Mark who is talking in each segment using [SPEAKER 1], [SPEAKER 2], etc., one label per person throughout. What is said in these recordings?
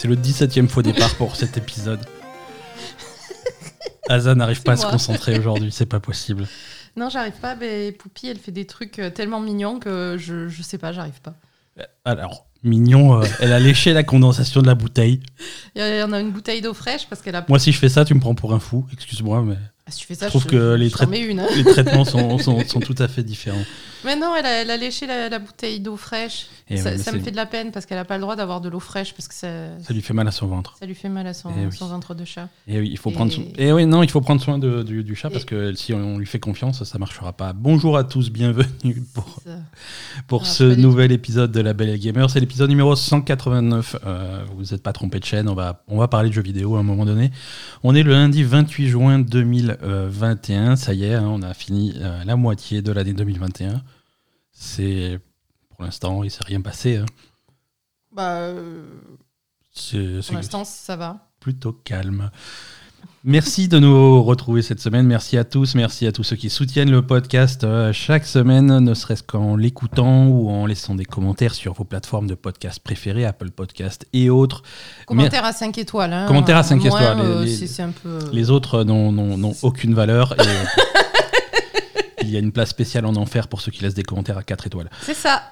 [SPEAKER 1] C'est le 17ème faux départ pour cet épisode. Asa n'arrive pas à se concentrer aujourd'hui, c'est pas possible.
[SPEAKER 2] Non, j'arrive pas, mais Poupie, elle fait des trucs euh, tellement mignons que je, je sais pas, j'arrive pas.
[SPEAKER 1] Alors, mignon, euh, elle a léché la condensation de la bouteille.
[SPEAKER 2] Il y en a une bouteille d'eau fraîche parce qu'elle a.
[SPEAKER 1] Moi, si je fais ça, tu me prends pour un fou, excuse-moi, mais
[SPEAKER 2] Ah, si tu fais ça,
[SPEAKER 1] je trouve
[SPEAKER 2] je,
[SPEAKER 1] que
[SPEAKER 2] je
[SPEAKER 1] les
[SPEAKER 2] une. hein.
[SPEAKER 1] les traitements sont, sont, sont tout à fait différents.
[SPEAKER 2] Mais non, elle a, elle a léché la, la bouteille d'eau fraîche.
[SPEAKER 1] Et
[SPEAKER 2] ça
[SPEAKER 1] ouais, mais
[SPEAKER 2] ça me fait de la peine parce qu'elle a pas le droit d'avoir de l'eau fraîche parce que ça,
[SPEAKER 1] Ça lui fait mal à son ventre.
[SPEAKER 2] ça lui fait mal à son,
[SPEAKER 1] Eh oui.
[SPEAKER 2] son ventre de chat.
[SPEAKER 1] Et oui, il faut
[SPEAKER 2] Et-
[SPEAKER 1] prendre soin. Et oui, non, il faut prendre soin de- du, du chat parce que si on lui fait confiance, ça marchera pas. Bonjour à tous, bienvenue pour,
[SPEAKER 2] Ça-
[SPEAKER 1] pour
[SPEAKER 2] Ah,
[SPEAKER 1] ce nouvel épisode de La Belle et Gamer. C'est l'épisode numéro 189. Euh, vous n'êtes pas trompé de chaîne, on va, on va parler de jeux vidéo à un moment donné. On est le lundi 28 juin 2021. Ça y est, hein, on a fini euh, la moitié de l'année 2021. C'est. Pour l'instant, il s'est rien passé. hein.
[SPEAKER 2] Bah, euh,
[SPEAKER 1] C'est
[SPEAKER 2] pour l'instant, ça va.
[SPEAKER 1] plutôt calme. Merci de nous retrouver cette semaine. Merci à tous. Merci à tous ceux qui soutiennent le podcast euh, chaque semaine, ne serait-ce qu'en l'écoutant ou en laissant des commentaires sur vos plateformes de podcast préférées, Apple Podcast et autres.
[SPEAKER 2] Commentaire à 5 étoiles. Hein.
[SPEAKER 1] Commentaire à cinq
[SPEAKER 2] Moins,
[SPEAKER 1] étoiles, les-
[SPEAKER 2] euh,
[SPEAKER 1] les-
[SPEAKER 2] c'est c'est un peu.
[SPEAKER 1] Les autres n'ont- aucune valeur. Et il y a une place spéciale en enfer pour ceux qui laissent des commentaires à 4 étoiles.
[SPEAKER 2] C'est ça.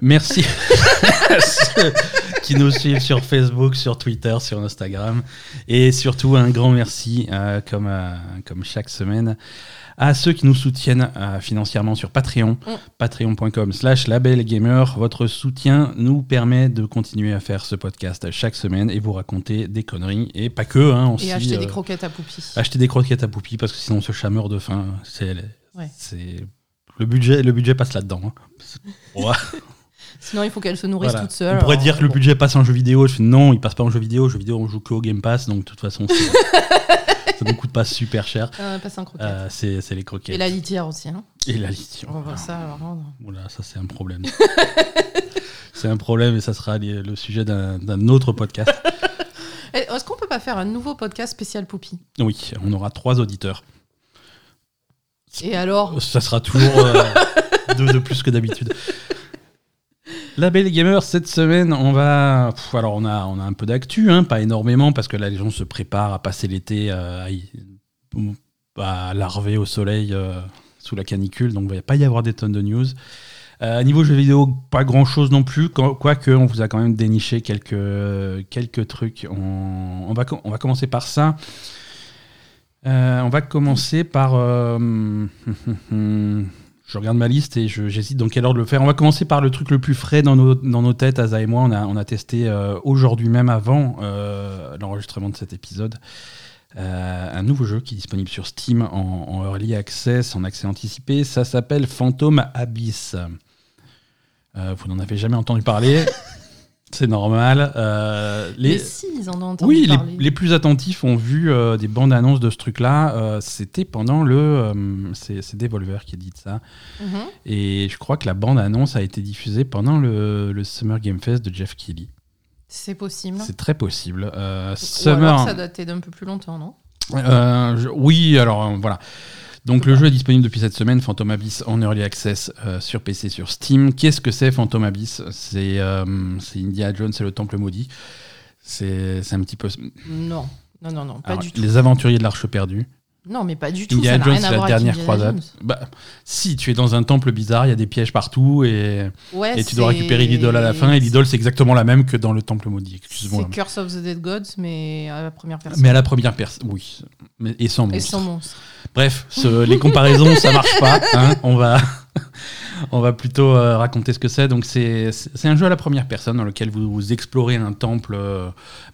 [SPEAKER 1] Merci à ceux qui nous suivent sur Facebook, sur Twitter, sur Instagram. Et surtout, un grand merci, euh, comme, euh, comme chaque semaine, à ceux qui nous soutiennent euh, financièrement sur Patreon,
[SPEAKER 2] Mm.
[SPEAKER 1] patreon.com slash labelgamer. Votre soutien nous permet de continuer à faire ce podcast chaque semaine et vous raconter des conneries. Et pas que, hein.
[SPEAKER 2] Et acheter des croquettes à Poupie.
[SPEAKER 1] acheter des croquettes à Poupie parce que sinon ce chat meurt de faim. C'est
[SPEAKER 2] Ouais.
[SPEAKER 1] c'est- le budget, le budget passe là-dedans. hein. Ouais.
[SPEAKER 2] Sinon, il faut qu'elle se nourrisse
[SPEAKER 1] Voilà.
[SPEAKER 2] toute seule.
[SPEAKER 1] On pourrait
[SPEAKER 2] alors,
[SPEAKER 1] dire que le budget passe en jeu vidéo. Je fais non, il passe pas en jeu vidéo. Jeu vidéo, on joue que au Game Pass, donc de toute façon, ça ne coûte pas super cher.
[SPEAKER 2] Euh, croquette.
[SPEAKER 1] Euh, c'est les croquettes.
[SPEAKER 2] Et la litière aussi. Hein.
[SPEAKER 1] Et la lithium.
[SPEAKER 2] On va voir ça. alors, hein.
[SPEAKER 1] Voilà, ça c'est un problème. c'est un problème et ça sera le sujet d'un d'un autre podcast.
[SPEAKER 2] Eh, Est-ce qu'on peut pas faire un nouveau podcast spécial Poupie?
[SPEAKER 1] Oui, on aura trois auditeurs.
[SPEAKER 2] Et alors
[SPEAKER 1] Ça sera toujours euh, deux de plus que d'habitude. La Belle Gamer, cette semaine, on va. Pff, alors, on a, on a un peu d'actu, hein, pas énormément, parce que là, les gens se préparent à passer l'été euh, à, larver au soleil euh, sous la canicule, donc il va pas y avoir des tonnes de news. Euh, niveau jeux vidéo, pas grand chose non plus, quoi- quoique on vous a quand même déniché quelques, quelques trucs. On, on va, on va commencer par ça. Euh, on va commencer par. euh, je regarde ma liste et j'hésite dans quel ordre le faire. On va commencer par le truc le plus frais dans nos, têtes. Asa et moi, on a, testé euh, aujourd'hui même avant l'enregistrement de cet épisode. un nouveau jeu qui est disponible sur Steam en, early access, en accès anticipé. Ça s'appelle Phantom Abyss. Vous n'en avez jamais entendu parler. C'est normal. Euh, les...
[SPEAKER 2] Mais si, ils en ont entendu
[SPEAKER 1] Oui, les,
[SPEAKER 2] parler.
[SPEAKER 1] les plus attentifs ont vu euh, des bandes annonces de ce truc-là. Euh, C'était pendant le. c'est Devolver qui dit ça.
[SPEAKER 2] Mhm.
[SPEAKER 1] Et je crois que la bande annonce a été diffusée pendant le, le Summer Game Fest de Jeff Keighley.
[SPEAKER 2] C'est possible.
[SPEAKER 1] C'est très possible.
[SPEAKER 2] Ou
[SPEAKER 1] Summer.
[SPEAKER 2] alors ça datait d'un peu plus longtemps, non?
[SPEAKER 1] Je- oui, alors voilà. Donc le jeu est disponible depuis cette semaine, Phantom Abyss en early access euh, sur PC, sur Steam. Qu'est-ce que c'est Phantom Abyss? C'est euh, Indiana Jones, c'est le Temple maudit. C'est un petit peu
[SPEAKER 2] Non. Non, non, non, pas
[SPEAKER 1] Alors,
[SPEAKER 2] du tout.
[SPEAKER 1] les aventuriers de l'Arche perdue.
[SPEAKER 2] Non, mais pas du tout.
[SPEAKER 1] Indiana
[SPEAKER 2] ça
[SPEAKER 1] Jones,
[SPEAKER 2] rien
[SPEAKER 1] c'est
[SPEAKER 2] à
[SPEAKER 1] la
[SPEAKER 2] voir
[SPEAKER 1] dernière croisade. Bah, si tu es dans un temple bizarre, il y a des pièges partout et,
[SPEAKER 2] Ouais,
[SPEAKER 1] et tu dois récupérer l'idole à la fin. Et l'idole, c'est exactement la même que dans le temple maudit.
[SPEAKER 2] C'est Curse of the Dead Gods, mais à la première personne.
[SPEAKER 1] Mais à la première personne, oui. Mais, et sans
[SPEAKER 2] Et
[SPEAKER 1] monstre.
[SPEAKER 2] sans monstre.
[SPEAKER 1] Bref, ce- les comparaisons, ça marche pas. hein. On va, on va plutôt euh, raconter ce que c'est. Donc c'est, un jeu à la première personne dans lequel vous, vous explorez un temple. euh,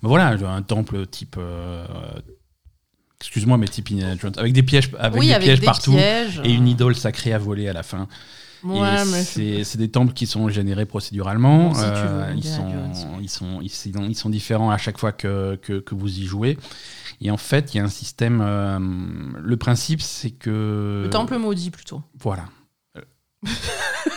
[SPEAKER 1] ben voilà, un temple type. euh, excuse-moi, mais type Indiana Jones, avec des pièges, avec
[SPEAKER 2] oui,
[SPEAKER 1] des
[SPEAKER 2] avec
[SPEAKER 1] pièges
[SPEAKER 2] des
[SPEAKER 1] partout
[SPEAKER 2] pièges.
[SPEAKER 1] et une idole sacrée à voler à la fin.
[SPEAKER 2] Ouais,
[SPEAKER 1] c'est des temples qui sont générés procéduralement.
[SPEAKER 2] Si
[SPEAKER 1] Euh, ils, sont, ils, sont, ils, sont, ils sont différents à chaque fois que, que, que vous y jouez. Et en fait, il y a un système. euh, le principe, c'est que.
[SPEAKER 2] le temple maudit plutôt.
[SPEAKER 1] Voilà.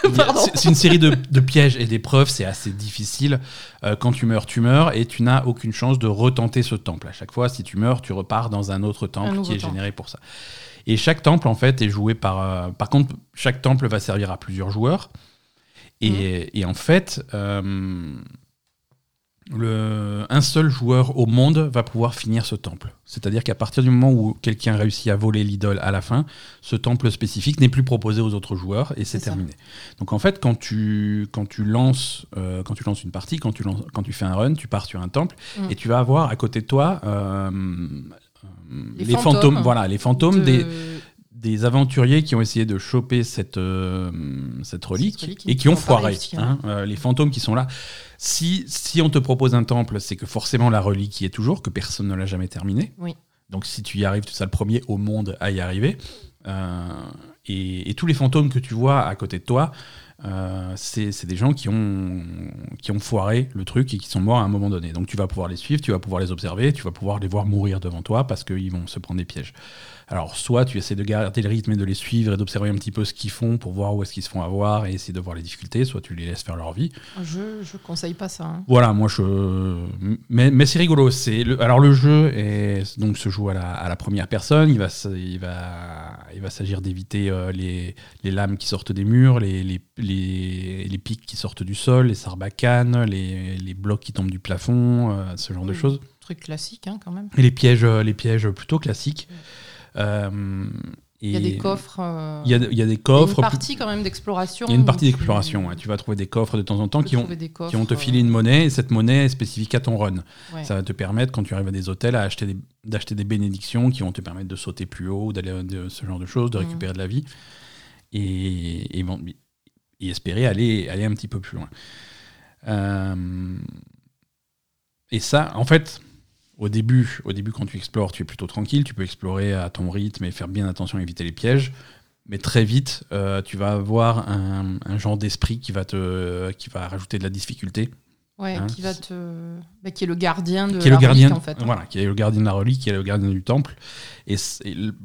[SPEAKER 1] Il y a-
[SPEAKER 2] Pardon.
[SPEAKER 1] c'est- C'est une série de, de pièges et d'épreuves, c'est assez difficile. Euh, quand tu meurs, tu meurs et tu n'as aucune chance de retenter ce temple. À chaque fois, si tu meurs, tu repars dans un autre temple
[SPEAKER 2] nouveau
[SPEAKER 1] qui est
[SPEAKER 2] temple.
[SPEAKER 1] généré pour ça. Et chaque temple, en fait, est joué par. euh, par contre, chaque temple va servir à plusieurs joueurs. Et,
[SPEAKER 2] Mhm.
[SPEAKER 1] et en fait, euh, le, un seul joueur au monde va pouvoir finir ce temple. C'est-à-dire qu'à partir du moment où quelqu'un réussit à voler l'idole à la fin, ce temple spécifique n'est plus proposé aux autres joueurs et c'est
[SPEAKER 2] ça.
[SPEAKER 1] terminé. Donc en fait, quand tu, quand tu, lances, euh, quand tu lances une partie, quand tu, lances- quand tu fais un run, tu pars sur un temple
[SPEAKER 2] Mm.
[SPEAKER 1] et tu vas avoir à côté de toi euh,
[SPEAKER 2] Les
[SPEAKER 1] les,
[SPEAKER 2] fantômes.
[SPEAKER 1] fantômes, voilà, les fantômes
[SPEAKER 2] De-
[SPEAKER 1] des, des aventuriers qui ont essayé de choper cette, euh, cette relique
[SPEAKER 2] relique
[SPEAKER 1] et qui ont foiré. hein. Euh, les fantômes qui sont là. Si, si on te propose un temple, c'est que forcément la relique y est toujours, que personne ne l'a jamais terminé.
[SPEAKER 2] Oui.
[SPEAKER 1] Donc si tu y arrives, tu seras le premier au monde à y arriver. Euh, et, et tous les fantômes que tu vois à côté de toi, euh, c'est c'est des gens qui ont, qui ont foiré le truc et qui sont morts à un moment donné. Donc tu vas pouvoir les suivre, tu vas pouvoir les observer, tu vas pouvoir les voir mourir devant toi parce qu'ils vont se prendre des pièges. Alors soit tu essaies de garder le rythme et de les suivre et d'observer un petit peu ce qu'ils font pour voir où est-ce qu'ils se font avoir et essayer de voir les difficultés, soit tu les laisses faire leur vie.
[SPEAKER 2] Je, je conseille pas ça. hein.
[SPEAKER 1] Voilà, moi je. Mais, mais c'est rigolo. C'est le... Alors le jeu est... donc, se joue à la, à la première personne. Il va, il va, il va s'agir d'éviter euh, les, les lames qui sortent des murs, les, les, les, les pics qui sortent du sol, les sarbacanes, les, les blocs qui tombent du plafond, euh, ce genre de choses.
[SPEAKER 2] Truc classique hein, quand même.
[SPEAKER 1] Et les pièges, euh, les pièges plutôt classiques. Euh,
[SPEAKER 2] Il y a des coffres. euh,
[SPEAKER 1] Il y a, il y a des
[SPEAKER 2] il y a
[SPEAKER 1] coffres.
[SPEAKER 2] une partie quand même d'exploration.
[SPEAKER 1] Il y a une partie
[SPEAKER 2] tu-
[SPEAKER 1] d'exploration. ouais. Tu vas trouver des coffres de temps en temps
[SPEAKER 2] tu
[SPEAKER 1] qui
[SPEAKER 2] coffres,
[SPEAKER 1] vont te
[SPEAKER 2] euh,
[SPEAKER 1] filer une monnaie et cette monnaie est spécifique à ton run.
[SPEAKER 2] ouais.
[SPEAKER 1] Ça va te permettre, quand tu arrives à des hôtels, à acheter des- d'acheter des bénédictions qui vont te permettre de sauter plus haut, d'aller de ce genre de choses, de
[SPEAKER 2] Mhm.
[SPEAKER 1] récupérer de la vie et, et, bon, et espérer aller, aller un petit peu plus loin. Euh, et ça, en fait, au début, au début, quand tu explores, tu es plutôt tranquille, tu peux explorer à ton rythme et faire bien attention à éviter les pièges. Mais très vite, euh, tu vas avoir un, un genre d'esprit qui va te, qui va rajouter de la difficulté
[SPEAKER 2] Ouais,
[SPEAKER 1] Hein,
[SPEAKER 2] qui va te. bah, qui est le gardien de
[SPEAKER 1] qui est
[SPEAKER 2] la
[SPEAKER 1] le gardien,
[SPEAKER 2] relique, en fait. hein.
[SPEAKER 1] voilà, qui est le gardien de la relique, qui est le gardien du temple. Et,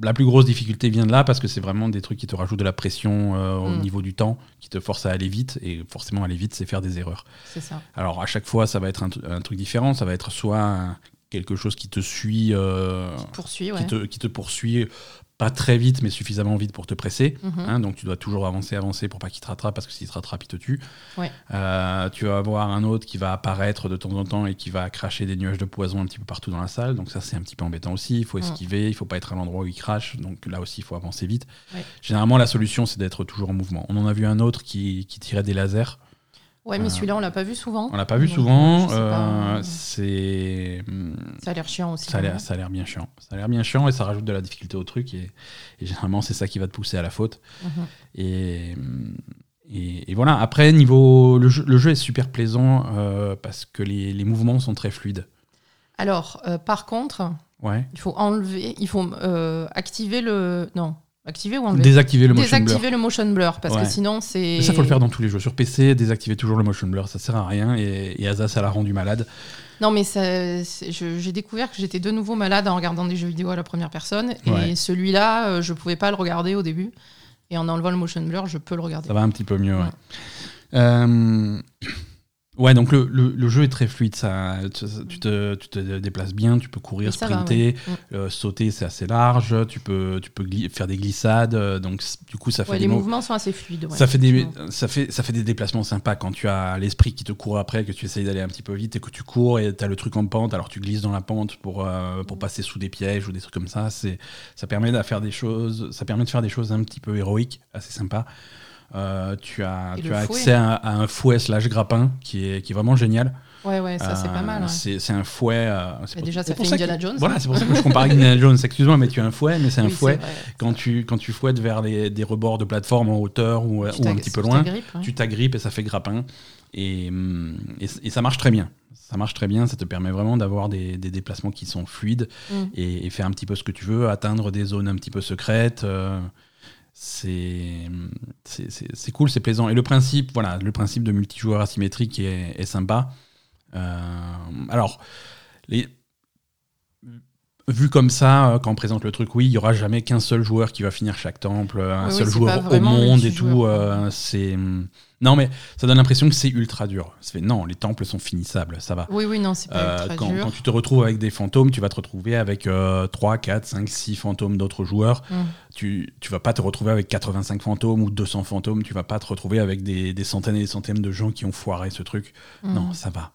[SPEAKER 1] la plus grosse difficulté vient de là parce que c'est vraiment des trucs qui te rajoutent de la pression euh, au
[SPEAKER 2] Mm.
[SPEAKER 1] niveau du temps, qui te forcent à aller vite. Et forcément, aller vite, c'est faire des erreurs.
[SPEAKER 2] C'est ça.
[SPEAKER 1] Alors à chaque fois, ça va être un, tru- un truc différent. Ça va être soit un- quelque chose qui te suit, euh,
[SPEAKER 2] Poursuit, ouais.
[SPEAKER 1] qui, te, qui te poursuit pas très vite, mais suffisamment vite pour te presser.
[SPEAKER 2] Mhm.
[SPEAKER 1] Hein, donc tu dois toujours avancer, avancer pour pas qu'il te rattrape, parce que s'il te rattrape, il te tue.
[SPEAKER 2] Ouais.
[SPEAKER 1] Euh, tu vas avoir un autre qui va apparaître de temps en temps et qui va cracher des nuages de poison un petit peu partout dans la salle. Donc ça, c'est un petit peu embêtant aussi. Il faut
[SPEAKER 2] Mm.
[SPEAKER 1] esquiver, il faut pas être à l'endroit où il crache. Donc là aussi, il faut avancer vite.
[SPEAKER 2] Ouais.
[SPEAKER 1] Généralement, la solution, c'est d'être toujours en mouvement. On en a vu un autre qui, qui tirait des lasers.
[SPEAKER 2] Ouais, mais
[SPEAKER 1] Euh,
[SPEAKER 2] celui-là, on l'a pas vu souvent.
[SPEAKER 1] On l'a pas vu
[SPEAKER 2] Donc,
[SPEAKER 1] souvent. Euh, c'est
[SPEAKER 2] Ça a l'air chiant aussi.
[SPEAKER 1] ça a l'air
[SPEAKER 2] hein.
[SPEAKER 1] ça a l'air bien chiant. Ça a l'air bien chiant et ça rajoute de la difficulté au truc. Et, et généralement, c'est ça qui va te pousser à la faute.
[SPEAKER 2] Mhm.
[SPEAKER 1] Et, et, et voilà. Après, niveau le jeu, le jeu est super plaisant euh, parce que les, les mouvements sont très fluides.
[SPEAKER 2] Alors, euh, par contre,
[SPEAKER 1] Ouais.
[SPEAKER 2] il faut enlever, il faut activer le. Non, activer ou enlever
[SPEAKER 1] Désactiver le motion blur.
[SPEAKER 2] Désactiver le motion blur, parce
[SPEAKER 1] Ouais.
[SPEAKER 2] que sinon, c'est.
[SPEAKER 1] Ça, faut le faire dans tous les jeux. Sur PC, désactiver toujours le motion blur, ça sert à rien. Et, et Asa, ça l'a rendu malade.
[SPEAKER 2] Non, mais j'ai découvert que j'étais de nouveau malade en regardant des jeux vidéo à la première personne.
[SPEAKER 1] Ouais.
[SPEAKER 2] Et celui-là, euh, je pouvais pas le regarder au début. Et en enlevant le motion blur, je peux le regarder.
[SPEAKER 1] Ça va un petit peu mieux, ouais.
[SPEAKER 2] Ouais.
[SPEAKER 1] Euh, ouais, donc le, le- le jeu est très fluide. Ça, tu, tu te, tu te déplaces bien, tu peux courir,
[SPEAKER 2] va,
[SPEAKER 1] sprinter,
[SPEAKER 2] ouais. Mm.
[SPEAKER 1] euh, sauter, c'est assez large. Tu peux, tu peux faire des glissades. euh, Donc du coup, ça fait
[SPEAKER 2] Ouais,
[SPEAKER 1] des
[SPEAKER 2] les
[SPEAKER 1] mo-
[SPEAKER 2] mouvements sont assez fluides. ouais,
[SPEAKER 1] ça, fait des, ça, fait, ça fait des déplacements sympas quand tu as l'esprit qui te court après, que tu essayes d'aller un petit peu vite et que tu cours et tu as le truc en pente, alors tu glisses dans la pente pour, euh, pour passer sous des pièges ou des trucs comme ça. C'est, ça, permet de faire des choses, ça permet de faire des choses un petit peu héroïques, assez sympas. Euh, tu as, tu as accès à, à un fouet slash grappin qui est, qui est vraiment génial.
[SPEAKER 2] Ouais, ouais, ça c'est
[SPEAKER 1] Euh,
[SPEAKER 2] pas mal. ouais.
[SPEAKER 1] C'est, un fouet. euh, pour-
[SPEAKER 2] déjà,
[SPEAKER 1] c'est
[SPEAKER 2] ça
[SPEAKER 1] pour
[SPEAKER 2] fait
[SPEAKER 1] que-
[SPEAKER 2] Indiana Jones.
[SPEAKER 1] Voilà, c'est pour ça que je compare avec Indiana Jones. Excuse-moi, mais tu as un fouet, mais c'est un
[SPEAKER 2] Oui,
[SPEAKER 1] fouet. Quand tu, quand tu fouettes vers les, des rebords de plateforme en hauteur ou, un petit peu
[SPEAKER 2] tu
[SPEAKER 1] loin,
[SPEAKER 2] t'agrippes, ouais.
[SPEAKER 1] tu t'agrippes et ça fait grappin. Et, hum, et, et ça marche très bien. Ça marche très bien, ça te permet vraiment d'avoir des, des déplacements qui sont fluides
[SPEAKER 2] Mm.
[SPEAKER 1] et, et faire un petit peu ce que tu veux, atteindre des zones un petit peu secrètes. euh, c'est cool, c'est plaisant. Et le principe, voilà, le principe de multijoueur asymétrique est, est sympa. Euh, alors, les, vu comme ça, euh, quand on présente le truc, oui, il y aura jamais qu'un seul joueur qui va finir chaque temple, euh, un
[SPEAKER 2] Oui,
[SPEAKER 1] seul joueur au monde et tout. euh, c'est non, mais ça donne l'impression que c'est ultra dur. Fait non, les temples sont finissables, ça va.
[SPEAKER 2] Oui, oui, non, c'est pas
[SPEAKER 1] Euh,
[SPEAKER 2] ultra
[SPEAKER 1] quand,
[SPEAKER 2] dur.
[SPEAKER 1] quand tu te retrouves avec des fantômes, tu vas te retrouver avec euh, 3, 4, 5, 6 fantômes d'autres joueurs.
[SPEAKER 2] Mm.
[SPEAKER 1] Tu, tu vas pas te retrouver avec 85 fantômes ou 200 fantômes. Tu vas pas te retrouver avec des, des centaines et des centaines de gens qui ont foiré ce truc.
[SPEAKER 2] Mm.
[SPEAKER 1] Non, ça va.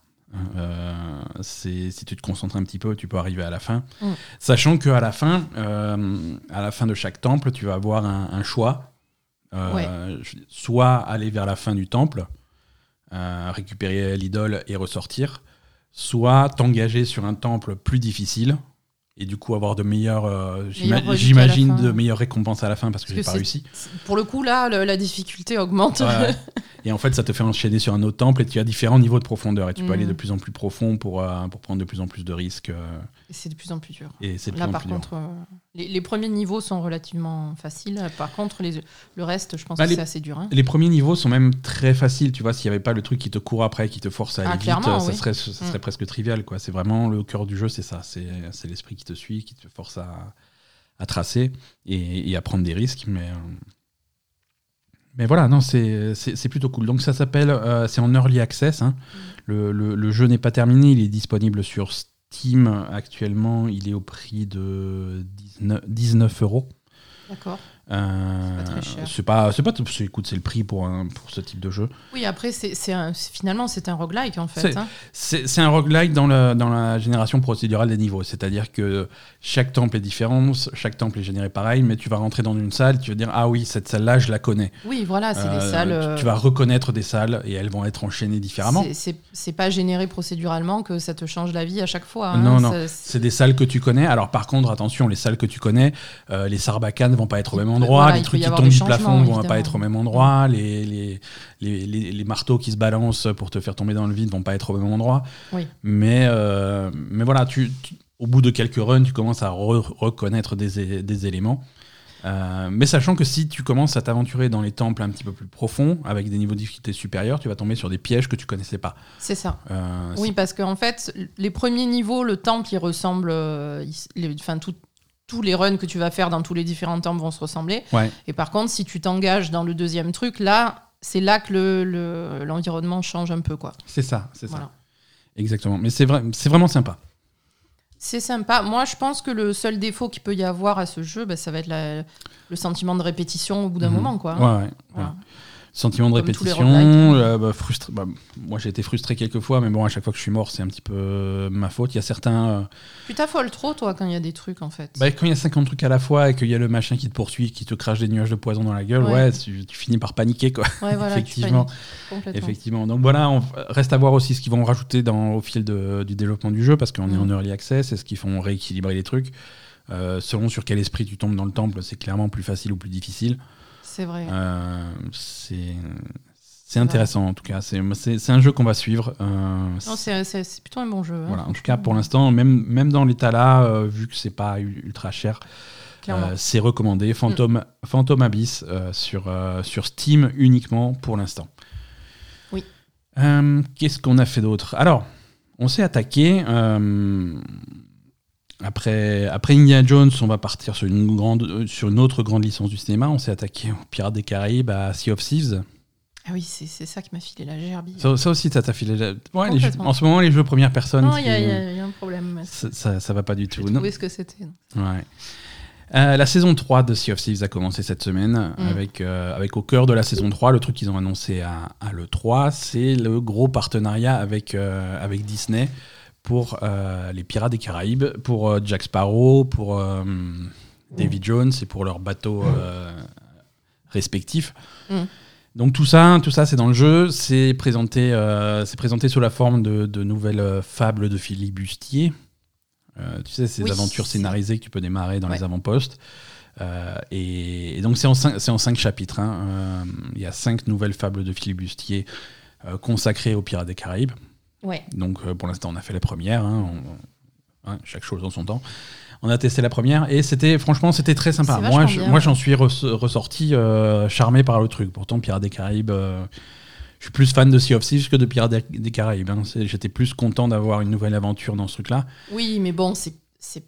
[SPEAKER 1] Euh, si tu te concentres un petit peu, tu peux arriver à la fin.
[SPEAKER 2] Mm.
[SPEAKER 1] Sachant qu'à la fin, euh, à la fin de chaque temple, tu vas avoir un, un choix. Euh, Soit aller vers la fin du temple, récupérer l'idole et ressortir, soit t'engager sur un temple plus difficile et du coup avoir de meilleures, euh, j'imagine, de meilleures récompenses à la fin parce que j'ai pas réussi.
[SPEAKER 2] Pour le coup, là, le- la difficulté augmente.
[SPEAKER 1] Ouais. Et en fait, ça te fait enchaîner sur un autre temple et tu as différents niveaux de profondeur. Et tu peux
[SPEAKER 2] Mm.
[SPEAKER 1] aller de plus en plus profond pour, euh, pour prendre de plus en plus de risques. euh,
[SPEAKER 2] Et c'est de plus en plus dur.
[SPEAKER 1] et c'est plus
[SPEAKER 2] Là,
[SPEAKER 1] en
[SPEAKER 2] par
[SPEAKER 1] plus dur.
[SPEAKER 2] contre, les, les premiers niveaux sont relativement faciles. Par contre, les, le reste, je pense
[SPEAKER 1] Bah,
[SPEAKER 2] que c'est assez dur. hein.
[SPEAKER 1] Les premiers niveaux sont même très faciles. Tu vois, s'il n'y avait pas le truc qui te court après, qui te force à
[SPEAKER 2] Ah,
[SPEAKER 1] aller vite, ça,
[SPEAKER 2] oui.
[SPEAKER 1] serait, ça serait
[SPEAKER 2] Mm.
[SPEAKER 1] presque trivial. quoi. C'est vraiment le cœur du jeu, c'est ça. C'est l'esprit qui te suit, qui te force à, à tracer et, et à prendre des risques. Mais, euh, mais voilà, non, c'est plutôt cool. Donc ça s'appelle, euh, c'est en early access. hein. Le, le- le jeu n'est pas terminé, il est disponible sur Steam actuellement. Il est au prix de 19, 19 euros.
[SPEAKER 2] D'accord.
[SPEAKER 1] Euh,
[SPEAKER 2] pas très cher.
[SPEAKER 1] c'est pas, c'est pas, c'est- écoute, c'est le prix pour, un, pour ce type de jeu.
[SPEAKER 2] Oui, après, c'est c'est un- c'est- finalement, c'est un roguelike, en fait.
[SPEAKER 1] C'est-
[SPEAKER 2] hein.
[SPEAKER 1] C'est c'est un roguelike dans, le, dans la génération procédurale des niveaux. C'est-à-dire que chaque temple est différent, chaque temple est généré pareil, mais tu vas rentrer dans une salle, tu vas dire Ah oui, cette salle-là, je la connais.
[SPEAKER 2] Oui, voilà, c'est
[SPEAKER 1] Euh,
[SPEAKER 2] des salles.
[SPEAKER 1] tu-
[SPEAKER 2] euh,
[SPEAKER 1] Tu, vas reconnaître des salles et elles vont être enchaînées différemment.
[SPEAKER 2] c'est- C'est c'est pas généré procéduralement que ça te change la vie à chaque fois. hein.
[SPEAKER 1] Non, non. C'est des salles que tu connais. Alors par contre, attention, les salles que tu connais, euh, les sarbacanes vont pas être au même endroit,
[SPEAKER 2] Voilà,
[SPEAKER 1] les trucs qui tombent du plafond vont pas être au même endroit, les, les, les, les- les marteaux qui se balancent pour te faire tomber dans le vide vont pas être au même endroit.
[SPEAKER 2] Oui.
[SPEAKER 1] Mais, euh, mais voilà, tu, tu- au bout de quelques runs, tu commences à re- reconnaître des, des éléments. Euh, mais sachant que si tu commences à t'aventurer dans les temples un petit peu plus profonds, avec des niveaux de difficulté supérieurs, tu vas tomber sur des pièges que tu connaissais pas.
[SPEAKER 2] C'est ça.
[SPEAKER 1] Euh,
[SPEAKER 2] Oui, parce qu'en fait, les premiers niveaux, le temple, il ressemble. Enfin, tout- tous les runs que tu vas faire dans tous les différents temples vont se ressembler.
[SPEAKER 1] Ouais.
[SPEAKER 2] Et par contre, si tu t'engages dans le deuxième truc, là, c'est là que le- le- l'environnement change un peu, quoi.
[SPEAKER 1] C'est ça, c'est ça. Exactement. Mais c'est vrai, c'est vraiment sympa.
[SPEAKER 2] C'est sympa. Moi, je pense que le seul défaut qu'il peut y avoir à ce jeu, bah, ça va être la- le sentiment de répétition au bout d'un
[SPEAKER 1] Mhm.
[SPEAKER 2] moment, quoi.
[SPEAKER 1] Ouais, ouais,
[SPEAKER 2] Voilà.
[SPEAKER 1] Sentiment de
[SPEAKER 2] Comme
[SPEAKER 1] répétition, euh, bah, frustré. bah, moi, j'ai été frustré quelques fois, mais bon, à chaque fois que je suis mort, c'est un petit peu euh, ma faute. Il y a certains. euh,
[SPEAKER 2] Tu t'affoles trop, toi, quand il y a des trucs, en fait.
[SPEAKER 1] bah, quand il y a 50 trucs à la fois et qu'il y a le machin qui te poursuit, qui te crache des nuages de poison dans la gueule, ouais,
[SPEAKER 2] Ouais.
[SPEAKER 1] tu, tu finis par paniquer, quoi.
[SPEAKER 2] ouais, voilà,
[SPEAKER 1] effectivement. Effectivement. Donc voilà, on reste à voir aussi ce qu'ils vont rajouter dans, au fil de- du développement du jeu, parce qu'on est en
[SPEAKER 2] Mm.
[SPEAKER 1] early access. Est-ce qu'ils font rééquilibrer les trucs Euh, Selon sur quel esprit tu tombes dans le temple, c'est clairement plus facile ou plus difficile.
[SPEAKER 2] C'est vrai.
[SPEAKER 1] Euh, c'est c'est intéressant en tout cas. C'est un jeu qu'on va suivre. Euh,
[SPEAKER 2] c'est plutôt un bon jeu. hein,
[SPEAKER 1] voilà. En tout cas, pour l'instant, même, même dans l'état là, euh, vu que c'est pas ultra cher, euh, c'est recommandé. Phantom, Phantom Abyss sur, sur Steam uniquement pour l'instant.
[SPEAKER 2] Oui.
[SPEAKER 1] Qu'est-ce qu'on a fait d'autre? Alors, on s'est attaqué. Après, après Indiana Jones, on va partir sur une, grande, euh, sur une autre grande licence du cinéma. On s'est attaqué aux Pirates des Caraïbes, à Sea of Thieves.
[SPEAKER 2] Ah oui, c'est ça qui m'a filé la gerbille.
[SPEAKER 1] Ça, ça aussi, ça t'a filé. la- Ouais, jeux- en ce moment, les jeux première personne,
[SPEAKER 2] non, il y, a- y y un problème.
[SPEAKER 1] ça, ça, va pas du tout.
[SPEAKER 2] trouvé ce que c'était.
[SPEAKER 1] Ouais. Euh, la saison 3 de Sea of Thieves a commencé cette semaine
[SPEAKER 2] Mm.
[SPEAKER 1] avec, euh, avec au cœur de la saison 3, le truc qu'ils ont annoncé à, à l'E3, c'est le gros partenariat avec, euh, avec Disney pour euh, les Pirates des Caraïbes, pour euh, Jack Sparrow, pour euh, Davy Jones et pour leurs bateaux respectifs.
[SPEAKER 2] Mm.
[SPEAKER 1] Donc tout ça, tout ça c'est dans le jeu, c'est présenté, c'est présenté sous la forme de, de nouvelles fables de filibustier. Tu sais, ces
[SPEAKER 2] Oui,
[SPEAKER 1] aventures scénarisées que tu peux démarrer dans
[SPEAKER 2] Ouais.
[SPEAKER 1] les avant-postes. Et, et donc c'est en, cinq- c'est en cinq chapitres. hein. Il y a cinq nouvelles fables de filibustier consacrées aux Pirates des Caraïbes.
[SPEAKER 2] Ouais.
[SPEAKER 1] Donc euh, pour l'instant on a fait la première, hein, on- hein, chaque chose en son temps. On a testé la première et c'était franchement c'était très sympa. Moi
[SPEAKER 2] vachement
[SPEAKER 1] je-
[SPEAKER 2] bien,
[SPEAKER 1] moi
[SPEAKER 2] ouais.
[SPEAKER 1] j'en suis res- ressorti euh, charmé par le truc. Pourtant Pirates des Caraïbes, euh, je suis plus fan de Sea of Thieves que de Pirates des, Caraïbes. hein. C'est- J'étais plus content d'avoir une nouvelle aventure dans ce truc-là.
[SPEAKER 2] Oui, mais bon, c'est c'est-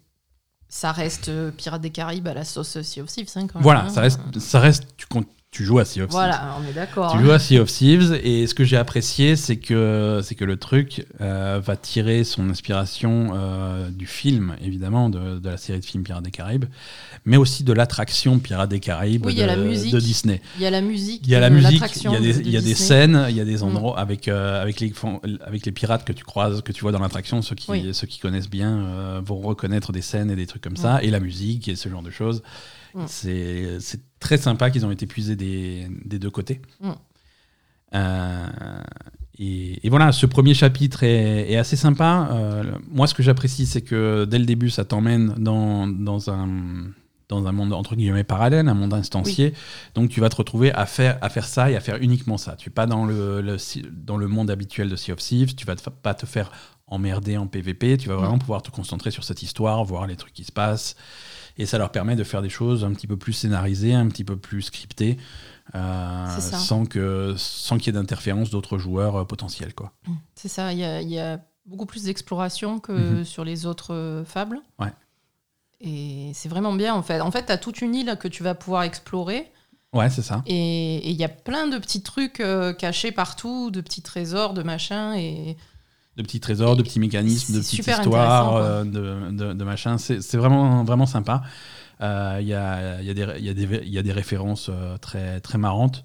[SPEAKER 2] ça reste Pirates des Caraïbes à la sauce Sea of Thieves. hein, quand même,
[SPEAKER 1] Voilà,
[SPEAKER 2] hein.
[SPEAKER 1] ça reste, ça reste tu, tu joues à Sea of Thieves.
[SPEAKER 2] Voilà, on est d'accord.
[SPEAKER 1] Tu joues à Sea of Thieves et ce que j'ai apprécié, c'est que, c'est que le truc euh, va tirer son inspiration euh, du film, évidemment, de, de la série de films Pirates des Caraïbes, mais aussi de l'attraction Pirates des Caraïbes
[SPEAKER 2] Oui, il y
[SPEAKER 1] de,
[SPEAKER 2] a la musique.
[SPEAKER 1] de Disney.
[SPEAKER 2] Il y a la musique.
[SPEAKER 1] Il y a la
[SPEAKER 2] de
[SPEAKER 1] musique, il y a des,
[SPEAKER 2] de- de
[SPEAKER 1] il y a des
[SPEAKER 2] Disney.
[SPEAKER 1] scènes, il y a des
[SPEAKER 2] Mm.
[SPEAKER 1] endroits avec, euh, avec, les, avec les pirates que tu croises, que tu vois dans l'attraction. Ceux qui,
[SPEAKER 2] Oui.
[SPEAKER 1] ceux qui connaissent bien euh, vont reconnaître des scènes et des trucs comme ça, et la musique et ce genre de choses.
[SPEAKER 2] Mm.
[SPEAKER 1] C'est très sympa qu'ils ont été puisés des, des deux côtés.
[SPEAKER 2] Mm.
[SPEAKER 1] Euh, et, et voilà, ce premier chapitre est, est assez sympa. Euh, moi, ce que j'apprécie, c'est que dès le début, ça t'emmène dans, dans un dans un monde entre guillemets parallèle, un monde instancié. Donc tu vas te retrouver à faire, à faire ça et à faire uniquement ça. Tu es pas dans le, le- dans le monde habituel de Sea of Thieves, tu vas te pas te faire emmerder en PvP, tu vas vraiment pouvoir te concentrer sur cette histoire, voir les trucs qui se passent. Et ça leur permet de faire des choses un petit peu plus scénarisées, un petit peu plus scriptées, euh, sans que sans qu'il y ait d'interférence d'autres joueurs euh, potentiels. Quoi.
[SPEAKER 2] C'est ça, il y a, il y a beaucoup plus d'exploration que
[SPEAKER 1] Mhm.
[SPEAKER 2] sur les autres euh, fables.
[SPEAKER 1] Ouais.
[SPEAKER 2] Et c'est vraiment bien en fait. En fait, tu as toute une île que tu vas pouvoir explorer.
[SPEAKER 1] Ouais, c'est ça.
[SPEAKER 2] Et et il y a plein de petits trucs euh, cachés partout, de petits trésors, de machins. Et
[SPEAKER 1] de petits trésors, de petits mécanismes, de petites histoires, euh, de, de, de machin. C'est vraiment, vraiment sympa. Euh, Il y, a, y, a y, a des- il y a des références euh, très, très marrantes.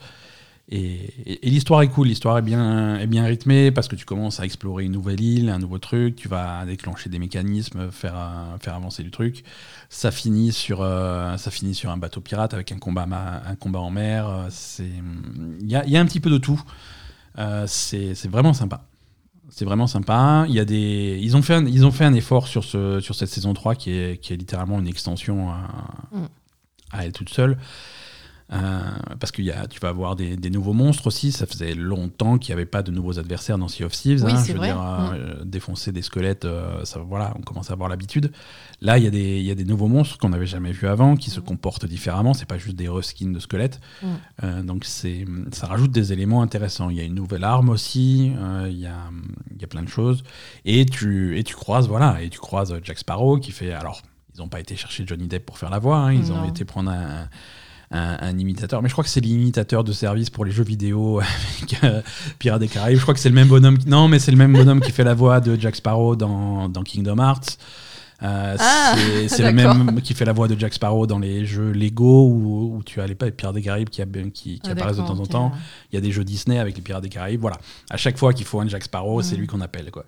[SPEAKER 1] Et, et- et l'histoire est cool, l'histoire est bien, est bien rythmée parce que tu commences à explorer une nouvelle île, un nouveau truc, tu vas déclencher des mécanismes, faire, faire avancer du truc. Ça finit, sur, euh, ça finit sur un bateau pirate avec un combat, un combat en mer. c'est- Il y a, y a un petit peu de tout. Euh, c'est c'est vraiment sympa. C'est vraiment sympa. Il y a des, ils ont fait un, ils ont fait un effort sur ce, sur cette saison 3 qui est, qui est littéralement une extension à,
[SPEAKER 2] Mm.
[SPEAKER 1] à elle toute seule. Euh, parce que y a, tu vas avoir des, des nouveaux monstres aussi. Ça faisait longtemps qu'il n'y avait pas de nouveaux adversaires dans Sea of Thieves.
[SPEAKER 2] Oui,
[SPEAKER 1] hein. Je veux
[SPEAKER 2] vrai.
[SPEAKER 1] dire, euh, défoncer des squelettes, euh, ça, voilà, on commence à avoir l'habitude. Là, il y, a des- il y a des nouveaux monstres qu'on n'avait jamais vus avant, qui se comportent différemment. C'est pas juste des reskins de squelettes.
[SPEAKER 2] Mm.
[SPEAKER 1] Donc c'est, ça rajoute des éléments intéressants. Il y a une nouvelle arme aussi. il, y a, il y a plein de choses. Et tu, et tu croises, voilà, et tu croises Jack Sparrow qui fait. Alors, ils n'ont pas été chercher Johnny Depp pour faire la voix. hein, ils ont été prendre un, un- un imitateur. Mais je crois que c'est l'imitateur de service pour les jeux vidéo avec euh, Pirates des Caraïbes. Je crois que c'est le même bonhomme. qui- Non, mais c'est le même bonhomme qui fait la voix de Jack Sparrow dans, dans Kingdom Hearts. Euh,
[SPEAKER 2] Ah,
[SPEAKER 1] c'est le même qui fait la voix de Jack Sparrow dans les jeux Lego où, où tu as les Pirates des Caraïbes qui, ab- qui, qui
[SPEAKER 2] Ah,
[SPEAKER 1] apparaissent de temps en temps. Il y a des jeux Disney avec les Pirates des Caraïbes. Voilà. À chaque fois qu'il faut un Jack Sparrow, c'est
[SPEAKER 2] Mhm.
[SPEAKER 1] lui qu'on appelle. Quoi.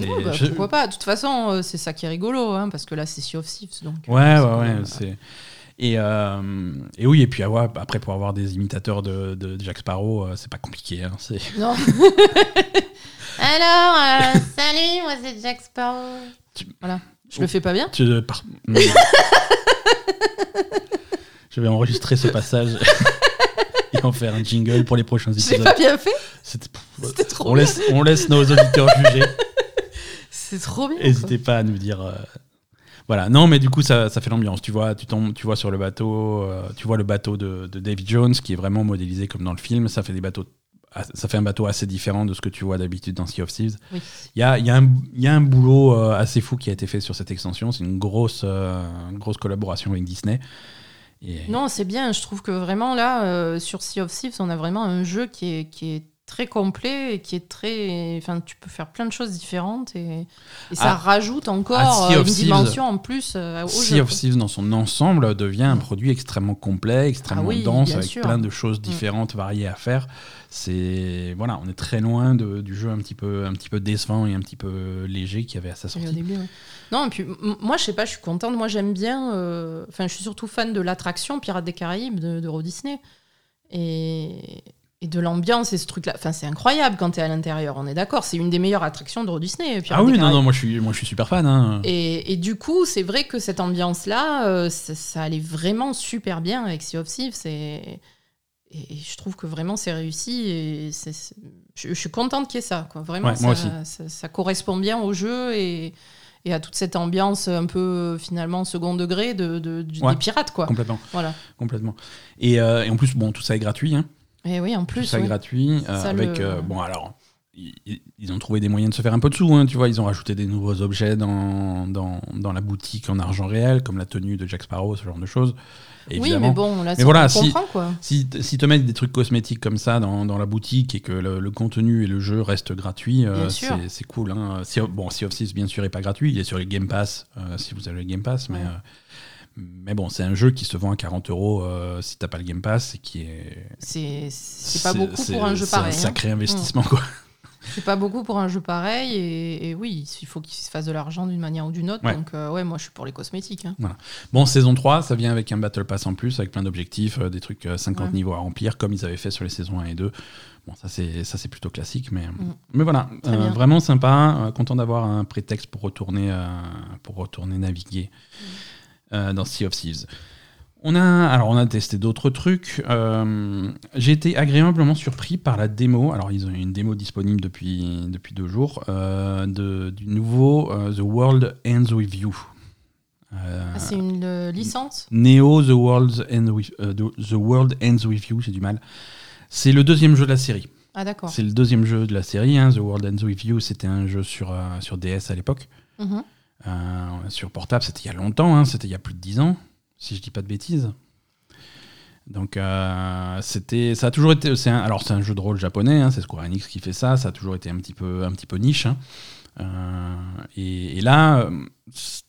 [SPEAKER 2] Ouais, bah,
[SPEAKER 1] je-
[SPEAKER 2] Pourquoi pas De toute façon, euh, c'est ça qui est rigolo, hein, parce que là, c'est Sea of Thieves. Donc,
[SPEAKER 1] Ouais, ouais, ouais. Et, euh, et oui, et puis avoir- après, pour avoir des imitateurs de, de Jack Sparrow, euh, c'est pas compliqué. hein, c'est-
[SPEAKER 2] euh, Non. Alors, euh, salut, moi c'est Jack Sparrow.
[SPEAKER 1] Tu-
[SPEAKER 2] Voilà. Je le fais pas bien
[SPEAKER 1] Tu- par- Je vais enregistrer ce passage et en faire un jingle pour les prochains
[SPEAKER 2] J'ai
[SPEAKER 1] épisodes.
[SPEAKER 2] pas bien fait
[SPEAKER 1] C'était-
[SPEAKER 2] C'était trop
[SPEAKER 1] on,
[SPEAKER 2] bien.
[SPEAKER 1] laisse, on laisse nos auditeurs juger.
[SPEAKER 2] C'est trop bien.
[SPEAKER 1] N'hésitez pas à nous dire. Voilà, non, mais du coup, ça, ça fait l'ambiance. Tu vois, tu tombes, tu vois sur le bateau, euh, tu vois le bateau de, de David Jones qui est vraiment modélisé comme dans le film. Ça fait des bateaux, ça fait un bateau assez différent de ce que tu vois d'habitude dans Sea of Thieves.
[SPEAKER 2] quoi. Oui.
[SPEAKER 1] Il y a, il y, a un- il y a un boulot euh, assez fou qui a été fait sur cette extension. C'est une grosse, euh, une grosse collaboration avec Disney. Et,
[SPEAKER 2] Non, c'est bien. Je trouve que vraiment là, euh, sur Sea of Thieves, on a vraiment un jeu qui est, qui est très complet et qui est très. Enfin, tu peux faire plein de choses différentes et, et ça
[SPEAKER 1] Ah.
[SPEAKER 2] rajoute
[SPEAKER 1] Ah,
[SPEAKER 2] encore euh, une
[SPEAKER 1] Thieves.
[SPEAKER 2] dimension en plus euh, au
[SPEAKER 1] Sea
[SPEAKER 2] jeu.
[SPEAKER 1] of Thieves dans son ensemble devient un produit extrêmement complet, extrêmement
[SPEAKER 2] Ah oui,
[SPEAKER 1] dense, avec
[SPEAKER 2] sûr.
[SPEAKER 1] plein de choses différentes, variées à faire. C'est voilà, on est très loin de- du jeu un petit peu, un petit peu décevant et un petit peu léger qu'il y avait à sa
[SPEAKER 2] au
[SPEAKER 1] sortie.
[SPEAKER 2] début, ouais. Non, et puis moi, je sais pas, je suis contente. Moi, j'aime bien. euh, Enfin, je suis surtout fan de l'attraction Pirates des Caraïbes de, d'Euro Disney. Et, et de l'ambiance et ce truc-là. Enfin, c'est incroyable quand tu es à l'intérieur, on est d'accord. C'est une des meilleures attractions d'Euro Disney. Pirates
[SPEAKER 1] Ah oui, non, non, moi je suis, moi je suis super fan. hein.
[SPEAKER 2] Et, et du coup, c'est vrai que cette ambiance-là, euh, ça, ça allait vraiment super bien avec Sea of Thieves. Et, et je trouve que vraiment c'est réussi. Et je, je suis contente qu'il y ait ça. Quoi. Vraiment,
[SPEAKER 1] Ouais,
[SPEAKER 2] ça, correspond bien au jeu et, et à toute cette ambiance un peu finalement second degré de, de-
[SPEAKER 1] Ouais.
[SPEAKER 2] des pirates. Quoi.
[SPEAKER 1] Complètement,
[SPEAKER 2] Voilà.
[SPEAKER 1] complètement. Et, euh, et en plus, bon, tout ça est gratuit. Hein.
[SPEAKER 2] Et oui, en
[SPEAKER 1] Tout
[SPEAKER 2] plus.
[SPEAKER 1] ça est
[SPEAKER 2] ouais.
[SPEAKER 1] gratuit. Euh,
[SPEAKER 2] ça,
[SPEAKER 1] avec,
[SPEAKER 2] le-
[SPEAKER 1] euh, bon, alors, ils, ils ont trouvé des moyens de se faire un peu de sous. hein, tu vois, ils ont rajouté des nouveaux objets dans, dans, dans la boutique en argent réel, comme la tenue de Jack Sparrow, ce genre de choses.
[SPEAKER 2] Oui,
[SPEAKER 1] évidemment.
[SPEAKER 2] mais bon, là,
[SPEAKER 1] Mais
[SPEAKER 2] c'est
[SPEAKER 1] voilà,
[SPEAKER 2] on
[SPEAKER 1] si-
[SPEAKER 2] quoi.
[SPEAKER 1] Si, si te mettent des trucs cosmétiques comme ça dans, dans la boutique et que le, le contenu et le jeu restent gratuits, euh, c'est cool. Hein. Bon, Sea of Thieves, bien sûr, est pas gratuit. Il est sur les Game Pass, si vous avez le Game Pass. Mais,
[SPEAKER 2] Ouais.
[SPEAKER 1] Mais bon, c'est un jeu qui se vend à 40 euros euh, si t'as pas le Game Pass et qui est.
[SPEAKER 2] C'est c'est pas beaucoup
[SPEAKER 1] c'est-
[SPEAKER 2] pour un jeu
[SPEAKER 1] c'est
[SPEAKER 2] pareil.
[SPEAKER 1] un
[SPEAKER 2] hein.
[SPEAKER 1] sacré investissement, quoi.
[SPEAKER 2] C'est pas beaucoup pour un jeu pareil. Et, et oui, il faut qu'il se fasse de l'argent d'une manière ou d'une autre.
[SPEAKER 1] Ouais.
[SPEAKER 2] Donc, euh, ouais, moi, je suis pour les cosmétiques. hein.
[SPEAKER 1] Bon, saison 3, ça vient avec un Battle Pass en plus, avec plein d'objectifs, euh, des trucs euh, 50
[SPEAKER 2] Ouais.
[SPEAKER 1] niveaux à remplir, comme ils avaient fait sur les saisons 1 et 2. Bon, ça c'est c'est plutôt classique, mais,
[SPEAKER 2] Mm.
[SPEAKER 1] mais voilà, euh, vraiment sympa, content d'avoir un prétexte pour retourner, pour retourner naviguer
[SPEAKER 2] Mm.
[SPEAKER 1] Euh, dans Sea of Thieves. On a, alors on a testé d'autres trucs. euh, J'ai été agréablement surpris par la démo. Alors ils ont une démo disponible depuis, depuis deux jours euh, de, du nouveau euh, The World Ends With You.
[SPEAKER 2] Ah, c'est une licence?
[SPEAKER 1] Neo The World, Ends with, The- World Ends With You, j'ai du mal. C'est le deuxième jeu de la série.
[SPEAKER 2] Ah, d'accord.
[SPEAKER 1] C'est le deuxième jeu de la série. hein. The World Ends With You, c'était un jeu sur, sur DS à l'époque.
[SPEAKER 2] Mhm.
[SPEAKER 1] Sur portable, c'était il y a longtemps, hein. c'était il y a plus de 10 ans, si je dis pas de bêtises. Donc euh, c'était, ça a toujours été, c'est alors c'est un jeu de rôle japonais, hein, c'est Square Enix qui fait ça, ça a toujours été un petit peu, un petit peu niche. hein. Euh, et, et là, euh,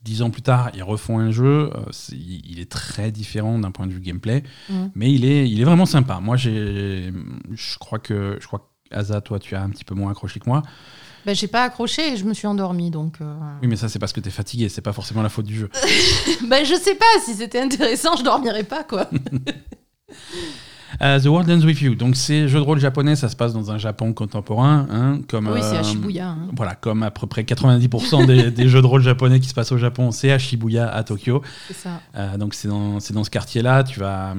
[SPEAKER 1] dix ans plus tard, ils refont un jeu. euh, il est très différent d'un point de vue gameplay,
[SPEAKER 2] Mhm.
[SPEAKER 1] mais il est, il est vraiment sympa. Moi, j'ai, je crois que, je crois que Asa, toi, tu as un petit peu moins accroché que moi.
[SPEAKER 2] Ben, j'ai pas accroché et je me suis endormie. Donc, euh,
[SPEAKER 1] Oui, mais ça, c'est parce que t'es fatigué, c'est pas forcément la faute du jeu.
[SPEAKER 2] ben, je sais pas. Si c'était intéressant, je dormirais pas, quoi.
[SPEAKER 1] Euh, The World Ends With You. Donc, c'est jeu de rôle japonais, ça se passe dans un Japon contemporain. hein, comme,
[SPEAKER 2] oui, c'est à
[SPEAKER 1] euh,
[SPEAKER 2] Shibuya. hein.
[SPEAKER 1] Voilà, comme à peu près 90% des, des jeux de rôle japonais qui se passent au Japon, c'est à Shibuya, à Tokyo.
[SPEAKER 2] C'est ça.
[SPEAKER 1] Euh, donc, c'est dans, dans ce quartier-là. Tu vas,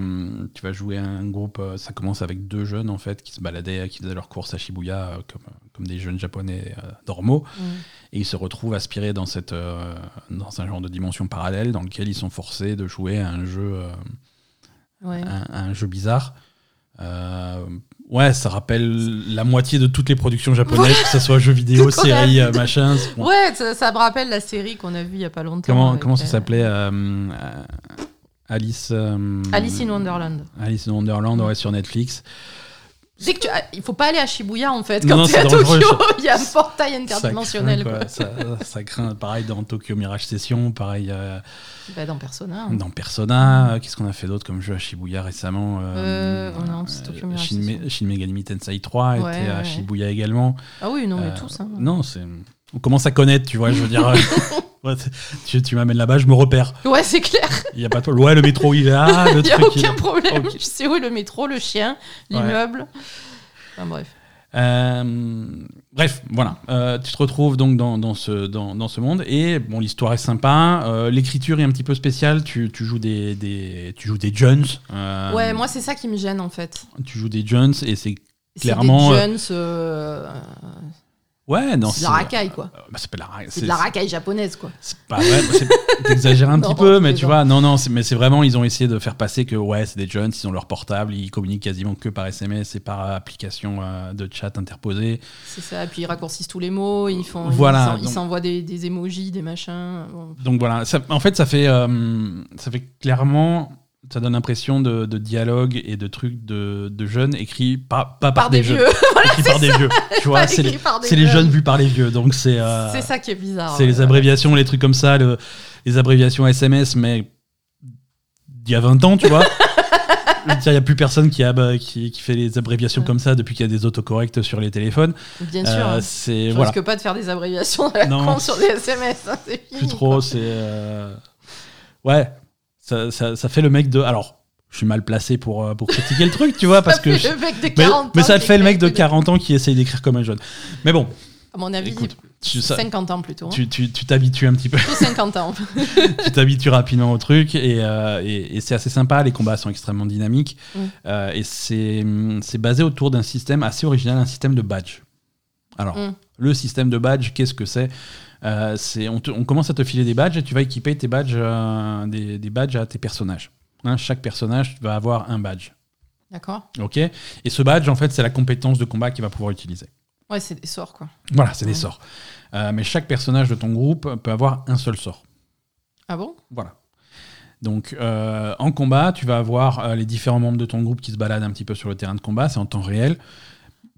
[SPEAKER 1] tu vas jouer un groupe. ça commence avec deux jeunes, en fait, qui se baladaient, qui faisaient leurs courses à Shibuya, comme, comme des jeunes japonais euh, normaux.
[SPEAKER 2] Mm.
[SPEAKER 1] Et ils se retrouvent aspirés dans, cette, euh, dans un genre de dimension parallèle dans lequel ils sont forcés de jouer à un jeu. euh,
[SPEAKER 2] Ouais.
[SPEAKER 1] un, un jeu bizarre. Euh, ouais, ça rappelle la moitié de toutes les productions japonaises, que ce soit jeux vidéo, séries, euh, machin. bon.
[SPEAKER 2] Ouais, ça, ça me rappelle la série qu'on a vue il y a pas longtemps.
[SPEAKER 1] Comment, comment ça
[SPEAKER 2] euh,
[SPEAKER 1] s'appelait euh, Alice.
[SPEAKER 2] Alice in Wonderland.
[SPEAKER 1] Alice in Wonderland, ouais, sur Netflix.
[SPEAKER 2] Dès que tu, il faut pas aller à Shibuya en fait. Quand
[SPEAKER 1] non,
[SPEAKER 2] t'es
[SPEAKER 1] c'est
[SPEAKER 2] à Tokyo, il y a un portail
[SPEAKER 1] Ça
[SPEAKER 2] interdimensionnel.
[SPEAKER 1] craint,
[SPEAKER 2] quoi.
[SPEAKER 1] quoi. Ça, ça craint. Pareil dans Tokyo Mirage Session, pareil euh,
[SPEAKER 2] Bah, dans Persona. hein.
[SPEAKER 1] dans Persona. Euh, Qu'est-ce qu'on a fait d'autre comme jeu à Shibuya récemment
[SPEAKER 2] Euh, non, Tokyo Mirage
[SPEAKER 1] Shin. Me- Shin Megami Tensei 3 était
[SPEAKER 2] Ouais,
[SPEAKER 1] à
[SPEAKER 2] ouais.
[SPEAKER 1] Shibuya également.
[SPEAKER 2] Ah oui, non, mais
[SPEAKER 1] Euh,
[SPEAKER 2] tous. hein.
[SPEAKER 1] Non, c'est. On commence à connaître, tu vois. Je veux dire, euh, ouais, tu, tu m'amènes là-bas, je me repère.
[SPEAKER 2] Ouais, c'est clair.
[SPEAKER 1] Il y a pas de Ouais, le métro, il est là. Le
[SPEAKER 2] Il n'y a
[SPEAKER 1] il
[SPEAKER 2] aucun problème. Je sais où est le métro, le chien,
[SPEAKER 1] Ouais.
[SPEAKER 2] l'immeuble. Enfin bref.
[SPEAKER 1] Euh, bref, voilà. Euh, tu te retrouves donc dans, dans ce, dans, dans ce monde et bon, l'histoire est sympa. euh, L'écriture est un petit peu spéciale. Tu, tu joues des, des tu joues des Jones.
[SPEAKER 2] Ouais, moi, c'est ça qui me gêne en fait.
[SPEAKER 1] Tu joues des Jones et c'est Clairement,
[SPEAKER 2] des euh,
[SPEAKER 1] ouais non
[SPEAKER 2] c'est de la racaille quoi.
[SPEAKER 1] euh, bah, c'est pas de la ra-
[SPEAKER 2] C'est de la racaille japonaise quoi.
[SPEAKER 1] C'est pas vrai, t'exagères un
[SPEAKER 2] Non,
[SPEAKER 1] petit peu, mais tu vois, non, non, mais c'est vraiment, ils ont essayé de faire passer que ouais, c'est des jeunes, ils ont leur portable, ils communiquent quasiment que par SMS et par application euh, de chat interposée.
[SPEAKER 2] C'est ça. Puis ils raccourcissent tous les mots, ils font,
[SPEAKER 1] Voilà,
[SPEAKER 2] ils s'envoient des, des emojis, des machins. Bon.
[SPEAKER 1] Donc voilà, ça- en fait, ça fait, euh, ça fait clairement, ça donne l'impression de, de dialogue et de trucs de, de jeunes écrits pas, pas par,
[SPEAKER 2] Par des vieux.
[SPEAKER 1] écrits par des vieux. Tu vois, c'est les, les jeunes vus par les vieux, donc c'est. euh,
[SPEAKER 2] C'est ça qui est bizarre.
[SPEAKER 1] C'est
[SPEAKER 2] ouais.
[SPEAKER 1] les abréviations, les trucs comme ça, le- les abréviations SMS, mais d'il y a 20 ans, tu vois. Il n'y a plus personne qui, a, bah, qui, qui fait les abréviations
[SPEAKER 2] Ouais.
[SPEAKER 1] comme ça depuis qu'il y a des autocorrects sur les téléphones.
[SPEAKER 2] Bien sûr.
[SPEAKER 1] Euh,
[SPEAKER 2] hein.
[SPEAKER 1] c'est
[SPEAKER 2] Je
[SPEAKER 1] voilà,
[SPEAKER 2] risque pas de faire des abréviations à la
[SPEAKER 1] Non.
[SPEAKER 2] con sur des SMS. hein, c'est
[SPEAKER 1] trop. C'est euh, ouais, ça, ça, ça fait le mec de. Alors, je suis mal placé pour pour critiquer le truc, tu vois, parce que. je-
[SPEAKER 2] le mec de
[SPEAKER 1] Mais,
[SPEAKER 2] 40
[SPEAKER 1] mais
[SPEAKER 2] ans
[SPEAKER 1] ça le
[SPEAKER 2] qui
[SPEAKER 1] fait le mec de
[SPEAKER 2] écrit-
[SPEAKER 1] 40 ans qui essaye d'écrire comme un jeune. Mais bon,
[SPEAKER 2] À mon avis,
[SPEAKER 1] écoute, tu ça-
[SPEAKER 2] 50 ans plutôt. hein.
[SPEAKER 1] tu tu- tu t'habitues un petit peu.
[SPEAKER 2] Plutôt 50 ans.
[SPEAKER 1] tu t'habitues rapidement au truc et, euh, et- et c'est assez sympa. Les combats sont extrêmement dynamiques
[SPEAKER 2] Mm.
[SPEAKER 1] Euh, et c'est c'est basé autour d'un système assez original, un système de badge. Alors,
[SPEAKER 2] Mm.
[SPEAKER 1] le système de badge, qu'est-ce que c'est? Euh, C'est on, te- on commence à te filer des badges et tu vas équiper tes badges, euh, des, des badges à tes personnages. Hein, chaque personnage va avoir un badge.
[SPEAKER 2] D'accord
[SPEAKER 1] Ok Et ce badge, en fait, c'est la compétence de combat qu'il va pouvoir utiliser.
[SPEAKER 2] Ouais, c'est des sorts, quoi.
[SPEAKER 1] Voilà, c'est des sorts. Euh, mais chaque personnage de ton groupe peut avoir un seul sort.
[SPEAKER 2] Ah bon?
[SPEAKER 1] Voilà. Donc en combat, tu vas avoir les différents membres de ton groupe qui se baladent un petit peu sur le terrain de combat, c'est en temps réel.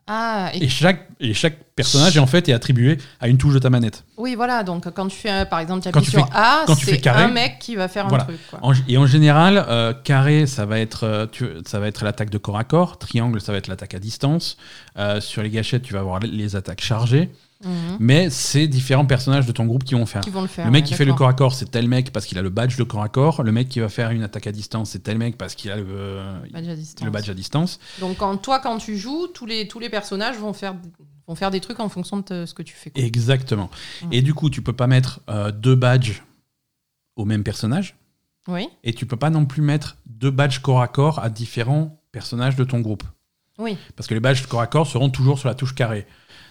[SPEAKER 2] Ah, et,
[SPEAKER 1] Et chaque, et chaque personnage est en fait est attribué à une touche de ta manette.
[SPEAKER 2] oui, voilà. Donc, quand tu fais, un- par exemple, tu appuies sur
[SPEAKER 1] fais-
[SPEAKER 2] A, c'est un mec qui va faire
[SPEAKER 1] voilà.
[SPEAKER 2] un truc. Quoi.
[SPEAKER 1] En- et en général, euh, carré, ça va être, euh, tu- ça va être l'attaque de corps à corps. Triangle, ça va être l'attaque à distance. Euh, sur les gâchettes, tu vas avoir les attaques chargées.
[SPEAKER 2] Mhm.
[SPEAKER 1] Mais c'est différents personnages de ton groupe qui vont faire.
[SPEAKER 2] Qui vont le faire.
[SPEAKER 1] Le mec
[SPEAKER 2] ouais,
[SPEAKER 1] qui fait le corps à corps, c'est tel mec parce qu'il a le badge de corps à corps. Le mec qui va faire une attaque à distance, c'est tel mec parce qu'il a le,
[SPEAKER 2] Badge à distance.
[SPEAKER 1] le badge à distance.
[SPEAKER 2] Donc, quand, toi, quand tu joues, tous les, tous les personnages vont faire, vont faire des trucs en fonction de te- ce que tu fais. quoi.
[SPEAKER 1] Exactement.
[SPEAKER 2] Mm.
[SPEAKER 1] Et du coup, tu peux pas mettre euh, deux badges au même personnage.
[SPEAKER 2] Oui,
[SPEAKER 1] Et tu peux pas non plus mettre deux badges corps à corps à différents personnages de ton groupe.
[SPEAKER 2] oui,
[SPEAKER 1] Parce que les badges corps à corps seront toujours sur la touche carré.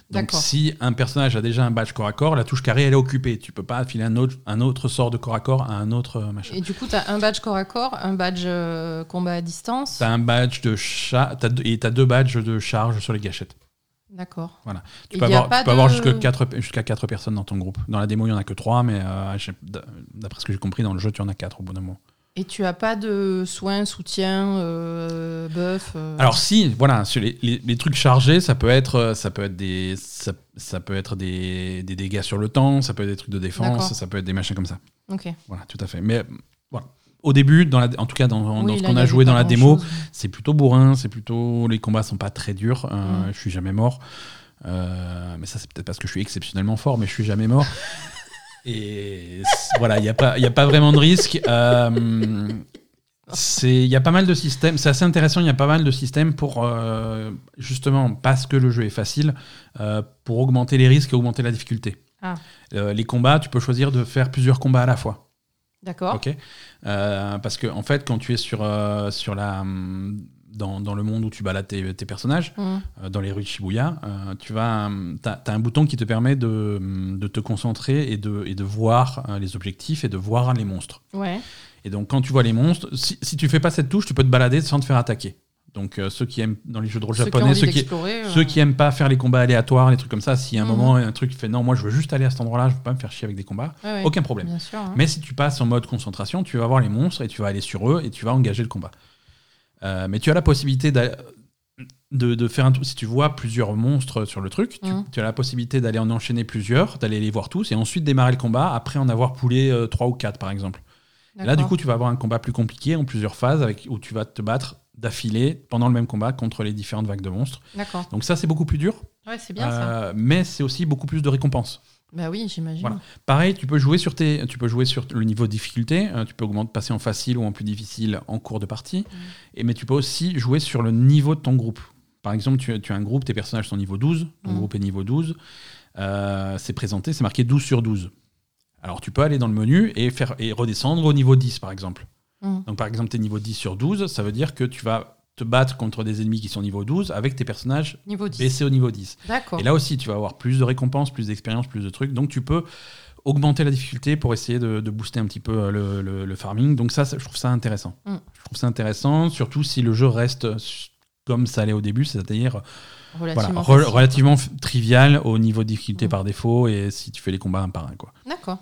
[SPEAKER 1] Donc si un personnage a déjà un badge corps à corps, la touche carré elle est occupée. Tu peux pas affiler un autre, un autre sort de corps à corps à un autre euh, machin.
[SPEAKER 2] Et du coup, tu as un badge corps à corps, un badge euh, combat à distance.
[SPEAKER 1] T'as un badge de chat et t'as deux badges de charge sur les gâchettes.
[SPEAKER 2] D'accord.
[SPEAKER 1] Tu peux avoir,
[SPEAKER 2] pas
[SPEAKER 1] tu peux avoir jusqu'à 4 jusqu'à quatre personnes dans ton groupe. Dans la démo, il y en a que 3, mais euh, d'après ce que j'ai compris, dans le jeu, tu en as 4 au bout d'un moment.
[SPEAKER 2] Et tu as pas de soins, soutien, euh, buff euh,
[SPEAKER 1] Alors si, voilà, sur les, les- les trucs chargés, ça peut être, euh, ça peut être des, ça, ça peut être des, des dégâts sur le temps, ça peut être des trucs de défense, ça peut être des machins comme ça.
[SPEAKER 2] Ok.
[SPEAKER 1] Voilà, tout à fait. Mais voilà. Au début, dans la, en tout cas dans, ce qu'on a joué dans la démo, c'est plutôt bourrin, c'est plutôt les combats sont pas très durs. euh,
[SPEAKER 2] Mm.
[SPEAKER 1] Je suis jamais mort, mais ça c'est peut-être parce que je suis exceptionnellement fort, mais je suis jamais mort. Et voilà, il y a pas, y a pas vraiment de risque. Euh, il y a pas mal de systèmes. C'est assez intéressant. Il y a pas mal de systèmes pour euh, justement parce que le jeu est facile, euh, pour augmenter les risques et augmenter la difficulté.
[SPEAKER 2] Ah.
[SPEAKER 1] Les combats, tu peux choisir de faire plusieurs combats à la fois.
[SPEAKER 2] D'accord.
[SPEAKER 1] Ok. Parce que en fait, quand tu es sur sur la dans, dans le monde où tu balades tes, tes personnages,
[SPEAKER 2] Mhm.
[SPEAKER 1] euh, dans les rues de Shibuya, euh, tu vas, hum, t'as un bouton qui te permet de, hum, de te concentrer et de, et de voir euh, les objectifs et de voir les monstres.
[SPEAKER 2] Ouais.
[SPEAKER 1] Et donc, quand tu vois les monstres, si, si tu fais pas cette touche, tu peux te balader sans te faire attaquer. Donc, euh, ceux qui aiment dans les jeux de rôle
[SPEAKER 2] Ceux
[SPEAKER 1] japonais, ceux qui,
[SPEAKER 2] euh,
[SPEAKER 1] ceux qui aiment pas faire les combats aléatoires, les trucs comme ça, si à un
[SPEAKER 2] Mhm.
[SPEAKER 1] moment un truc fait non, moi je veux juste aller à cet endroit-là, je veux pas me faire chier avec des combats,
[SPEAKER 2] ouais, ouais,
[SPEAKER 1] aucun problème.
[SPEAKER 2] Sûr. hein.
[SPEAKER 1] Mais si tu passes en mode concentration, tu vas voir les monstres et tu vas aller sur eux et tu vas engager le combat. Euh, mais tu as la possibilité de, de faire un truc. Si tu vois plusieurs monstres sur le truc, tu,
[SPEAKER 2] Mhm.
[SPEAKER 1] tu as la possibilité d'aller en enchaîner plusieurs, d'aller les voir tous et ensuite démarrer le combat après en avoir poulé euh, trois ou quatre par exemple. Et là, du coup, tu vas avoir un combat plus compliqué en plusieurs phases avec, où tu vas te battre d'affilée pendant le même combat contre les différentes vagues de monstres.
[SPEAKER 2] D'accord.
[SPEAKER 1] Donc ça, c'est beaucoup plus dur,
[SPEAKER 2] Ouais, c'est bien ça.
[SPEAKER 1] euh, mais c'est aussi beaucoup plus de récompenses.
[SPEAKER 2] Bah oui, j'imagine.
[SPEAKER 1] Voilà. Pareil, tu peux jouer sur tes, tu peux jouer sur le niveau de difficulté. euh, tu peux augmenter, passer en facile ou en plus difficile en cours de partie. Et mais tu peux aussi jouer sur le niveau de ton groupe. Par exemple, tu, tu as un groupe, tes personnages sont niveau 12, ton
[SPEAKER 2] Mm.
[SPEAKER 1] groupe est niveau 12. euh, c'est présenté, c'est marqué 12 sur 12. Alors tu peux aller dans le menu et faire et redescendre au niveau 10 par exemple.
[SPEAKER 2] Mm.
[SPEAKER 1] Donc par exemple, tu es niveau 10 sur 12, ça veut dire que tu vas te battre contre des ennemis qui sont niveau 12 avec tes personnages
[SPEAKER 2] Niveau 10.
[SPEAKER 1] baissés au niveau 10.
[SPEAKER 2] D'accord.
[SPEAKER 1] Et là aussi, tu vas avoir plus de récompenses, plus d'expérience, plus de trucs. Donc, tu peux augmenter la difficulté pour essayer de, de booster un petit peu euh, le, le- le farming. Donc, ça, ça, je trouve ça intéressant.
[SPEAKER 2] Mm.
[SPEAKER 1] Je trouve ça intéressant, surtout si le jeu reste comme ça allait au début, c'est-à-dire voilà,
[SPEAKER 2] Relativement.
[SPEAKER 1] re- trivial au niveau de difficulté
[SPEAKER 2] Mm.
[SPEAKER 1] par défaut et si tu fais les combats un par un.
[SPEAKER 2] D'accord.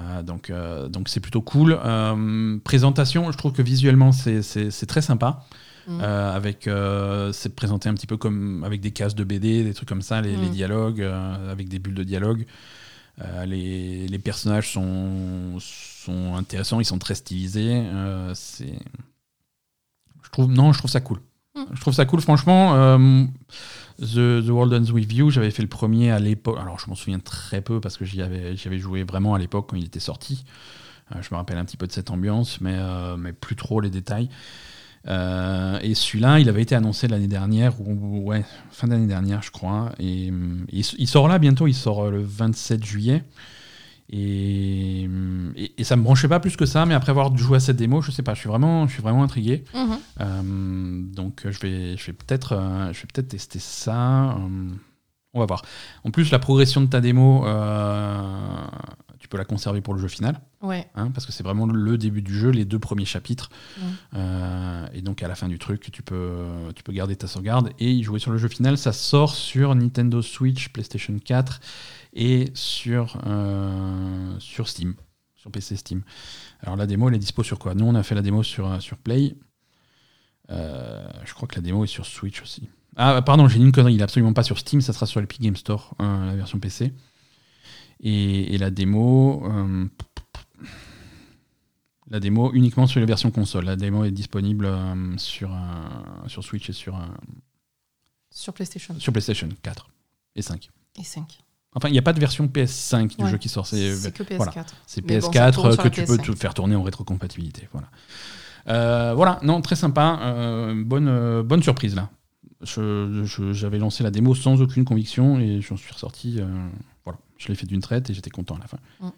[SPEAKER 1] Euh, donc, euh, donc c'est plutôt cool. Euh, présentation, je trouve que visuellement, c'est très sympa.
[SPEAKER 2] Mm.
[SPEAKER 1] Euh, avec euh, c'est présenté un petit peu comme avec des cases de BD, des trucs comme ça, les,
[SPEAKER 2] Mm.
[SPEAKER 1] les dialogues, euh, avec des bulles de dialogue. Euh, les, les personnages sont, sont intéressants, ils sont très stylisés. c'est, je trouve, non, je trouve ça cool.
[SPEAKER 2] Mm.
[SPEAKER 1] Je trouve ça cool, franchement. The, The World Ends With You, j'avais fait le premier à l'époque. Alors, je m'en souviens très peu parce que j'y avais, j'y avais joué vraiment à l'époque quand il était sorti. Je me rappelle un petit peu de cette ambiance, mais, mais plus trop les détails. Euh, et celui-là, il avait été annoncé l'année dernière, ou ouais, fin d'année dernière, je crois. Et, il, sort là bientôt, il sort euh, le 27 juillet. Et, et, et ça me branchait pas plus que ça, mais après avoir joué à cette démo, je sais pas, je suis vraiment, je suis vraiment intrigué.
[SPEAKER 2] Mhm.
[SPEAKER 1] Euh, donc je vais, je vais peut-être, euh, je vais peut-être tester ça. Euh, on va voir. En plus, la progression de ta démo, tu peux la conserver pour le jeu final,
[SPEAKER 2] Ouais.
[SPEAKER 1] hein, parce que c'est vraiment le début du jeu, les deux premiers chapitres.
[SPEAKER 2] Ouais.
[SPEAKER 1] Euh, et donc à la fin du truc, tu peux, tu peux garder ta sauvegarde et y jouer sur le jeu final. Ça sort sur Nintendo Switch, PlayStation 4 et sur, euh, sur Steam. sur PC Steam. Alors la démo, elle est dispo sur quoi? Nous, on a fait la démo sur, euh, sur Play. Euh, je crois que la démo est sur Switch aussi. Ah, pardon, j'ai dit une connerie. Il est absolument pas sur Steam, ça sera sur l'Epic Game Store, euh, la version PC. Et, et la démo. euh, la démo uniquement sur les versions console. La démo est disponible euh, sur, euh, sur Switch et sur,
[SPEAKER 2] Sur PlayStation.
[SPEAKER 1] sur PlayStation 4 et 5.
[SPEAKER 2] Et 5.
[SPEAKER 1] Enfin, il n'y a pas de version PS5 du
[SPEAKER 2] Ouais.
[SPEAKER 1] jeu qui sort. C'est
[SPEAKER 2] que PS4.
[SPEAKER 1] voilà. C'est
[SPEAKER 2] Mais bon, ça
[SPEAKER 1] PS4
[SPEAKER 2] tourne sur
[SPEAKER 1] que tu peux
[SPEAKER 2] PS5.
[SPEAKER 1] te faire tourner en rétrocompatibilité. Voilà. Euh, voilà, non, très sympa. euh, bonne, euh, bonne surprise là. Je- je- J'avais lancé la démo sans aucune conviction et j'en suis ressorti. Voilà, je l'ai fait d'une traite et j'étais content à la fin.
[SPEAKER 2] Mm.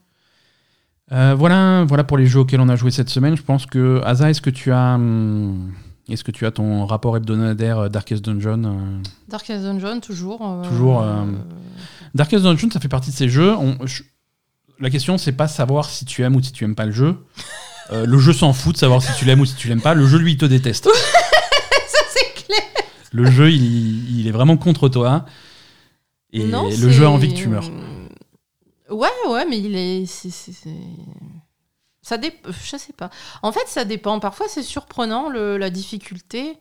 [SPEAKER 1] Euh, voilà, voilà pour les jeux auxquels on a joué cette semaine. Je pense que Asa, est-ce que tu as, hum, est-ce que tu as ton rapport hebdomadaire euh, Darkest Dungeon euh?
[SPEAKER 2] Darkest Dungeon, toujours. euh,
[SPEAKER 1] Toujours, Darkest Dungeon, ça fait partie de ces jeux. On- je- la question, c'est pas savoir si tu aimes ou si tu aimes pas le jeu. Le jeu s'en fout de savoir si tu l'aimes ou si tu l'aimes pas. Le jeu, lui, il te déteste.
[SPEAKER 2] Ça, c'est clair.
[SPEAKER 1] Le jeu, il, il est vraiment contre toi. Et
[SPEAKER 2] Non,
[SPEAKER 1] le jeu a envie que tu meurs.
[SPEAKER 2] Ouais, ouais, mais il est. Ça dépend. Je sais pas. En fait, ça dépend. Parfois, c'est surprenant le- la difficulté.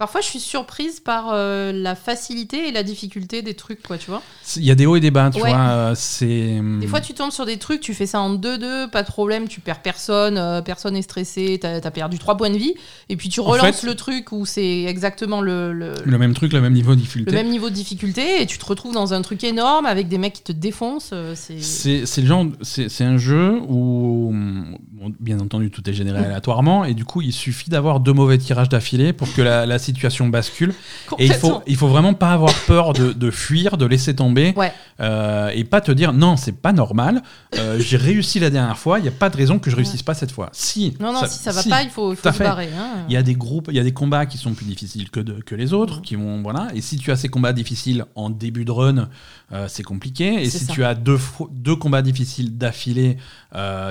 [SPEAKER 2] Parfois, je suis surprise par euh, la facilité et la difficulté des trucs, quoi, tu vois.
[SPEAKER 1] Il y a des hauts et des bas, tu
[SPEAKER 2] Ouais.
[SPEAKER 1] vois. euh, C'est.
[SPEAKER 2] Des fois, tu tombes sur des trucs, tu fais ça en 2-2, pas de problème, tu perds personne, euh, personne est stressé, t'as as perdu 3 points de vie, et puis tu
[SPEAKER 1] En
[SPEAKER 2] relances
[SPEAKER 1] fait-
[SPEAKER 2] le truc où c'est exactement le, le,
[SPEAKER 1] le même truc, le même niveau de
[SPEAKER 2] le
[SPEAKER 1] difficulté.
[SPEAKER 2] même niveau de difficulté, et tu te retrouves dans un truc énorme avec des mecs qui te défoncent. C'est.
[SPEAKER 1] C'est le genre, c'est c'est un jeu où, bon, bien entendu, tout est généré aléatoirement, et du coup, il suffit d'avoir deux mauvais tirages d'affilée pour que la, la situation bascule. Et il faut, il faut vraiment pas avoir peur de, de fuir, de laisser tomber,
[SPEAKER 2] Ouais.
[SPEAKER 1] euh, et pas te dire non, c'est pas normal. euh, J'ai réussi la dernière fois, il y a pas de raison que je réussisse pas cette fois. Si.
[SPEAKER 2] Non, non, si ça va
[SPEAKER 1] si.
[SPEAKER 2] pas, il faut, il faut se
[SPEAKER 1] fait.
[SPEAKER 2] barrer. hein.
[SPEAKER 1] Il y a des groupes, il y a des combats qui sont plus difficiles que, de- que les autres,
[SPEAKER 2] Mhm.
[SPEAKER 1] qui vont voilà. Et si tu as ces combats difficiles en début de run, euh, c'est compliqué. Et si
[SPEAKER 2] ça.
[SPEAKER 1] tu as deux, deux combats difficiles d'affilée,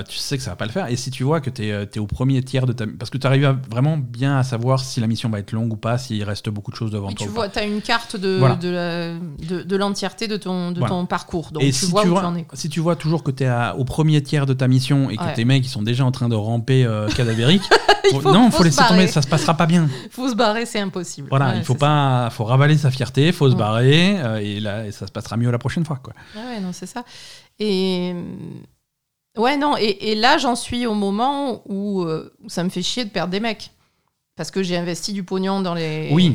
[SPEAKER 1] tu sais que ça va pas le faire. Et si tu vois que tu es, au premier tiers de ta, parce que tu arrives à- vraiment bien à savoir si la mission va être longue ou pas, s'il reste beaucoup de choses devant
[SPEAKER 2] Oui,
[SPEAKER 1] toi.
[SPEAKER 2] tu vois, tu as une carte de,
[SPEAKER 1] Voilà.
[SPEAKER 2] de, la- de, de l'entièreté de ton, de
[SPEAKER 1] Voilà.
[SPEAKER 2] ton parcours. Donc
[SPEAKER 1] et
[SPEAKER 2] tu
[SPEAKER 1] si
[SPEAKER 2] vois
[SPEAKER 1] tu
[SPEAKER 2] où
[SPEAKER 1] vois,
[SPEAKER 2] en es.
[SPEAKER 1] si tu vois toujours que tu es au premier tiers de ta mission et que
[SPEAKER 2] Ouais.
[SPEAKER 1] tes mecs ils sont déjà en train de ramper euh, cadavériques,
[SPEAKER 2] Il
[SPEAKER 1] faut- non,
[SPEAKER 2] faut
[SPEAKER 1] faut
[SPEAKER 2] se
[SPEAKER 1] laisser tomber, ça se passera pas bien.
[SPEAKER 2] faut se barrer, c'est impossible.
[SPEAKER 1] Voilà,
[SPEAKER 2] Ouais,
[SPEAKER 1] il faut pas, faut ravaler sa fierté, faut se barrer euh, et là, et ça se passera mieux la prochaine fois, quoi.
[SPEAKER 2] ça. Ouais, non, c'est ça. Et. Ouais, non, et, et là, j'en suis au moment où, euh, où ça me fait chier de perdre des mecs. Parce que j'ai investi du pognon dans les.
[SPEAKER 1] Oui,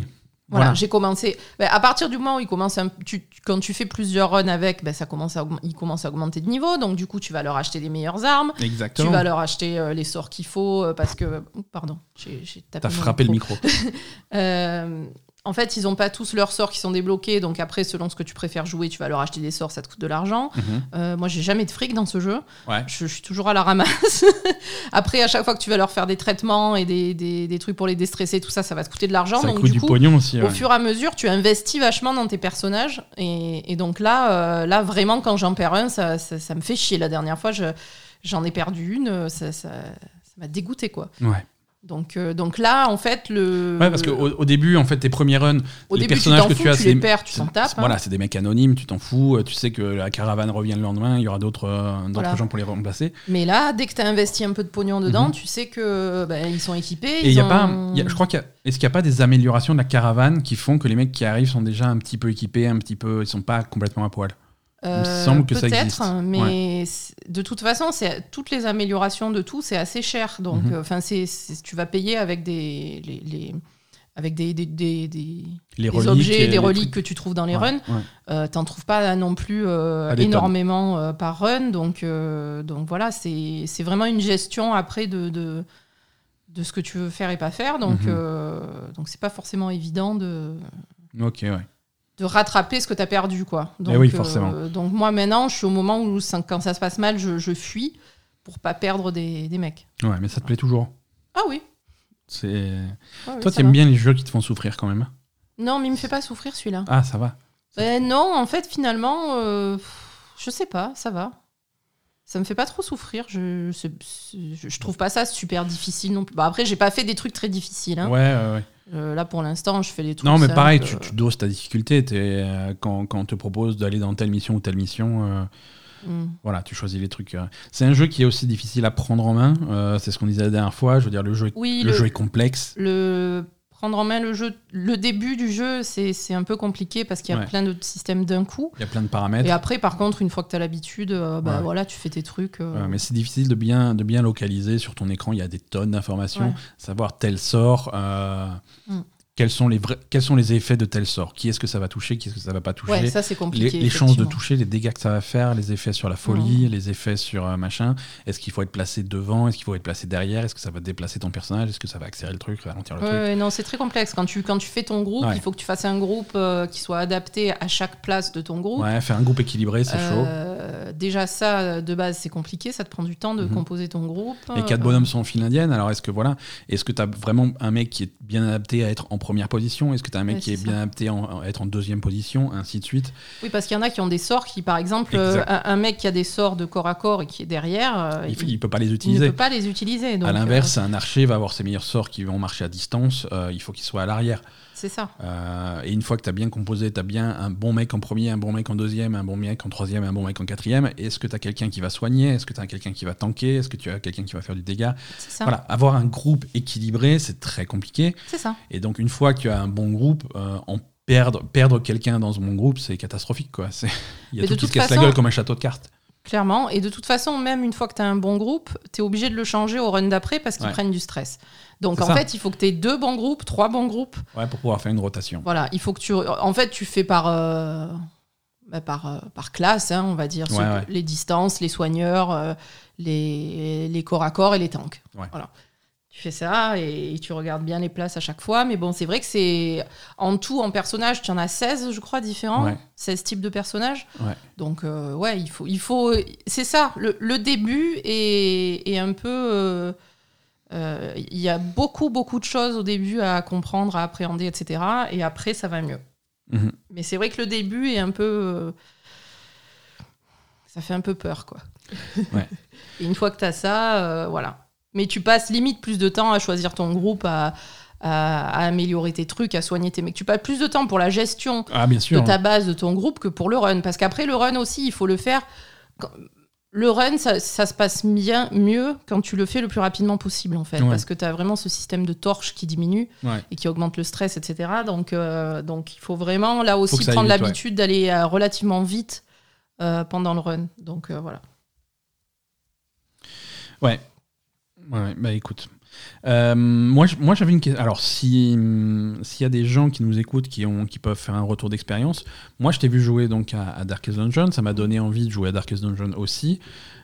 [SPEAKER 2] Voilà,
[SPEAKER 1] voilà.
[SPEAKER 2] j'ai commencé. ben, à partir du moment où il commence un- tu- quand tu fais plusieurs runs avec, ben, ça commence à, il commence à augmenter de niveau. Donc, du coup, tu vas leur acheter des meilleures armes.
[SPEAKER 1] Exactement.
[SPEAKER 2] Tu vas leur acheter euh, les sorts qu'il faut euh, parce que. oh, Pardon, j'ai tapé.
[SPEAKER 1] T'as frappé le
[SPEAKER 2] micro.
[SPEAKER 1] micro.
[SPEAKER 2] Euh, en fait, ils n'ont pas tous leurs sorts qui sont débloqués. Donc, après, selon ce que tu préfères jouer, tu vas leur acheter des sorts, ça te coûte de l'argent.
[SPEAKER 1] Mhm.
[SPEAKER 2] Euh, moi, j'ai jamais de fric dans ce jeu.
[SPEAKER 1] Ouais.
[SPEAKER 2] Je, je suis toujours à la ramasse. Après, à chaque fois que tu vas leur faire des traitements et des, des- des trucs pour les déstresser, tout ça, ça va te coûter de l'argent.
[SPEAKER 1] Ça
[SPEAKER 2] Donc,
[SPEAKER 1] coûte
[SPEAKER 2] du
[SPEAKER 1] du
[SPEAKER 2] coup,
[SPEAKER 1] pognon aussi.
[SPEAKER 2] au fur et à mesure, tu investis vachement dans tes personnages. Et, et donc là, euh, là, vraiment, quand j'en perds un, ça, ça, ça me fait chier. La dernière fois, je- j'en ai perdu une. ça m'a dégoûté, quoi.
[SPEAKER 1] Ouais.
[SPEAKER 2] Donc, euh, donc là, en fait, le.
[SPEAKER 1] Ouais, parce qu'au au début, en fait, tes premiers runs,
[SPEAKER 2] Au
[SPEAKER 1] les
[SPEAKER 2] début,
[SPEAKER 1] personnages que
[SPEAKER 2] fous,
[SPEAKER 1] tu as,
[SPEAKER 2] tu les perds, tu t'en tapes. hein.
[SPEAKER 1] Voilà, c'est des mecs anonymes, tu t'en fous. euh, Tu sais que la caravane revient le lendemain, il y aura d'autres euh,
[SPEAKER 2] Voilà.
[SPEAKER 1] gens pour les remplacer.
[SPEAKER 2] Mais là, dès que tu as investi un peu de pognon dedans,
[SPEAKER 1] Mhm.
[SPEAKER 2] tu sais que ben, ils sont équipés.
[SPEAKER 1] Et il y a
[SPEAKER 2] ont-
[SPEAKER 1] pas, il y a- je crois qu'il y a, est-ce qu'il n'y a pas des améliorations de la caravane qui font que les mecs qui arrivent sont déjà un petit peu équipés, un petit peu, ils sont pas complètement à poil?
[SPEAKER 2] Euh,
[SPEAKER 1] me semble que ça existe.
[SPEAKER 2] Peut-être, mais de toute façon, c'est toutes les améliorations de tout, c'est assez cher. Donc,
[SPEAKER 1] Mhm.
[SPEAKER 2] euh, enfin, tu vas payer avec des, les, les- avec des, des, des- des-
[SPEAKER 1] Les
[SPEAKER 2] des
[SPEAKER 1] reliques,
[SPEAKER 2] objets,
[SPEAKER 1] et
[SPEAKER 2] des reliques que tu trouves dans les
[SPEAKER 1] Ouais,
[SPEAKER 2] runs.
[SPEAKER 1] ouais.
[SPEAKER 2] Euh, T'en trouves pas non plus euh, énormément euh, par run. Donc, donc voilà, c'est vraiment une gestion après de, de, de ce que tu veux faire et pas faire. Donc, donc c'est pas forcément évident de
[SPEAKER 1] Ok, ouais.
[SPEAKER 2] De rattraper ce que tu as perdu quoi. Donc,
[SPEAKER 1] Eh oui, forcément.
[SPEAKER 2] euh, donc moi maintenant, je suis au moment où ça- quand ça se passe mal, je, je fuis pour pas perdre des, des mecs.
[SPEAKER 1] Ouais, mais ça te plaît toujours.
[SPEAKER 2] Ah oui.
[SPEAKER 1] C'est.
[SPEAKER 2] Oui,
[SPEAKER 1] Toi,
[SPEAKER 2] ça
[SPEAKER 1] tu aimes
[SPEAKER 2] va.
[SPEAKER 1] bien les jeux qui te font souffrir quand même.
[SPEAKER 2] Non, mais il me fait pas souffrir celui-là.
[SPEAKER 1] Ah, ça va.
[SPEAKER 2] Ben non, en fait finalement, euh, je sais pas, ça va. Ça me fait pas trop souffrir. Je, je, je trouve pas ça super difficile non plus. Bah, après, j'ai pas fait des trucs très difficiles. hein.
[SPEAKER 1] Ouais, ouais, ouais.
[SPEAKER 2] Euh, là, pour l'instant, je fais des trucs.
[SPEAKER 1] Non, mais
[SPEAKER 2] simples.
[SPEAKER 1] pareil, tu, tu doses ta difficulté. euh, quand, quand on te propose d'aller dans telle mission ou telle mission, euh,
[SPEAKER 2] Mm.
[SPEAKER 1] Voilà, tu choisis les trucs. euh. C'est un jeu qui est aussi difficile à prendre en main. euh, c'est ce qu'on disait la dernière fois. Je veux dire, le jeu
[SPEAKER 2] Oui,
[SPEAKER 1] le
[SPEAKER 2] le,
[SPEAKER 1] jeu est complexe.
[SPEAKER 2] le- prendre en main le jeu, le début du jeu, c'est c'est un peu compliqué parce qu'il y a
[SPEAKER 1] Ouais.
[SPEAKER 2] plein de systèmes d'un coup.
[SPEAKER 1] Il y a plein de paramètres.
[SPEAKER 2] Et après, par contre, une fois que tu as l'habitude, euh, bah
[SPEAKER 1] Ouais.
[SPEAKER 2] voilà, tu fais tes trucs. euh,
[SPEAKER 1] Ouais, mais c'est difficile de bien, de bien localiser sur ton écran. Il y a des tonnes d'informations. Savoir tel sort, euh,
[SPEAKER 2] Mm.
[SPEAKER 1] Quels, sont les vrais, quels sont les effets de tel sort. Qui est-ce que ça va toucher, qui est-ce que ça va pas toucher?
[SPEAKER 2] ouais, ça c'est
[SPEAKER 1] les,
[SPEAKER 2] compliqué.
[SPEAKER 1] les chances de toucher, les dégâts que ça va faire, les effets sur la folie, les effets sur euh, machin. Est-ce qu'il faut être placé devant? Est-ce qu'il faut être placé derrière? Est-ce que ça va déplacer ton personnage? Est-ce que ça va accélérer le truc, ralentir le
[SPEAKER 2] Ouais,
[SPEAKER 1] truc?
[SPEAKER 2] ouais, non, c'est très complexe. Quand tu, quand tu fais ton groupe, il faut que tu fasses un groupe euh, qui soit adapté à chaque place de ton groupe.
[SPEAKER 1] Ouais, faire un groupe équilibré, c'est chaud.
[SPEAKER 2] Euh, déjà, ça, de base, c'est compliqué. Ça te prend du temps de
[SPEAKER 1] Mhm.
[SPEAKER 2] composer ton groupe.
[SPEAKER 1] Les quatre
[SPEAKER 2] Euh,
[SPEAKER 1] bonhommes sont en file indienne, alors est-ce que voilà, est-ce que tu as vraiment un mec qui est bien adapté à être en première position Est-ce que tu as un mec
[SPEAKER 2] Ouais,
[SPEAKER 1] qui est bien en- à être en deuxième position, ainsi de suite
[SPEAKER 2] Oui, parce qu'il y en a qui ont des sorts qui, par exemple, euh, un, mec qui a des sorts de corps à corps et qui est derrière, euh,
[SPEAKER 1] il,
[SPEAKER 2] il
[SPEAKER 1] peut pas les
[SPEAKER 2] il ne
[SPEAKER 1] utiliser.
[SPEAKER 2] peut pas les utiliser. Donc,
[SPEAKER 1] à l'inverse,
[SPEAKER 2] euh,
[SPEAKER 1] un archer va avoir ses meilleurs sorts qui vont marcher à distance, il faut qu'il soit à l'arrière.
[SPEAKER 2] C'est ça.
[SPEAKER 1] Euh, et une fois que tu as bien composé, tu as bien un bon mec en premier, un bon mec en deuxième, un bon mec en troisième, un bon mec en quatrième, est-ce que tu as quelqu'un qui va soigner? Est-ce que tu as quelqu'un qui va tanker? Est-ce que tu as quelqu'un qui va faire du dégât?
[SPEAKER 2] C'est ça.
[SPEAKER 1] Voilà, avoir un groupe équilibré, c'est très compliqué.
[SPEAKER 2] C'est ça.
[SPEAKER 1] Et donc, une fois que tu as un bon groupe, euh, en perdre, perdre quelqu'un dans bon groupe, c'est catastrophique. Quoi. C'est- Il y a
[SPEAKER 2] Mais
[SPEAKER 1] tout
[SPEAKER 2] de
[SPEAKER 1] qui se casse la gueule comme un château de cartes.
[SPEAKER 2] Clairement. Et de toute façon, même une fois que tu as un bon groupe, tu es obligé de le changer au run d'après parce qu'ils
[SPEAKER 1] Ouais.
[SPEAKER 2] prennent du stress. Donc en
[SPEAKER 1] ça.
[SPEAKER 2] fait, il faut que tu aies deux bons groupes, trois bons groupes.
[SPEAKER 1] Ouais, pour pouvoir faire une rotation.
[SPEAKER 2] Voilà, il faut que tu. En fait, tu fais par. euh, bah, par, euh, par classe, hein, on va dire,
[SPEAKER 1] Ouais,
[SPEAKER 2] les distances, les soigneurs, euh, les, les corps à corps et les tanks.
[SPEAKER 1] Ouais.
[SPEAKER 2] Voilà. Tu fais ça et tu regardes bien les places à chaque fois. Mais bon, c'est vrai que c'est. En tout, en personnage, tu en as 16, je crois, différents.
[SPEAKER 1] Ouais.
[SPEAKER 2] 16 types de personnages.
[SPEAKER 1] Ouais.
[SPEAKER 2] Donc, euh, ouais, il faut. Il faut c'est ça, le, le début est, est un peu. Euh, Il y a beaucoup, beaucoup de choses au début à comprendre, à appréhender, etc. Et après, ça va mieux.
[SPEAKER 1] Mhm.
[SPEAKER 2] Mais c'est vrai que le début est un peu. euh, Ça fait un peu peur, quoi.
[SPEAKER 1] Ouais.
[SPEAKER 2] Et une fois que tu as ça, euh, voilà. Mais tu passes limite plus de temps à choisir ton groupe, à, à- à améliorer tes trucs, à soigner tes mecs. Tu passes plus de temps pour la gestion
[SPEAKER 1] Ah, bien sûr.
[SPEAKER 2] de ta base, de ton groupe, que pour le run. Parce qu'après, le run aussi, il faut le faire. Le run, ça, ça se passe bien, mieux quand tu le fais le plus rapidement possible, en fait.
[SPEAKER 1] Ouais.
[SPEAKER 2] Parce que tu as vraiment ce système de torche qui diminue
[SPEAKER 1] Ouais.
[SPEAKER 2] et qui augmente le stress, etc. Donc, euh, donc il faut vraiment, là aussi, prendre
[SPEAKER 1] ouais.
[SPEAKER 2] l'habitude d'aller euh, relativement vite euh, pendant le run. Donc, voilà.
[SPEAKER 1] Ouais. Ouais, bah écoute. Euh, moi, moi j'avais une question. Alors, si s'il y a des gens qui nous écoutent qui, ont, qui peuvent faire un retour d'expérience, moi je t'ai vu jouer donc à, à Darkest Dungeon, ça m'a donné envie de jouer à Darkest Dungeon aussi.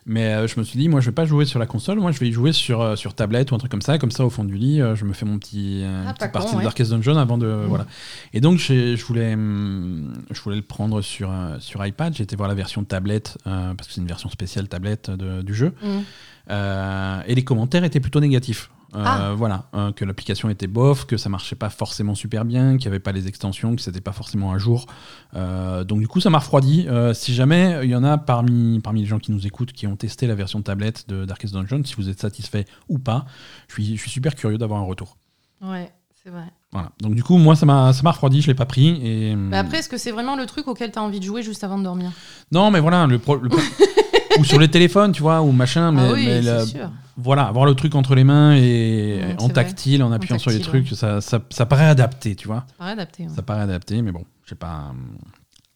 [SPEAKER 1] Mais euh, je me suis dit, moi je vais pas jouer sur la console, moi je vais y jouer sur, euh, sur tablette ou un truc comme ça, comme ça au fond du lit, je me fais mon petit
[SPEAKER 2] Ah,
[SPEAKER 1] petite
[SPEAKER 2] pas con,
[SPEAKER 1] partie de. Darkest Dungeon avant de.
[SPEAKER 2] Mhm.
[SPEAKER 1] Voilà. Et donc je voulais, hum, je voulais le prendre sur, sur iPad, j'ai été voir la version tablette, parce que c'est une version spéciale tablette de- du jeu. Euh, et les commentaires étaient plutôt négatifs. Euh,
[SPEAKER 2] Ah.
[SPEAKER 1] Voilà, euh, que l'application était bof, que ça marchait pas forcément super bien, qu'il n'y avait pas les extensions, que c'était pas forcément à jour. Euh, donc du coup, ça m'a refroidi. Si jamais il y en a parmi, parmi les gens qui nous écoutent qui ont testé la version tablette de Darkest Dungeon, si vous êtes satisfait ou pas, je suis, je suis super curieux d'avoir un retour.
[SPEAKER 2] Ouais, c'est vrai.
[SPEAKER 1] Voilà. Donc du coup, moi, ça m'a ça m'a refroidi, je l'ai pas pris. Et,
[SPEAKER 2] Mais après, est-ce que c'est vraiment le truc auquel tu as envie de jouer juste avant de dormir?
[SPEAKER 1] Non, mais voilà, le, pro- le pro- ou sur les téléphones, tu vois, ou machin, mais,
[SPEAKER 2] Ah oui,
[SPEAKER 1] mais la-
[SPEAKER 2] sûr.
[SPEAKER 1] Voilà, avoir le truc entre les mains et en tactile, en appuyant sur les trucs, ça, ça, ça paraît adapté, tu vois.
[SPEAKER 2] Ça paraît adapté. ouais.
[SPEAKER 1] Ça paraît adapté, mais bon, j'ai pas,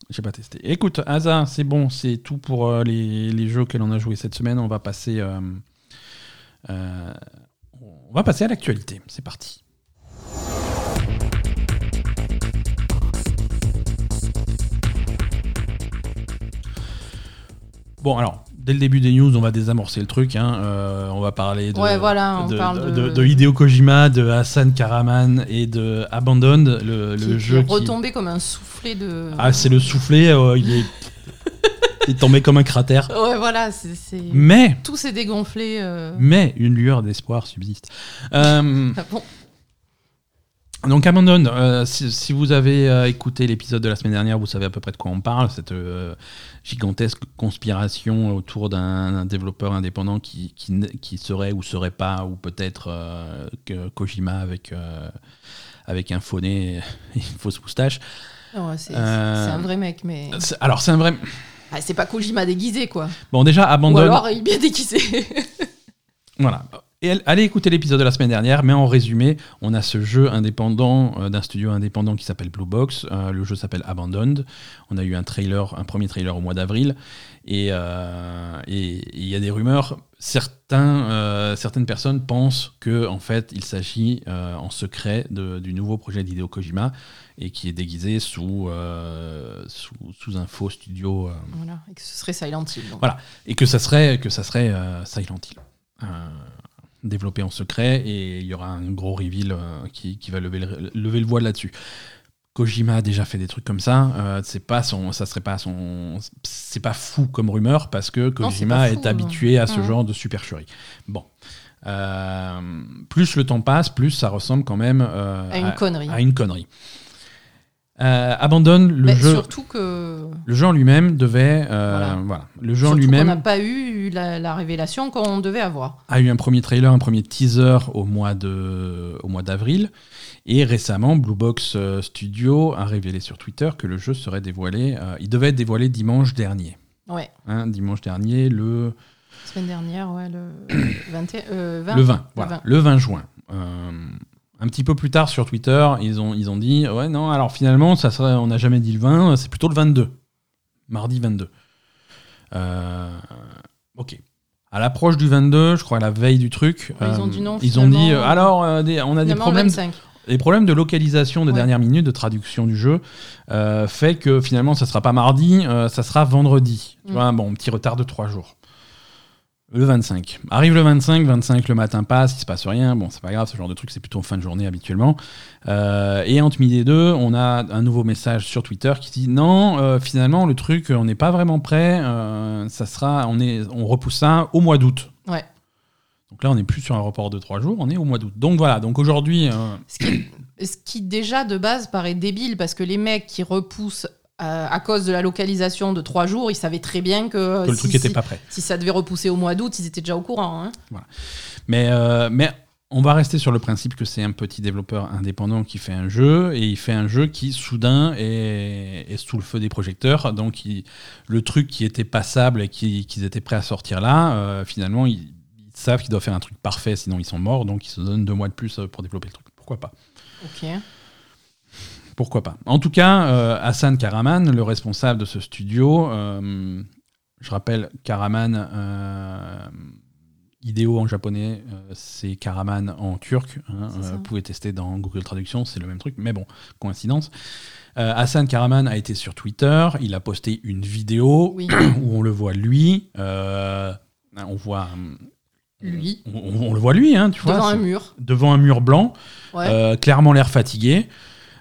[SPEAKER 1] j'ai pas testé. Écoute, Asa, c'est bon, c'est tout pour euh, les, les jeux auxquels on a joué cette semaine. On va passer, euh, euh, on va passer à l'actualité. C'est parti. Bon, alors, dès le début des news, on va désamorcer le truc. hein. Euh, on va parler de,
[SPEAKER 2] Ouais, voilà, on
[SPEAKER 1] de,
[SPEAKER 2] parle
[SPEAKER 1] de-
[SPEAKER 2] de-
[SPEAKER 1] de Hideo Kojima, de Hassan Karaman et de Abandoned, le,
[SPEAKER 2] Qui,
[SPEAKER 1] le
[SPEAKER 2] qui
[SPEAKER 1] jeu
[SPEAKER 2] est
[SPEAKER 1] qui...
[SPEAKER 2] retombé comme un soufflé de.
[SPEAKER 1] Ah, c'est le soufflé, euh, il, est... il est tombé comme un cratère.
[SPEAKER 2] Ouais, voilà, c'est.
[SPEAKER 1] Mais,
[SPEAKER 2] Tout s'est dégonflé. euh.
[SPEAKER 1] mais, une lueur d'espoir subsiste.
[SPEAKER 2] Ah bon
[SPEAKER 1] donc, Abandon, euh, si, si vous avez euh, écouté l'épisode de la semaine dernière, vous savez à peu près de quoi on parle. Cette euh, gigantesque conspiration autour d'un développeur indépendant qui, qui, serait ou serait pas, ou peut-être que Kojima avec, avec un faux nez et une fausse moustache.
[SPEAKER 2] C'est un vrai mec, mais.
[SPEAKER 1] Alors, c'est un vrai.
[SPEAKER 2] Ah, c'est pas Kojima déguisé, quoi.
[SPEAKER 1] Bon, déjà,
[SPEAKER 2] Ou
[SPEAKER 1] Abandon.
[SPEAKER 2] alors il est bien déguisé.
[SPEAKER 1] Voilà. Et allez écouter l'épisode de la semaine dernière, mais en résumé, on a ce jeu indépendant euh, d'un studio indépendant qui s'appelle Blue Box. Euh, le jeu s'appelle Abandoned. On a eu un trailer, un premier trailer au mois d'avril, et euh, il y a des rumeurs. Certains, certaines personnes pensent que en fait, il s'agit en secret de- du nouveau projet d'Hideo Kojima et qui est déguisé sous sous, sous un faux studio.
[SPEAKER 2] voilà, et que ce serait Silent Hill. donc.
[SPEAKER 1] Voilà. et que ça serait que ça serait Silent Hill développé en secret et il y aura un gros reveal euh, qui, qui va lever le, lever le voile là-dessus. Kojima a déjà fait des trucs comme ça. euh, c'est pas son, ça serait pas son, c'est pas fou comme rumeur parce que Kojima
[SPEAKER 2] fou,
[SPEAKER 1] est habitué à ce
[SPEAKER 2] Ouais.
[SPEAKER 1] genre de supercherie. Bon, Euh, plus le temps passe, plus ça ressemble quand même euh,
[SPEAKER 2] À une connerie.
[SPEAKER 1] à une connerie. Euh, abandonne le
[SPEAKER 2] Mais
[SPEAKER 1] jeu.
[SPEAKER 2] surtout que.
[SPEAKER 1] Le jeu en lui-même devait, euh,
[SPEAKER 2] Voilà.
[SPEAKER 1] voilà. Le jeu en
[SPEAKER 2] surtout
[SPEAKER 1] lui-même
[SPEAKER 2] n'a pas eu la, la révélation qu'on devait avoir.
[SPEAKER 1] a eu un premier trailer, un premier teaser au mois de, au mois d'avril, et récemment, Blue Box euh, Studio a révélé sur Twitter que le jeu serait dévoilé. euh, il devait être dévoilé dimanche dernier.
[SPEAKER 2] Ouais.
[SPEAKER 1] hein, dimanche dernier, le,
[SPEAKER 2] Semaine dernière, ouais, le 21, euh, 20.
[SPEAKER 1] le 20,
[SPEAKER 2] Le
[SPEAKER 1] voilà,
[SPEAKER 2] 20.
[SPEAKER 1] le 20 juin. Un petit peu plus tard sur Twitter, ils ont, ils ont dit ouais non, alors finalement, ça serait, on n'a jamais dit le 20, c'est plutôt le 22, mardi 22. Euh, ok. À l'approche du 22, je crois à la veille du truc,
[SPEAKER 2] ils ont
[SPEAKER 1] euh,
[SPEAKER 2] dit non,
[SPEAKER 1] Ils ont dit euh, alors euh, des- on a des problèmes,
[SPEAKER 2] 25.
[SPEAKER 1] des problèmes de localisation de
[SPEAKER 2] Ouais.
[SPEAKER 1] dernière minute, de traduction du jeu, fait que finalement ça sera pas mardi, ça sera vendredi. Tu
[SPEAKER 2] Mm.
[SPEAKER 1] vois, bon, petit retard de trois jours. Le 25. Arrive le 25, 25 le matin passe, il se passe rien. Bon, c'est pas grave, ce genre de truc, c'est plutôt en fin de journée habituellement. Euh, et entre midi et deux, on a un nouveau message sur Twitter qui dit non, euh, finalement, le truc, on n'est pas vraiment prêt. euh, ça sera, on, est, on repousse ça au mois d'août.
[SPEAKER 2] Ouais.
[SPEAKER 1] Donc là, on n'est plus sur un report de trois jours, on est au mois d'août. Donc voilà, donc aujourd'hui,
[SPEAKER 2] Ce qui, ce qui, déjà de base paraît débile parce que les mecs qui repoussent euh, à cause de la localisation de trois jours, ils savaient très bien que,
[SPEAKER 1] que le
[SPEAKER 2] si,
[SPEAKER 1] truc
[SPEAKER 2] si-
[SPEAKER 1] pas prêt.
[SPEAKER 2] si ça devait repousser au mois d'août, ils étaient déjà au courant. hein.
[SPEAKER 1] Mais, euh, mais on va rester sur le principe que c'est un petit développeur indépendant qui fait un jeu, et il fait un jeu qui, soudain, est, est sous le feu des projecteurs. Donc il- le truc qui était passable et qui- qu'ils étaient prêts à sortir là, euh, finalement, ils, ils savent qu'ils doivent faire un truc parfait, sinon ils sont morts, donc ils se donnent deux mois de plus pour développer le truc. Pourquoi pas?
[SPEAKER 2] Ok.
[SPEAKER 1] Pourquoi pas En tout cas, euh, Hassan Karaman, le responsable de ce studio, euh, je rappelle, Karaman, euh, idéo en japonais, c'est Karaman en turc. hein, vous pouvez tester dans Google Traduction, c'est le même truc, mais bon, coïncidence. Hassan Karaman a été sur Twitter, il a posté une vidéo
[SPEAKER 2] Oui.
[SPEAKER 1] où on le voit lui, on voit...
[SPEAKER 2] Lui.
[SPEAKER 1] On, on- on le voit lui, hein, tu vois,
[SPEAKER 2] Devant un mur.
[SPEAKER 1] devant un mur blanc,
[SPEAKER 2] Ouais.
[SPEAKER 1] euh, clairement l'air fatigué.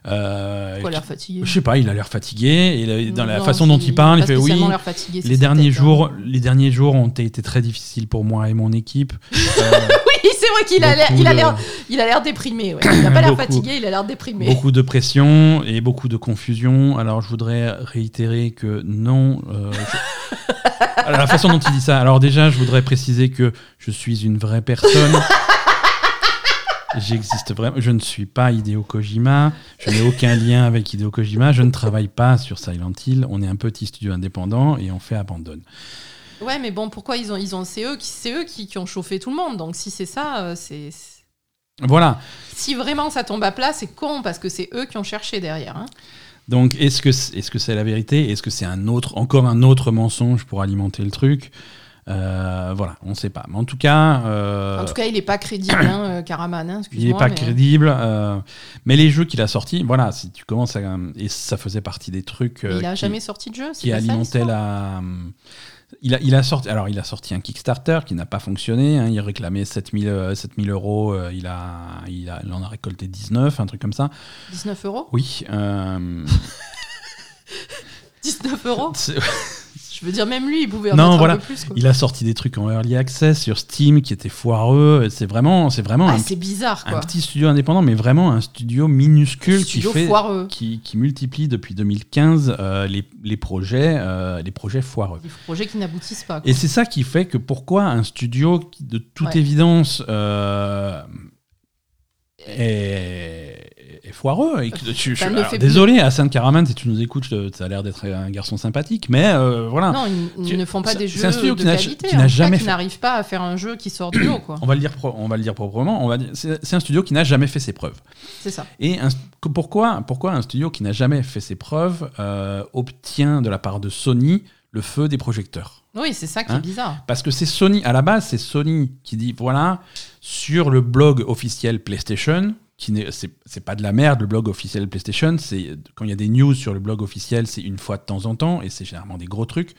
[SPEAKER 1] Euh,
[SPEAKER 2] Pourquoi l'air fatigué
[SPEAKER 1] je sais pas, il a l'air fatigué. Et dans la façon dont il parle, il fait oui.
[SPEAKER 2] fatigué,
[SPEAKER 1] Les derniers
[SPEAKER 2] hein.
[SPEAKER 1] jours, les derniers jours ont été très difficiles pour moi et mon équipe. Euh,
[SPEAKER 2] Oui, c'est vrai qu'il a l'air, il a l'air, il a l'air déprimé. ouais. Il n'a pas l'air fatigué, il a l'air déprimé.
[SPEAKER 1] Beaucoup de pression et beaucoup de confusion. Alors je voudrais réitérer que non. euh, je- Alors, la façon dont il dit ça. Alors déjà, je voudrais préciser que je suis une vraie personne. J'existe vraiment. Je ne suis pas Hideo Kojima. Je n'ai aucun lien avec Hideo Kojima. Je ne travaille pas sur Silent Hill. On est un petit studio indépendant et on fait Abandon.
[SPEAKER 2] Ouais, mais bon, pourquoi ils ont, ils ont, c'est eux qui, c'est eux qui, qui ont chauffé tout le monde. Donc si c'est ça, euh, c'est,
[SPEAKER 1] Voilà.
[SPEAKER 2] si vraiment ça tombe à plat, c'est con parce que c'est eux qui ont cherché derrière. hein.
[SPEAKER 1] Donc, est-ce que c'est est -ce c'est la vérité? Est-ce que c'est un autre, encore un autre mensonge pour alimenter le truc? Voilà, on ne sait pas. Mais en tout cas, euh,
[SPEAKER 2] En tout cas, il est pas crédible, hein, euh, Karaman. hein,
[SPEAKER 1] il n'est pas
[SPEAKER 2] mais-
[SPEAKER 1] crédible. euh, mais les jeux qu'il a sortis, voilà, si tu commences à. Et ça faisait partie des trucs. Euh,
[SPEAKER 2] il a
[SPEAKER 1] qui-
[SPEAKER 2] jamais sorti de jeu. c'est
[SPEAKER 1] qui
[SPEAKER 2] ça,
[SPEAKER 1] alimentait la. Il a, il a sorti, alors il a sorti un Kickstarter qui n'a pas fonctionné. hein, il réclamait 7000 euh, 7000 euros. euh, il, a, il, a, il en a récolté 19, un truc comme ça.
[SPEAKER 2] 19 euros?
[SPEAKER 1] Oui. euh,
[SPEAKER 2] 19 euros? Je veux dire, même lui, il pouvait en
[SPEAKER 1] Non,
[SPEAKER 2] mettre
[SPEAKER 1] voilà.
[SPEAKER 2] un peu plus. quoi.
[SPEAKER 1] il a sorti des trucs en early access sur Steam qui étaient foireux. C'est vraiment, c'est vraiment
[SPEAKER 2] Ah,
[SPEAKER 1] un,
[SPEAKER 2] c'est bizarre,
[SPEAKER 1] un
[SPEAKER 2] quoi.
[SPEAKER 1] petit studio indépendant, mais vraiment un studio minuscule
[SPEAKER 2] Studio
[SPEAKER 1] qui fait.
[SPEAKER 2] foireux.
[SPEAKER 1] Qui, qui multiplie depuis 2015 euh, les, les projets, euh, les projets foireux.
[SPEAKER 2] Des projets qui n'aboutissent pas. quoi.
[SPEAKER 1] Et c'est ça qui fait que pourquoi un studio qui, de toute
[SPEAKER 2] Ouais.
[SPEAKER 1] évidence, euh, est, est, foireux. Et que tu- je- alors, désolé, Hassan Karaman, si tu nous écoutes, je- ça a l'air d'être un garçon sympathique, mais euh, voilà.
[SPEAKER 2] Non, ils,
[SPEAKER 1] Tu-
[SPEAKER 2] ne font pas des
[SPEAKER 1] c'est
[SPEAKER 2] jeux
[SPEAKER 1] un studio
[SPEAKER 2] de
[SPEAKER 1] qui
[SPEAKER 2] qualité.
[SPEAKER 1] qui n'a jamais fait-
[SPEAKER 2] n'arrive pas à faire un jeu qui sort du lot, quoi.
[SPEAKER 1] On va le dire, pro- on va le dire proprement. On va dire, c'est un studio qui n'a jamais fait ses preuves.
[SPEAKER 2] C'est ça.
[SPEAKER 1] Et un- pourquoi, pourquoi un studio qui n'a jamais fait ses preuves euh, obtient de la part de Sony le feu des projecteurs?
[SPEAKER 2] Oui, c'est ça qui
[SPEAKER 1] Hein?
[SPEAKER 2] est bizarre.
[SPEAKER 1] Parce que c'est Sony, à la base, c'est Sony qui dit voilà, sur le blog officiel PlayStation, c'est pas de la merde, le blog officiel PlayStation, quand il y a des news sur le blog officiel, c'est une fois de temps en temps, et c'est généralement des gros trucs.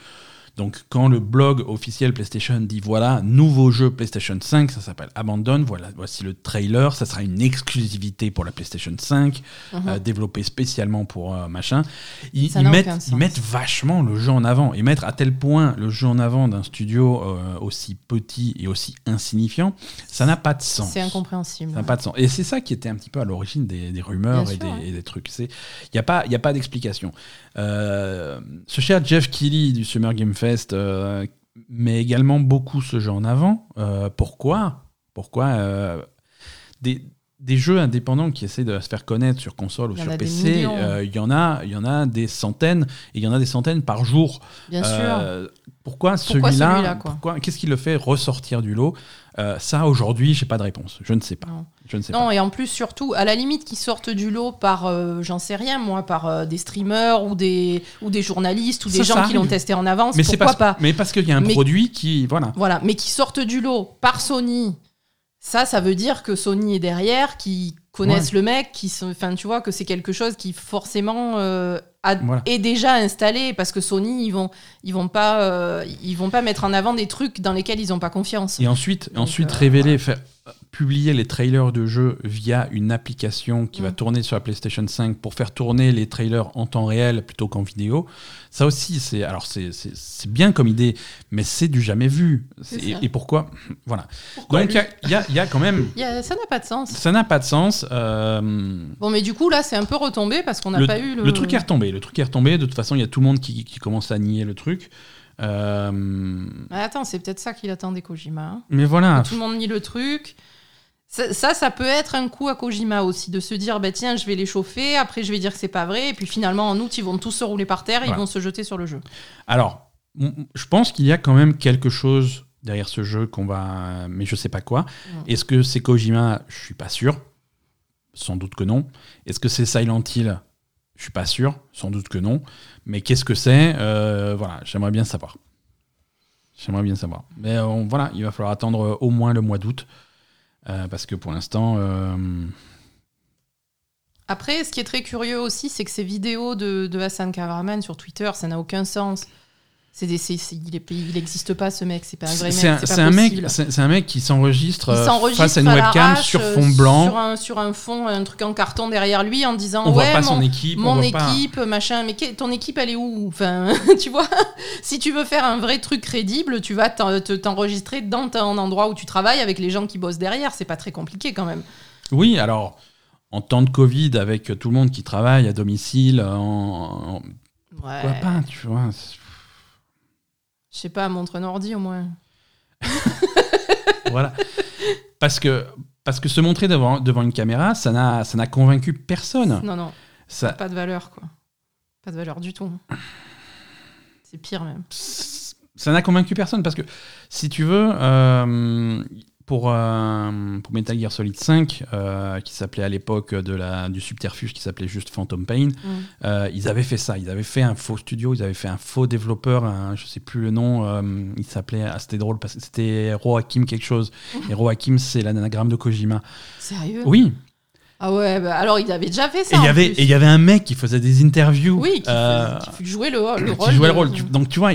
[SPEAKER 1] Donc quand le blog officiel PlayStation dit voilà, nouveau jeu PlayStation 5, ça s'appelle Abandon, voilà, voici le trailer, ça sera une exclusivité pour la PlayStation 5,
[SPEAKER 2] Mhm.
[SPEAKER 1] euh, développé spécialement pour euh, machin. Ils, mettent, ils vachement le jeu en avant et mettre à tel point le jeu en avant d'un studio euh, aussi petit et aussi insignifiant, ça n'a pas de sens.
[SPEAKER 2] C'est incompréhensible.
[SPEAKER 1] Ça n'a pas de sens. Et c'est ça qui était un petit peu à l'origine des, des rumeurs et
[SPEAKER 2] sûr,
[SPEAKER 1] des,
[SPEAKER 2] ouais.
[SPEAKER 1] et des trucs. Il n'y a pas, y a pas d'explication. Ce cher Jeff Keighley du Summer Game Fest euh, met également beaucoup ce jeu en avant. Euh, pourquoi? Pourquoi euh, des, des jeux indépendants qui essaient de se faire connaître sur console ou sur PC, euh, il y en a, il y en a des centaines et il y en a des centaines par jour.
[SPEAKER 2] Bien
[SPEAKER 1] Euh,
[SPEAKER 2] sûr.
[SPEAKER 1] pourquoi
[SPEAKER 2] Pourquoi
[SPEAKER 1] celui-là Qu'est-ce qui le fait ressortir du lot? Euh, Ça aujourd'hui, j'ai pas de réponse. Je ne sais pas.
[SPEAKER 2] Non.
[SPEAKER 1] Je ne sais
[SPEAKER 2] Non,
[SPEAKER 1] pas.
[SPEAKER 2] et en plus, surtout, à la limite, qu'ils sortent du lot par, euh, j'en sais rien, moi, par euh, des streamers ou des, ou des journalistes ou des
[SPEAKER 1] Ça,
[SPEAKER 2] gens
[SPEAKER 1] ça
[SPEAKER 2] qui l'ont testé en avance,
[SPEAKER 1] Mais
[SPEAKER 2] pourquoi
[SPEAKER 1] parce,
[SPEAKER 2] pas?
[SPEAKER 1] mais parce qu'il y a un
[SPEAKER 2] Mais-
[SPEAKER 1] produit qui, voilà.
[SPEAKER 2] Voilà, mais qui sortent du lot par Sony, ça, ça veut dire que Sony est derrière, qui connaissent le mec, qui enfin, tu vois, que c'est quelque chose qui forcément euh, a-
[SPEAKER 1] Voilà.
[SPEAKER 2] est déjà installé, parce que Sony, ils vont, ils vont pas, euh, ils vont pas mettre en avant des trucs dans lesquels ils ont pas confiance.
[SPEAKER 1] Et ensuite,
[SPEAKER 2] Donc,
[SPEAKER 1] ensuite
[SPEAKER 2] euh,
[SPEAKER 1] révéler, faire, publier les trailers de jeux via une application qui va
[SPEAKER 2] Mm.
[SPEAKER 1] tourner sur la PlayStation 5 pour faire tourner les trailers en temps réel plutôt qu'en vidéo. Ça aussi, c'est alors c'est- bien comme idée, mais c'est du jamais vu. Et, pourquoi? Voilà.
[SPEAKER 2] Pourquoi
[SPEAKER 1] Donc il y y, y a quand même,
[SPEAKER 2] Il y a- ça n'a pas de sens.
[SPEAKER 1] ça n'a pas de sens. euh,
[SPEAKER 2] Bon, mais du coup, là, c'est un peu retombé parce qu'on n'a pas eu le.
[SPEAKER 1] le truc est retombé. Le truc est retombé. De toute façon, il y a tout le monde qui, qui commence à nier le truc. Euh,
[SPEAKER 2] Ah, attends, c'est peut-être ça qu'il attendait Kojima. hein.
[SPEAKER 1] mais voilà.
[SPEAKER 2] Tout le monde nie le truc. Ça, ça, ça peut être un coup à Kojima aussi, de se dire, bah tiens, je vais les chauffer, après je vais dire que c'est pas vrai, et puis finalement, en août, ils vont tous se rouler par terre, et ils vont se jeter sur le jeu.
[SPEAKER 1] Alors, je pense qu'il y a quand même quelque chose derrière ce jeu qu'on va. Mais je sais pas quoi. Est-ce que c'est Kojima? Je suis pas sûr. Sans doute que non. Est-ce que c'est Silent Hill? Je suis pas sûr. Sans doute que non. Mais qu'est-ce que c'est? Euh, Voilà, j'aimerais bien savoir. J'aimerais bien savoir. Mais euh, on- voilà, il va falloir attendre euh, au moins le mois d'août. Euh, parce que pour l'instant. euh,
[SPEAKER 2] Après, ce qui est très curieux aussi, c'est que ces vidéos de, Hassan Karaman sur Twitter, ça n'a aucun sens. C'est il, il n'existe pas ce mec, c'est pas un vrai
[SPEAKER 1] c'est un,
[SPEAKER 2] mec.
[SPEAKER 1] c'est
[SPEAKER 2] pas
[SPEAKER 1] un mec, c'est un mec qui s'enregistre euh, face à une
[SPEAKER 2] à
[SPEAKER 1] webcam sur fond blanc.
[SPEAKER 2] Sur un, sur un fond, un truc en carton derrière lui en disant
[SPEAKER 1] on voit
[SPEAKER 2] Ouais,
[SPEAKER 1] pas
[SPEAKER 2] mon,
[SPEAKER 1] son équipe. on
[SPEAKER 2] mon
[SPEAKER 1] voit pas-
[SPEAKER 2] équipe, machin, mais ton équipe elle est où? Enfin, tu vois, si tu veux faire un vrai truc crédible, tu vas t'en- te- t'enregistrer dans ton endroit où tu travailles avec les gens qui bossent derrière. C'est pas très compliqué quand même.
[SPEAKER 1] Oui, alors, en temps de Covid, avec tout le monde qui travaille à domicile, en, en-
[SPEAKER 2] Ouais.
[SPEAKER 1] pourquoi pas, tu vois
[SPEAKER 2] Je sais pas, montre un ordi au moins.
[SPEAKER 1] Voilà. Parce que, parce que se montrer devant, devant une caméra, ça n'a ça n'a convaincu personne.
[SPEAKER 2] Non, non,
[SPEAKER 1] Ça,
[SPEAKER 2] pas de valeur quoi. Pas de valeur du tout. C'est pire même.
[SPEAKER 1] ça n'a convaincu personne parce que, si tu veux, euh, pour, euh, pour Metal Gear Solid 5, euh, qui s'appelait à l'époque de la, du subterfuge qui s'appelait juste Phantom Pain,
[SPEAKER 2] Mm.
[SPEAKER 1] Euh, ils avaient fait ça, ils avaient fait un faux studio, ils avaient fait un faux développeur, un, je sais plus le nom, il s'appelait, ah, c'était drôle parce que c'était Roakim quelque chose. Et Roakim, c'est l'anagramme de Kojima.
[SPEAKER 2] Sérieux?
[SPEAKER 1] Oui,
[SPEAKER 2] Ah ouais, bah alors il avait déjà fait
[SPEAKER 1] et
[SPEAKER 2] ça.
[SPEAKER 1] il y avait et il y avait un mec qui faisait des interviews.
[SPEAKER 2] Oui, qui, faisait- qui jouait le, le
[SPEAKER 1] qui
[SPEAKER 2] rôle.
[SPEAKER 1] jouait le rôle. Donc tu vois,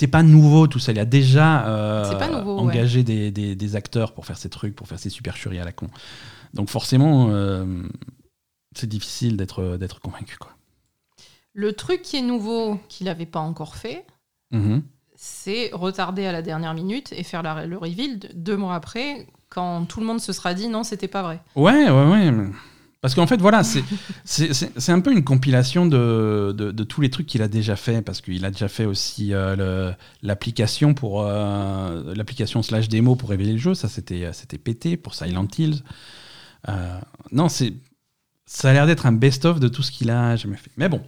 [SPEAKER 1] c'est pas nouveau tout ça. Il y a déjà euh,
[SPEAKER 2] ouais.
[SPEAKER 1] engagé des, des- des acteurs pour faire ces trucs, pour faire ces supercheries à la con. Donc forcément, euh, c'est difficile d'être d'être convaincu quoi.
[SPEAKER 2] Le truc qui est nouveau, qu'il n'avait pas encore fait,
[SPEAKER 1] Mhm.
[SPEAKER 2] c'est retarder à la dernière minute et faire la- le reveal de- deux mois après, quand tout le monde se sera dit non, c'était pas vrai.
[SPEAKER 1] Ouais, ouais, ouais. Parce qu'en fait, voilà, c'est- un peu une compilation de, de, de tous les trucs qu'il a déjà fait, parce qu'il a déjà fait aussi euh, l'application pour euh, l'application slash démo pour révéler le jeu. Ça, c'était c'était pété pour Silent Hills. Euh, non, c'est ça a l'air d'être un best-of de tout ce qu'il a jamais fait. Mais bon,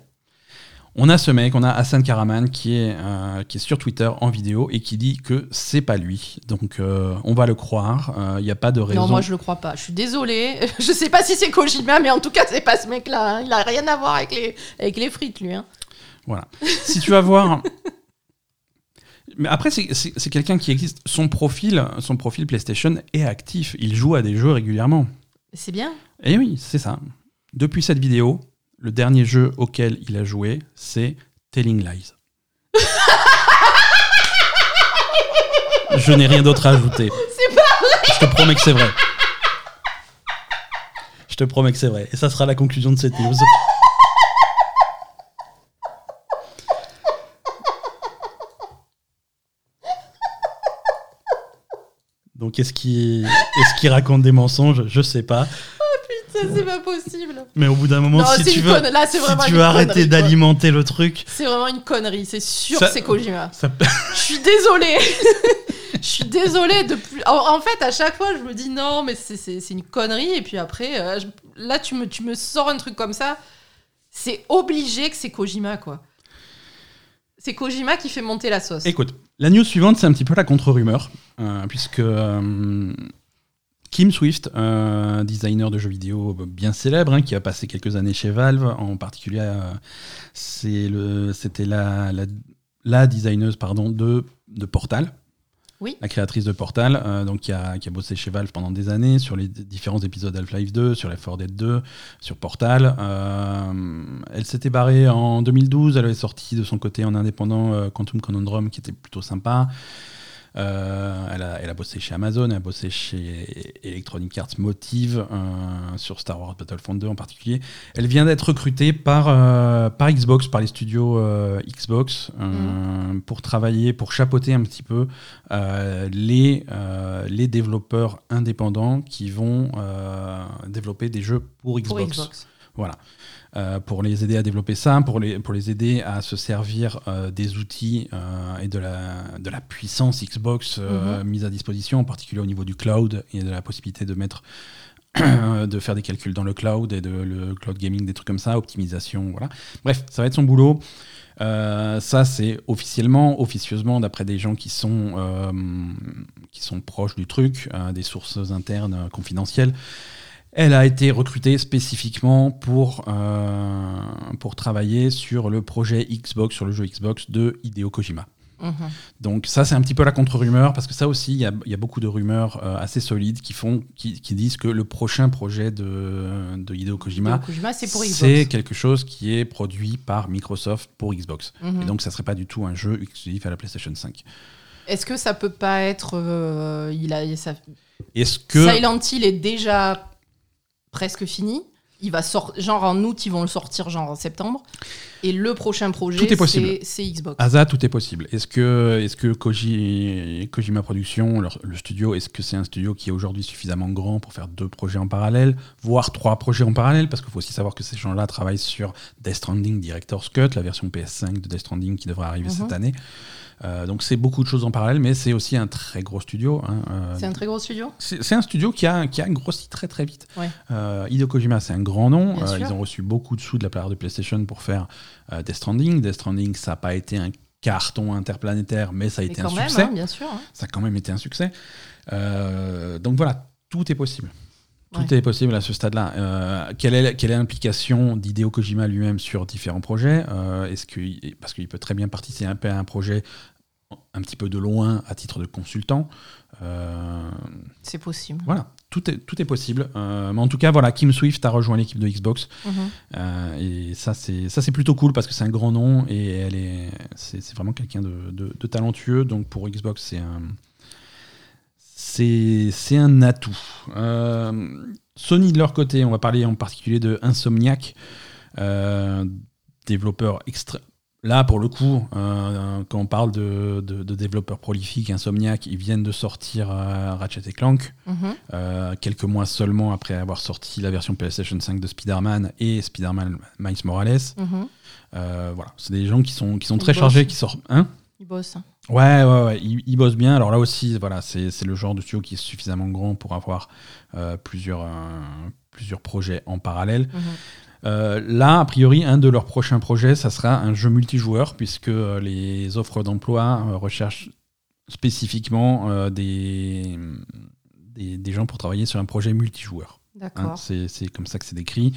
[SPEAKER 1] on a ce mec, on a Hassan Karaman qui est, euh, qui est sur Twitter en vidéo et qui dit que c'est pas lui. Donc euh, on va le croire. Il n'y a pas de raison.
[SPEAKER 2] Non, moi je le crois pas. Je suis désolée. je sais pas si c'est Kojima, mais en tout cas c'est pas ce mec-là. hein. Il a rien à voir avec les, avec les frites, lui. hein.
[SPEAKER 1] Voilà. si tu vas voir. Mais après, c'est- quelqu'un qui existe. Son profil, son profil PlayStation est actif. Il joue à des jeux régulièrement.
[SPEAKER 2] C'est bien.
[SPEAKER 1] Et oui, c'est ça. Depuis cette vidéo, le dernier jeu auquel il a joué, c'est Telling Lies. Je n'ai rien d'autre à ajouter.
[SPEAKER 2] C'est pas
[SPEAKER 1] Je te promets que c'est vrai. Je te promets que c'est vrai. Et ça sera la conclusion de cette news. Donc est-ce qu'il est qu'il raconte des mensonges? Je sais pas.
[SPEAKER 2] Ça, c'est pas possible.
[SPEAKER 1] Mais au bout d'un moment,
[SPEAKER 2] Non,
[SPEAKER 1] si
[SPEAKER 2] c'est
[SPEAKER 1] tu
[SPEAKER 2] une
[SPEAKER 1] veux,
[SPEAKER 2] conne- là, c'est
[SPEAKER 1] si
[SPEAKER 2] vraiment
[SPEAKER 1] tu
[SPEAKER 2] une
[SPEAKER 1] veux arrêter
[SPEAKER 2] connerie, quoi.
[SPEAKER 1] d'alimenter le truc,
[SPEAKER 2] C'est vraiment une connerie. C'est sûr
[SPEAKER 1] Ça-
[SPEAKER 2] que c'est Kojima.
[SPEAKER 1] ça,
[SPEAKER 2] Je suis désolée. Je suis désolée de plus. En, en fait, à chaque fois, je me dis non, mais c'est- c'est c'est une connerie. Et puis après, euh, je- là, tu me, tu me sors un truc comme ça. C'est obligé que c'est Kojima, quoi. C'est Kojima qui fait monter la sauce.
[SPEAKER 1] Écoute, la news suivante, c'est un petit peu la contre-rumeur, euh, puisque euh, Kim Swift, un designer de jeux vidéo bien célèbre, hein, qui a passé quelques années chez Valve, en particulier, euh, c'était la, la, la designeuse pardon, de, de Portal.
[SPEAKER 2] Oui.
[SPEAKER 1] La créatrice de Portal, euh, donc qui a, qui a bossé chez Valve pendant des années sur les différents épisodes Half-Life 2, sur Left 4 Dead 2, sur Portal. Euh, elle s'était barrée en 2012, elle avait sorti de son côté en indépendant euh, Quantum Conundrum qui était plutôt sympa. Euh, elle, a, elle a bossé chez Amazon, elle a bossé chez Electronic Arts Motive, euh, sur Star Wars Battlefront 2 en particulier. Elle vient d'être recrutée par, euh, par Xbox, par les studios Xbox, euh, pour travailler, pour chapeauter un petit peu les, les développeurs indépendants qui vont développer des jeux pour
[SPEAKER 2] pour
[SPEAKER 1] Xbox.
[SPEAKER 2] Xbox.
[SPEAKER 1] Voilà. Euh, pour les aider à développer ça, pour les, pour les aider à se servir euh, des outils euh, et de la, de la puissance Xbox euh, mise à disposition, en particulier au niveau du cloud et de la possibilité de mettre de faire des calculs dans le cloud et de le cloud gaming, des trucs comme ça, optimisation, voilà. Bref, ça va être son boulot. Euh, ça, c'est officiellement, officieusement, d'après des gens qui sont, euh, qui sont proches du truc, euh, des sources internes confidentielles. Elle a été recrutée spécifiquement pour, euh, pour travailler sur le projet Xbox, sur le jeu Xbox de Hideo Kojima.
[SPEAKER 2] Mhm.
[SPEAKER 1] Donc ça, c'est un petit peu la contre-rumeur, parce que ça aussi, il y y a beaucoup de rumeurs euh, assez solides qui, font, qui, qui disent que le prochain projet de, de Hideo Kojima,
[SPEAKER 2] c'est
[SPEAKER 1] quelque chose qui est produit par Microsoft pour Xbox.
[SPEAKER 2] Mhm.
[SPEAKER 1] Et donc ça serait pas du tout un jeu exclusif à la PlayStation 5.
[SPEAKER 2] Est-ce que ça peut pas être. euh, il a, ça,
[SPEAKER 1] Est-ce que...
[SPEAKER 2] Silent Hill est déjà presque fini. Il va sortir, genre en août, ils vont le sortir genre en septembre. Et le prochain projet,
[SPEAKER 1] Tout est possible.
[SPEAKER 2] c'est- c'est Xbox.
[SPEAKER 1] Ça, tout est possible. Est-ce que, est que Koji, Kojima Productions, leur- le studio, est-ce que c'est un studio qui est aujourd'hui suffisamment grand pour faire deux projets en parallèle, voire trois projets en parallèle? Parce qu'il faut aussi savoir que ces gens-là travaillent sur Death Stranding Director's Cut, la version PS5 de Death Stranding qui devrait arriver
[SPEAKER 2] Mhm.
[SPEAKER 1] cette année. Euh, donc c'est beaucoup de choses en parallèle, mais c'est aussi un très gros studio. hein, euh,
[SPEAKER 2] C'est un très gros studio
[SPEAKER 1] c'est un studio qui a, qui a grossi très très vite.
[SPEAKER 2] Ouais.
[SPEAKER 1] Euh, Hideo Kojima, c'est un grand nom. Ils ont reçu beaucoup de sous de la part de PlayStation pour faire Death Stranding. Death Stranding, ça n'a pas été un carton interplanétaire, mais ça a
[SPEAKER 2] Mais
[SPEAKER 1] été
[SPEAKER 2] quand
[SPEAKER 1] un
[SPEAKER 2] même,
[SPEAKER 1] succès.
[SPEAKER 2] hein, bien sûr. hein.
[SPEAKER 1] Ça a quand même été un succès. Donc voilà, tout est possible. Tout
[SPEAKER 2] Ouais.
[SPEAKER 1] est possible à ce stade-là. Euh, quelle est quelle est l'implication d'Hideo Kojima lui-même sur différents projets? Euh, Est-ce que parce qu'il peut très bien participer à un projet un petit peu de loin à titre de consultant. Euh,
[SPEAKER 2] C'est possible.
[SPEAKER 1] voilà, tout est, tout est possible. Euh, mais en tout cas, voilà, Kim Swift a rejoint l'équipe de Xbox.
[SPEAKER 2] Mhm.
[SPEAKER 1] Euh, et ça, c'est ça, c'est plutôt cool parce que c'est un grand nom et elle est, c'est vraiment quelqu'un de, de- de talentueux. Donc pour Xbox, c'est un, c'est un atout. Euh, Sony de leur côté, on va parler en particulier de Insomniac, développeur extra. Là, pour le coup, euh, quand on parle de, de- de développeurs prolifiques, Insomniac, ils viennent de sortir euh, Ratchet et Clank.
[SPEAKER 2] Mhm.
[SPEAKER 1] Euh, quelques mois seulement après avoir sorti la version PlayStation 5 de Spider-Man et Spider-Man Miles Morales.
[SPEAKER 2] Mhm.
[SPEAKER 1] Euh, voilà, c'est des gens qui sont, qui sont
[SPEAKER 2] Ils
[SPEAKER 1] très
[SPEAKER 2] bossent.
[SPEAKER 1] chargés, qui sortent. Hein?
[SPEAKER 2] Il bosse.
[SPEAKER 1] ouais, ouais, ouais, ils, ils bossent bien. Alors là aussi, voilà, c'est le genre de studio qui est suffisamment grand pour avoir plusieurs, plusieurs projets en parallèle.
[SPEAKER 2] Mhm.
[SPEAKER 1] Euh, là, a priori, un de leurs prochains projets, ça sera un jeu multijoueur, puisque euh, les offres d'emploi euh, recherchent spécifiquement euh, des, des, des gens pour travailler sur un projet multijoueur. Hein.
[SPEAKER 2] D'accord.
[SPEAKER 1] c'est c'est comme ça que c'est décrit.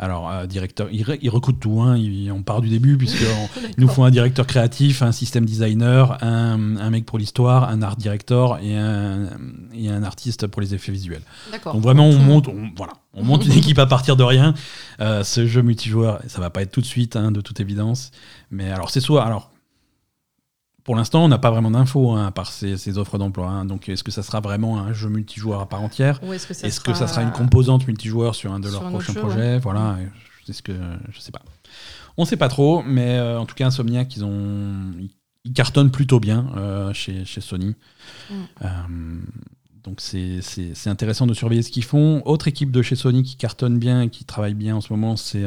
[SPEAKER 1] Alors, euh, directeur, il, il tout. Hein, il- on part du début, puisqu'il nous faut un directeur créatif, un système designer, un, un mec pour l'histoire, un art director et un, et un artiste pour les effets visuels.
[SPEAKER 2] D'accord.
[SPEAKER 1] Donc vraiment, on
[SPEAKER 2] le
[SPEAKER 1] monte, on, voilà, on monte une équipe à partir de rien. Euh, ce jeu multijoueur, ça va pas être tout de suite, hein, de toute évidence. Mais alors, c'est soit. Alors, pour l'instant, on n'a pas vraiment d'infos, hein, à part ces, ces offres d'emploi. hein. Donc, est-ce que ça sera vraiment un jeu multijoueur à part entière?
[SPEAKER 2] Est-ce que ça
[SPEAKER 1] Est-ce que ça sera une composante multijoueur sur un de
[SPEAKER 2] sur
[SPEAKER 1] leurs
[SPEAKER 2] un
[SPEAKER 1] prochains
[SPEAKER 2] jeu,
[SPEAKER 1] projets? Voilà, c'est ce que je sais pas. On sait pas trop, mais euh, en tout cas, Insomniac, ils ont, ils, ils cartonnent plutôt bien euh, chez, chez Sony.
[SPEAKER 2] Mm.
[SPEAKER 1] Euh, donc c'est intéressant de surveiller ce qu'ils font. Autre équipe de chez Sony qui cartonne bien et qui travaille bien en ce moment, c'est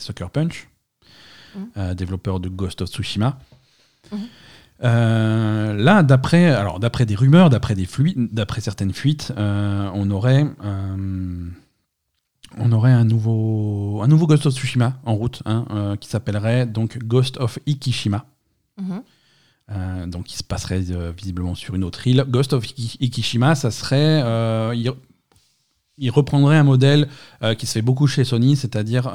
[SPEAKER 1] Sucker Punch,
[SPEAKER 2] Mm.
[SPEAKER 1] développeur de Ghost of Tsushima.
[SPEAKER 2] Mhm.
[SPEAKER 1] Euh, là, d'après alors d'après des rumeurs, d'après des fuites, d'après certaines fuites, euh, on aurait euh, on aurait un nouveau un nouveau Ghost of Tsushima en route, hein, qui s'appellerait donc Ghost of Ikishima.
[SPEAKER 2] Mhm.
[SPEAKER 1] Donc, il se passerait visiblement sur une autre île. Ghost of Iki- Ikishima, ça serait. il, il reprendrait un modèle qui se fait beaucoup chez Sony, c'est-à-dire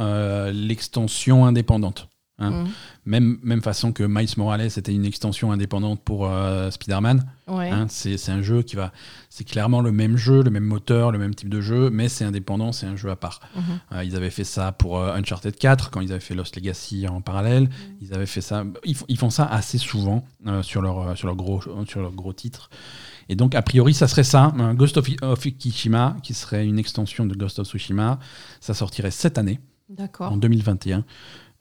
[SPEAKER 1] l'extension indépendante. Hein.
[SPEAKER 2] Mhm.
[SPEAKER 1] Même, même façon que Miles Morales était une extension indépendante pour euh, Spider-Man.
[SPEAKER 2] Ouais.
[SPEAKER 1] Hein, c'est un jeu qui va. C'est clairement le même jeu, le même moteur, le même type de jeu, mais c'est indépendant, c'est un jeu à part.
[SPEAKER 2] Mhm.
[SPEAKER 1] Euh, ils avaient fait ça pour euh, Uncharted 4, quand ils avaient fait Lost Legacy en parallèle. Ils avaient fait ça. Ils, font- ils font ça assez souvent sur, leur, sur, leur gros, sur leur gros titre. Et donc, a priori, ça serait ça, Ghost of, of Kishima, qui serait une extension de Ghost of Tsushima. Ça sortirait cette année, en
[SPEAKER 2] D'accord.
[SPEAKER 1] 2021,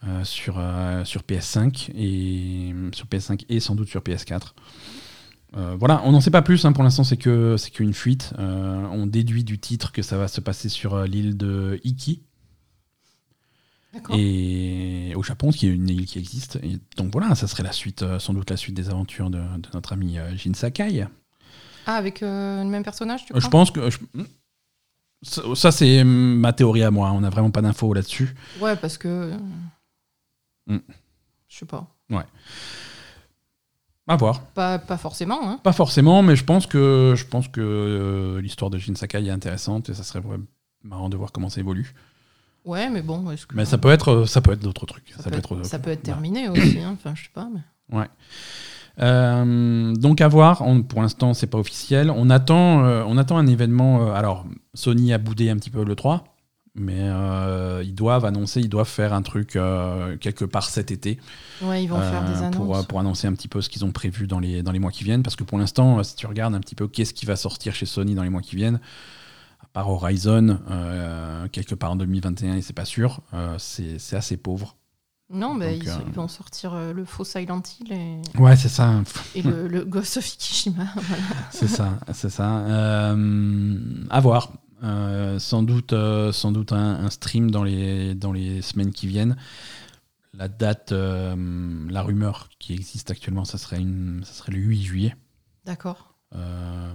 [SPEAKER 1] euh, sur, euh, sur PS5 et sur PS5 et sans doute sur PS4. Euh, voilà, on n'en sait pas plus. hein, pour l'instant, c'est que c'est qu'une fuite. On déduit du titre que ça va se passer sur l'île de Iki, et au Japon, qui est une île qui existe. Et donc voilà, ça serait la suite, sans doute la suite des aventures de, de notre ami Jin Sakai.
[SPEAKER 2] Ah, avec le même personnage, tu crois
[SPEAKER 1] je pense que je- ça, ça, c'est hum, ma théorie à moi. On n'a vraiment pas d'infos là-dessus.
[SPEAKER 2] Ouais, parce que. Euh,
[SPEAKER 1] Mm.
[SPEAKER 2] Je sais pas.
[SPEAKER 1] À voir.
[SPEAKER 2] Pas, pas forcément, hein.
[SPEAKER 1] Pas forcément, mais je pense que je pense que euh, l'histoire de Jin Sakai est intéressante et ça serait marrant de voir comment ça évolue.
[SPEAKER 2] Ouais, mais bon, que.
[SPEAKER 1] Mais ça peut être ça peut être d'autres trucs.
[SPEAKER 2] ça peut être, ça peut être
[SPEAKER 1] voilà.
[SPEAKER 2] terminé aussi, hein. Enfin, je sais pas, mais.
[SPEAKER 1] Ouais. Euh, donc à voir. On- pour l'instant, c'est pas officiel. On attend, euh, on attend un événement. euh, alors, Sony a boudé un petit peu le 3, mais euh, ils doivent annoncer, ils doivent faire un truc euh, quelque part cet été
[SPEAKER 2] Ouais, ils vont faire des
[SPEAKER 1] euh,
[SPEAKER 2] annonces.
[SPEAKER 1] pour, euh, pour annoncer un petit peu ce qu'ils ont prévu dans les, dans les mois qui viennent. Parce que pour l'instant, euh, si tu regardes un petit peu qu'est-ce qui va sortir chez Sony dans les mois qui viennent, à part Horizon, euh, quelque part en 2021, et c'est pas sûr, euh, c'est assez pauvre.
[SPEAKER 2] Non, mais ils,
[SPEAKER 1] euh,
[SPEAKER 2] vont sortir euh, le faux Silent Hill et,
[SPEAKER 1] Ouais, c'est ça.
[SPEAKER 2] et le, le Ghost of Ikishima. voilà.
[SPEAKER 1] C'est ça, c'est ça. Euh, à voir. Euh, sans doute, euh, sans doute un, un stream dans les, dans les semaines qui viennent. La date, euh, la rumeur qui existe actuellement, ça serait, une, ça serait le 8 juillet.
[SPEAKER 2] D'accord.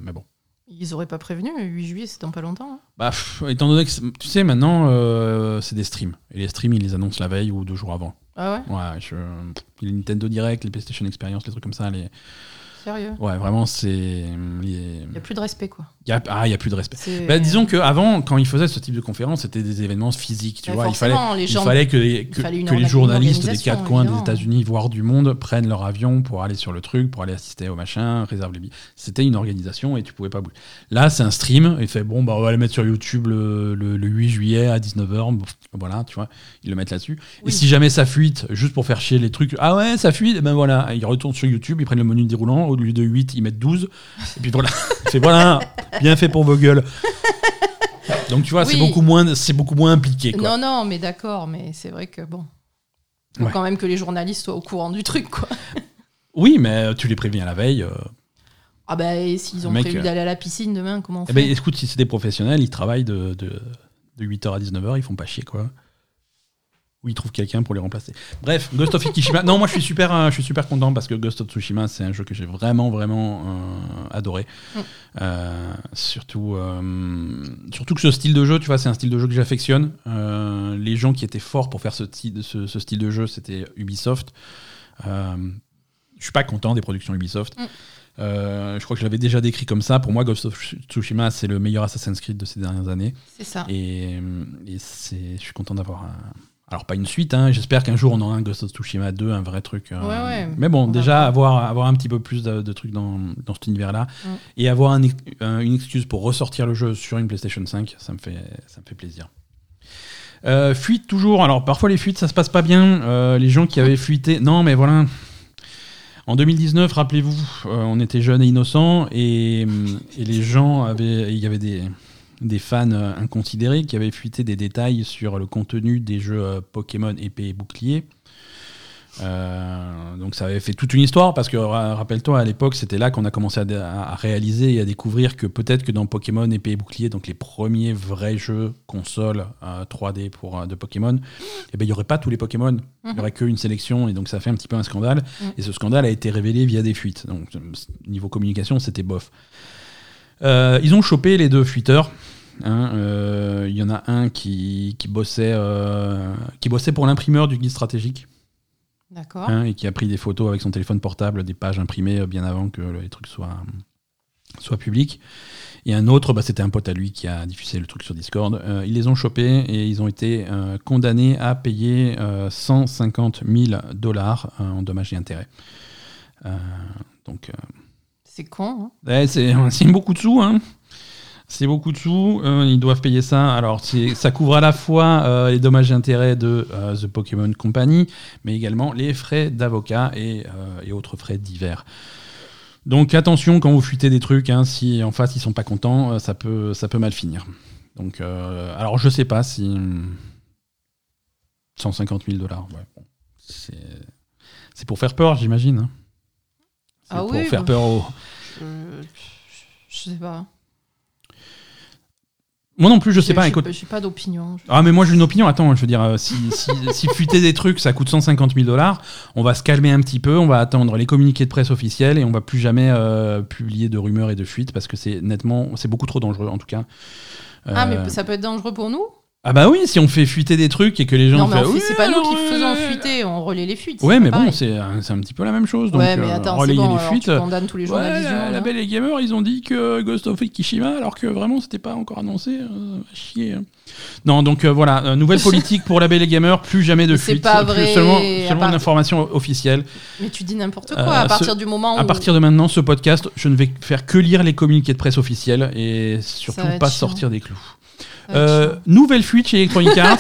[SPEAKER 1] Mais bon.
[SPEAKER 2] Ils auraient pas prévenu, le 8 juillet, c'est dans pas longtemps. hein.
[SPEAKER 1] Bah, pff, étant donné que, tu sais, maintenant, c'est des streams. Et les streams, ils les annoncent la veille ou deux jours avant.
[SPEAKER 2] Ah ouais?
[SPEAKER 1] Ouais, je, les Nintendo Direct, les PlayStation Experience, les trucs comme ça. Les,
[SPEAKER 2] Sérieux?
[SPEAKER 1] Ouais, vraiment, c'est. les-
[SPEAKER 2] Il y a plus de respect, quoi.
[SPEAKER 1] Y a- ah, il n'y a plus de respect. Bah, disons qu'avant, quand ils faisaient ce type de conférence, c'était des événements physiques. Tu
[SPEAKER 2] Ouais,
[SPEAKER 1] vois, il fallait, il fallait que les, que,
[SPEAKER 2] il fallait une
[SPEAKER 1] que les journalistes des quatre coins des. États-Unis, voire du monde, prennent leur avion pour aller sur le truc, pour aller assister au machin, réservent les billets. C'était une organisation et tu pouvais pas bouger. Là, c'est un stream. Et fait bon, bah, on va le mettre sur YouTube le, le- le 8 juillet à 19h. Voilà, tu vois, ils le mettent là-dessus. Et si jamais ça fuite, juste pour faire chier les trucs, ah ouais, ça fuite, et ben voilà, ils retournent sur YouTube, ils prennent le menu déroulant, au lieu de 8, ils mettent 12. Et puis voilà, c'est voilà, bien fait pour vos gueules. Donc tu vois, c'est beaucoup moins, c'est beaucoup moins impliqué. Quoi.
[SPEAKER 2] Non, non, mais d'accord, mais c'est vrai que bon. Faut
[SPEAKER 1] Ouais.
[SPEAKER 2] quand même que les journalistes soient au courant du truc, quoi.
[SPEAKER 1] Oui, mais tu les préviens la veille. euh.
[SPEAKER 2] Ah bah, et s'ils ont
[SPEAKER 1] Mec,
[SPEAKER 2] prévu
[SPEAKER 1] euh,
[SPEAKER 2] d'aller à la piscine demain, comment on
[SPEAKER 1] Eh
[SPEAKER 2] fait?
[SPEAKER 1] ben, écoute, si c'est des professionnels, ils travaillent de, de, de 8h à 19h, ils font pas chier, quoi. Ou ils trouvent quelqu'un pour les remplacer. Bref, Ghost of Tsushima. non, moi je suis super, euh, je suis super content parce que Ghost of Tsushima, c'est un jeu que j'ai vraiment, vraiment euh, adoré.
[SPEAKER 2] Mm.
[SPEAKER 1] Euh, surtout, surtout que ce style de jeu, tu vois, c'est un style de jeu que j'affectionne. Les gens qui étaient forts pour faire ce, ti- ce, ce style de jeu, c'était Ubisoft. Je suis pas content des productions Ubisoft.
[SPEAKER 2] Mm.
[SPEAKER 1] Euh, je crois que je l'avais déjà décrit comme ça. Pour moi, Ghost of Tsushima, c'est le meilleur Assassin's Creed de ces dernières années.
[SPEAKER 2] C'est ça.
[SPEAKER 1] Et, et je suis content d'avoir un. Alors, pas une suite, hein, j'espère qu'un jour on aura un Ghost of Tsushima 2, un vrai truc. euh,
[SPEAKER 2] Ouais, ouais.
[SPEAKER 1] Mais bon,
[SPEAKER 2] On
[SPEAKER 1] déjà,
[SPEAKER 2] voir.
[SPEAKER 1] avoir, avoir un petit peu plus de, de trucs dans, dans cet univers-là
[SPEAKER 2] Mm.
[SPEAKER 1] et avoir un un- une excuse pour ressortir le jeu sur une PlayStation 5, ça me fait, ça me fait plaisir. Euh, fuite toujours. Alors, parfois, les fuites, ça se passe pas bien. Euh, les gens qui avaient fuité. Non, mais voilà. En 2019, rappelez-vous, euh, on était jeunes et innocents et, et les gens avaient. Il y avait des, des fans euh, inconsidérés qui avaient fuité des détails sur le contenu des jeux euh, Pokémon épée et bouclier. Euh, donc ça avait fait toute une histoire parce que ra- rappelle-toi à l'époque c'était là qu'on a commencé à, réaliser et à découvrir que peut-être que dans Pokémon épée et bouclier donc les premiers vrais jeux console euh, 3D pour euh, de Pokémon eh ben il y aurait pas tous les Pokémon. Il y aurait qu'une sélection et donc ça fait un petit peu un scandale.
[SPEAKER 2] Mhm.
[SPEAKER 1] et ce scandale a été révélé via des fuites. Donc niveau communication c'était bof Euh, ils ont chopé les deux fuiteurs hein, euh, il y en a un qui, qui bossait euh, qui bossait pour l'imprimeur du guide stratégique
[SPEAKER 2] D'accord.
[SPEAKER 1] hein, et qui a pris des photos avec son téléphone portable, des pages imprimées bien avant que les trucs soient, soient publics. Et un autre, bah, c'était un pote à lui qui a diffusé le truc sur Discord. Euh, ils les ont chopés et ils ont été euh, condamnés à payer euh, 150 000 dollars euh, en dommages et intérêts. Euh, donc, euh,
[SPEAKER 2] C'est con. hein.
[SPEAKER 1] Ouais, c'est beaucoup de sous, hein. C'est beaucoup de sous. euh, ils doivent payer ça. Alors, ça couvre à la fois euh, les dommages et intérêts de euh, The Pokémon Company, mais également les frais d'avocat et, et autres frais divers. Donc, attention quand vous fuitez des trucs. hein, si en face ils sont pas contents, ça peut, ça peut mal finir. Donc, alors je sais pas si 150 000 dollars. Ouais, bon, c'est c'est pour faire peur, j'imagine. hein. C'est
[SPEAKER 2] Ah
[SPEAKER 1] pour
[SPEAKER 2] oui,
[SPEAKER 1] faire
[SPEAKER 2] bah,
[SPEAKER 1] peur aux.
[SPEAKER 2] Je, je sais pas.
[SPEAKER 1] Moi non plus, je sais pas. Écoute,
[SPEAKER 2] J'ai pas d'opinion.
[SPEAKER 1] Ah mais moi j'ai une opinion, attends, je veux dire, euh, si, si, si fuiter des trucs ça coûte 150 000 dollars, on va se calmer un petit peu, on va attendre les communiqués de presse officiels et on va plus jamais euh, publier de rumeurs et de fuites parce que c'est nettement, c'est beaucoup trop dangereux en tout cas.
[SPEAKER 2] Ah,
[SPEAKER 1] Euh,
[SPEAKER 2] mais ça peut être dangereux pour nous?
[SPEAKER 1] Ah bah oui, si on fait fuiter des trucs et que les gens
[SPEAKER 2] Non, mais
[SPEAKER 1] font,
[SPEAKER 2] on fait-
[SPEAKER 1] Oui,
[SPEAKER 2] c'est pas nous qui faisons fuiter, on relaie les fuites.
[SPEAKER 1] Ouais mais bon, c'est un, c'est un petit peu la même chose. Donc,
[SPEAKER 2] Ouais, mais
[SPEAKER 1] euh,
[SPEAKER 2] attends,
[SPEAKER 1] relayer
[SPEAKER 2] bon,
[SPEAKER 1] les
[SPEAKER 2] alors
[SPEAKER 1] fuites.
[SPEAKER 2] tu condamnes tous les
[SPEAKER 1] Ouais,
[SPEAKER 2] journalistes du
[SPEAKER 1] la. Belle et Gamer, ils ont dit que Ghost of Kishima, alors que vraiment c'était pas encore annoncé. euh, chier. hein. Non, donc euh, voilà, euh, nouvelle politique pour la Belle et Gamer, plus jamais de
[SPEAKER 2] Mais c'est pas
[SPEAKER 1] plus
[SPEAKER 2] vrai,
[SPEAKER 1] seulement,
[SPEAKER 2] à
[SPEAKER 1] seulement
[SPEAKER 2] part-
[SPEAKER 1] d'informations officielles.
[SPEAKER 2] Mais tu dis n'importe quoi. À
[SPEAKER 1] ce-
[SPEAKER 2] partir du moment où.
[SPEAKER 1] À partir de maintenant, ce podcast, je ne vais faire que lire les communiqués de presse officiels et surtout pas sortir des clous. Euh, nouvelle fuite chez Electronic Arts.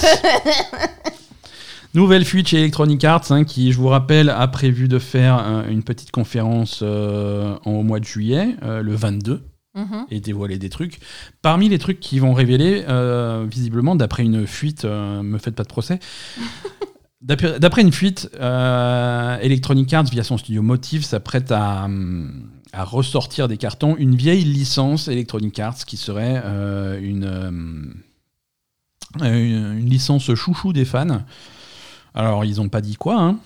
[SPEAKER 1] nouvelle fuite chez Electronic Arts, hein, qui, je vous rappelle, a prévu de faire euh, une petite conférence euh, au mois de juillet, euh, le 22,
[SPEAKER 2] Mhm.
[SPEAKER 1] et dévoiler des trucs. Parmi les trucs qu'ils vont révéler, visiblement, d'après une fuite, me faites pas de procès. D'après une fuite, Electronic Arts, via son studio Motive, s'apprête à, hum, à ressortir des cartons une vieille licence Electronic Arts qui serait euh, une, hum, une, une licence chouchou des fans. Alors, ils n'ont pas dit quoi, hein.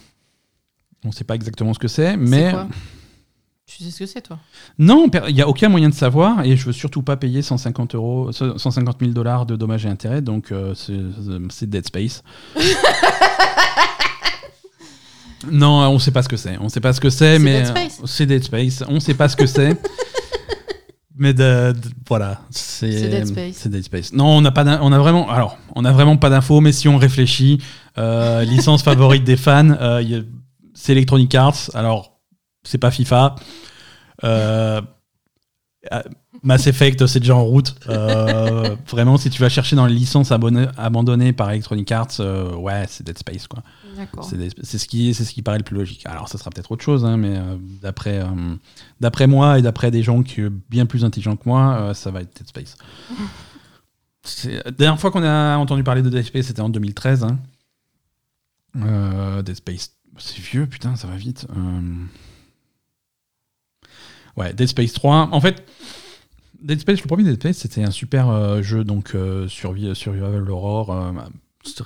[SPEAKER 1] On ne sait pas exactement ce que c'est, mais
[SPEAKER 2] quoi? Tu sais ce que c'est, toi?
[SPEAKER 1] Non, il n'y a aucun moyen de savoir et je veux surtout pas payer 150 euros, 150 000 dollars de dommages et intérêts, donc euh, c'est Dead Space. non, on sait pas ce que c'est. On sait pas ce que c'est, mais euh, c'est Dead Space. On sait pas ce que c'est. Mais de- de- voilà, c'est
[SPEAKER 2] Dead Space.
[SPEAKER 1] c'est Dead Space. Non, on n'a pas, on a vraiment, alors, on a vraiment pas d'infos, mais si on réfléchit, euh, licence favorite des fans, euh, c'est Electronic Arts. Alors, c'est pas FIFA. Euh, Mass Effect, c'est déjà en route. Euh, vraiment, si tu vas chercher dans les licences abandonnées par Electronic Arts, euh, ouais, c'est Dead Space, quoi.
[SPEAKER 2] D'accord.
[SPEAKER 1] C'est ce, qui, c'est ce qui paraît le plus logique. Alors, ça sera peut-être autre chose, hein, mais euh, d'après euh, d'après moi et d'après des gens qui, bien plus intelligents que moi, euh, ça va être Dead Space. La dernière fois qu'on a entendu parler de Dead Space, c'était en 2013. hein. Euh, Dead Space, c'est vieux, putain, ça va vite. Euh, Ouais, Dead Space 3. En fait, Dead Space, le premier Dead Space, c'était un super euh, jeu donc euh, survi- survival horror. euh,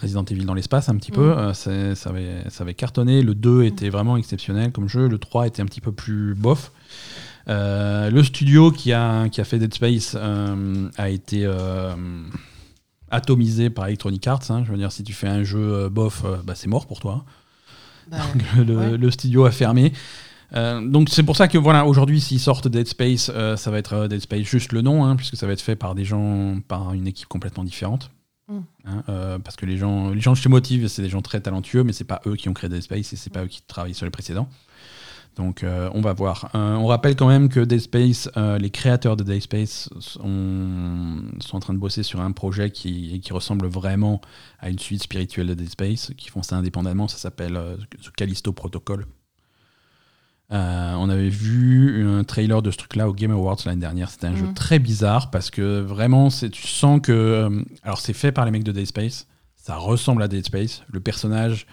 [SPEAKER 1] Resident Evil dans l'espace un petit peu.
[SPEAKER 2] Mm.
[SPEAKER 1] Euh, ça, avait, ça avait cartonné. Le 2 était vraiment exceptionnel comme jeu. Le 3 était un petit peu plus bof. Euh, le studio qui a, qui a fait Dead Space euh, a été atomisé par Electronic Arts. hein. Je veux dire, si tu fais un jeu bof, bah, c'est mort pour toi.
[SPEAKER 2] Bah,
[SPEAKER 1] le,
[SPEAKER 2] Ouais.
[SPEAKER 1] le studio a fermé. Euh, donc c'est pour ça que voilà aujourd'hui s'ils sortent Dead Space euh, ça va être euh, Dead Space juste le nom hein, puisque ça va être fait par des gens par une équipe complètement différente
[SPEAKER 2] Mm.
[SPEAKER 1] Hein, euh, parce que les gens les gens chez Motive c'est des gens très talentueux mais c'est pas eux qui ont créé Dead Space et c'est pas eux qui travaillent sur les précédents. Donc on va voir. On rappelle quand même que Dead Space les créateurs de Dead Space sont, sont en train de bosser sur un projet qui, qui ressemble vraiment à une suite spirituelle de Dead Space qui font ça indépendamment. Ça s'appelle The Callisto Protocol euh, on avait vu un trailer de ce truc-là au Game Awards l'année dernière. C'était un jeu
[SPEAKER 2] Mhm.
[SPEAKER 1] très bizarre parce que vraiment, tu sens que. euh, alors, c'est fait par les mecs de Dead Space. Ça ressemble à Dead Space. Le personnage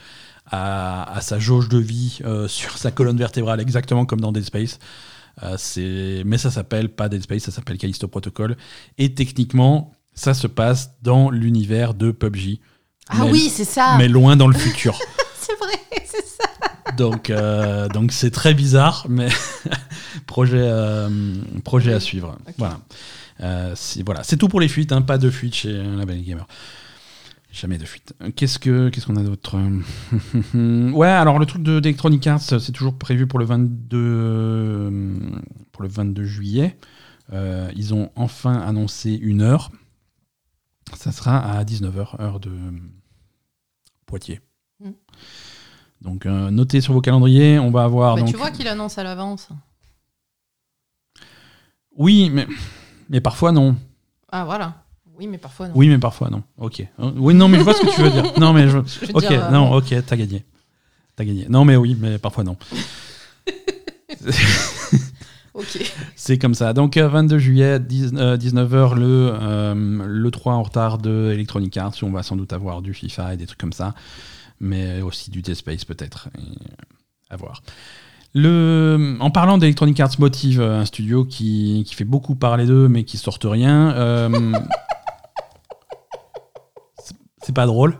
[SPEAKER 1] a, a sa jauge de vie euh, sur sa colonne vertébrale, exactement comme dans Dead Space. Euh, mais ça s'appelle pas Dead Space, ça s'appelle Callisto Protocol. Et techniquement, ça se passe dans l'univers de PUBG.
[SPEAKER 2] Ah
[SPEAKER 1] Mais-
[SPEAKER 2] oui, c'est ça.
[SPEAKER 1] Mais loin dans le futur.
[SPEAKER 2] C'est vrai, c'est ça.
[SPEAKER 1] Donc, euh, donc c'est très bizarre, mais projet, euh, projet à suivre. Voilà. Euh, si- voilà, c'est tout pour les fuites, hein, pas de fuite chez la Belle Gamer. Jamais de fuite. Qu'est-ce que qu'est-ce qu'on a d'autre? Ouais, alors le truc de d'Electronic Arts, c'est toujours prévu pour le 22 euh, pour le 22 juillet. Ils ont enfin annoncé une heure. Ça sera à 19h, heure de Poitiers. Donc euh, notez sur vos calendriers, on va avoir
[SPEAKER 2] Bah,
[SPEAKER 1] donc
[SPEAKER 2] tu vois qu'il annonce à l'avance.
[SPEAKER 1] Oui, mais mais parfois non.
[SPEAKER 2] Ah voilà. Oui, mais parfois non.
[SPEAKER 1] Oui, mais parfois non. OK. Euh, Oui, non, mais je vois ce que tu veux dire. Non, mais je OK,
[SPEAKER 2] dire, euh,
[SPEAKER 1] non. OK, t'as gagné. T'as gagné. Non, mais oui, mais parfois non.
[SPEAKER 2] Ok.
[SPEAKER 1] C'est comme ça. Donc, euh, 22 juillet, 19h, le, euh, le 3 en retard de Electronic Arts. où On va sans doute avoir du FIFA et des trucs comme ça. Mais aussi du Dead Space, peut-être. À voir. Le, en parlant d'Electronic Arts Motive, euh, un studio qui, qui fait beaucoup parler d'eux, mais qui sortent rien. euh, c'est- pas drôle.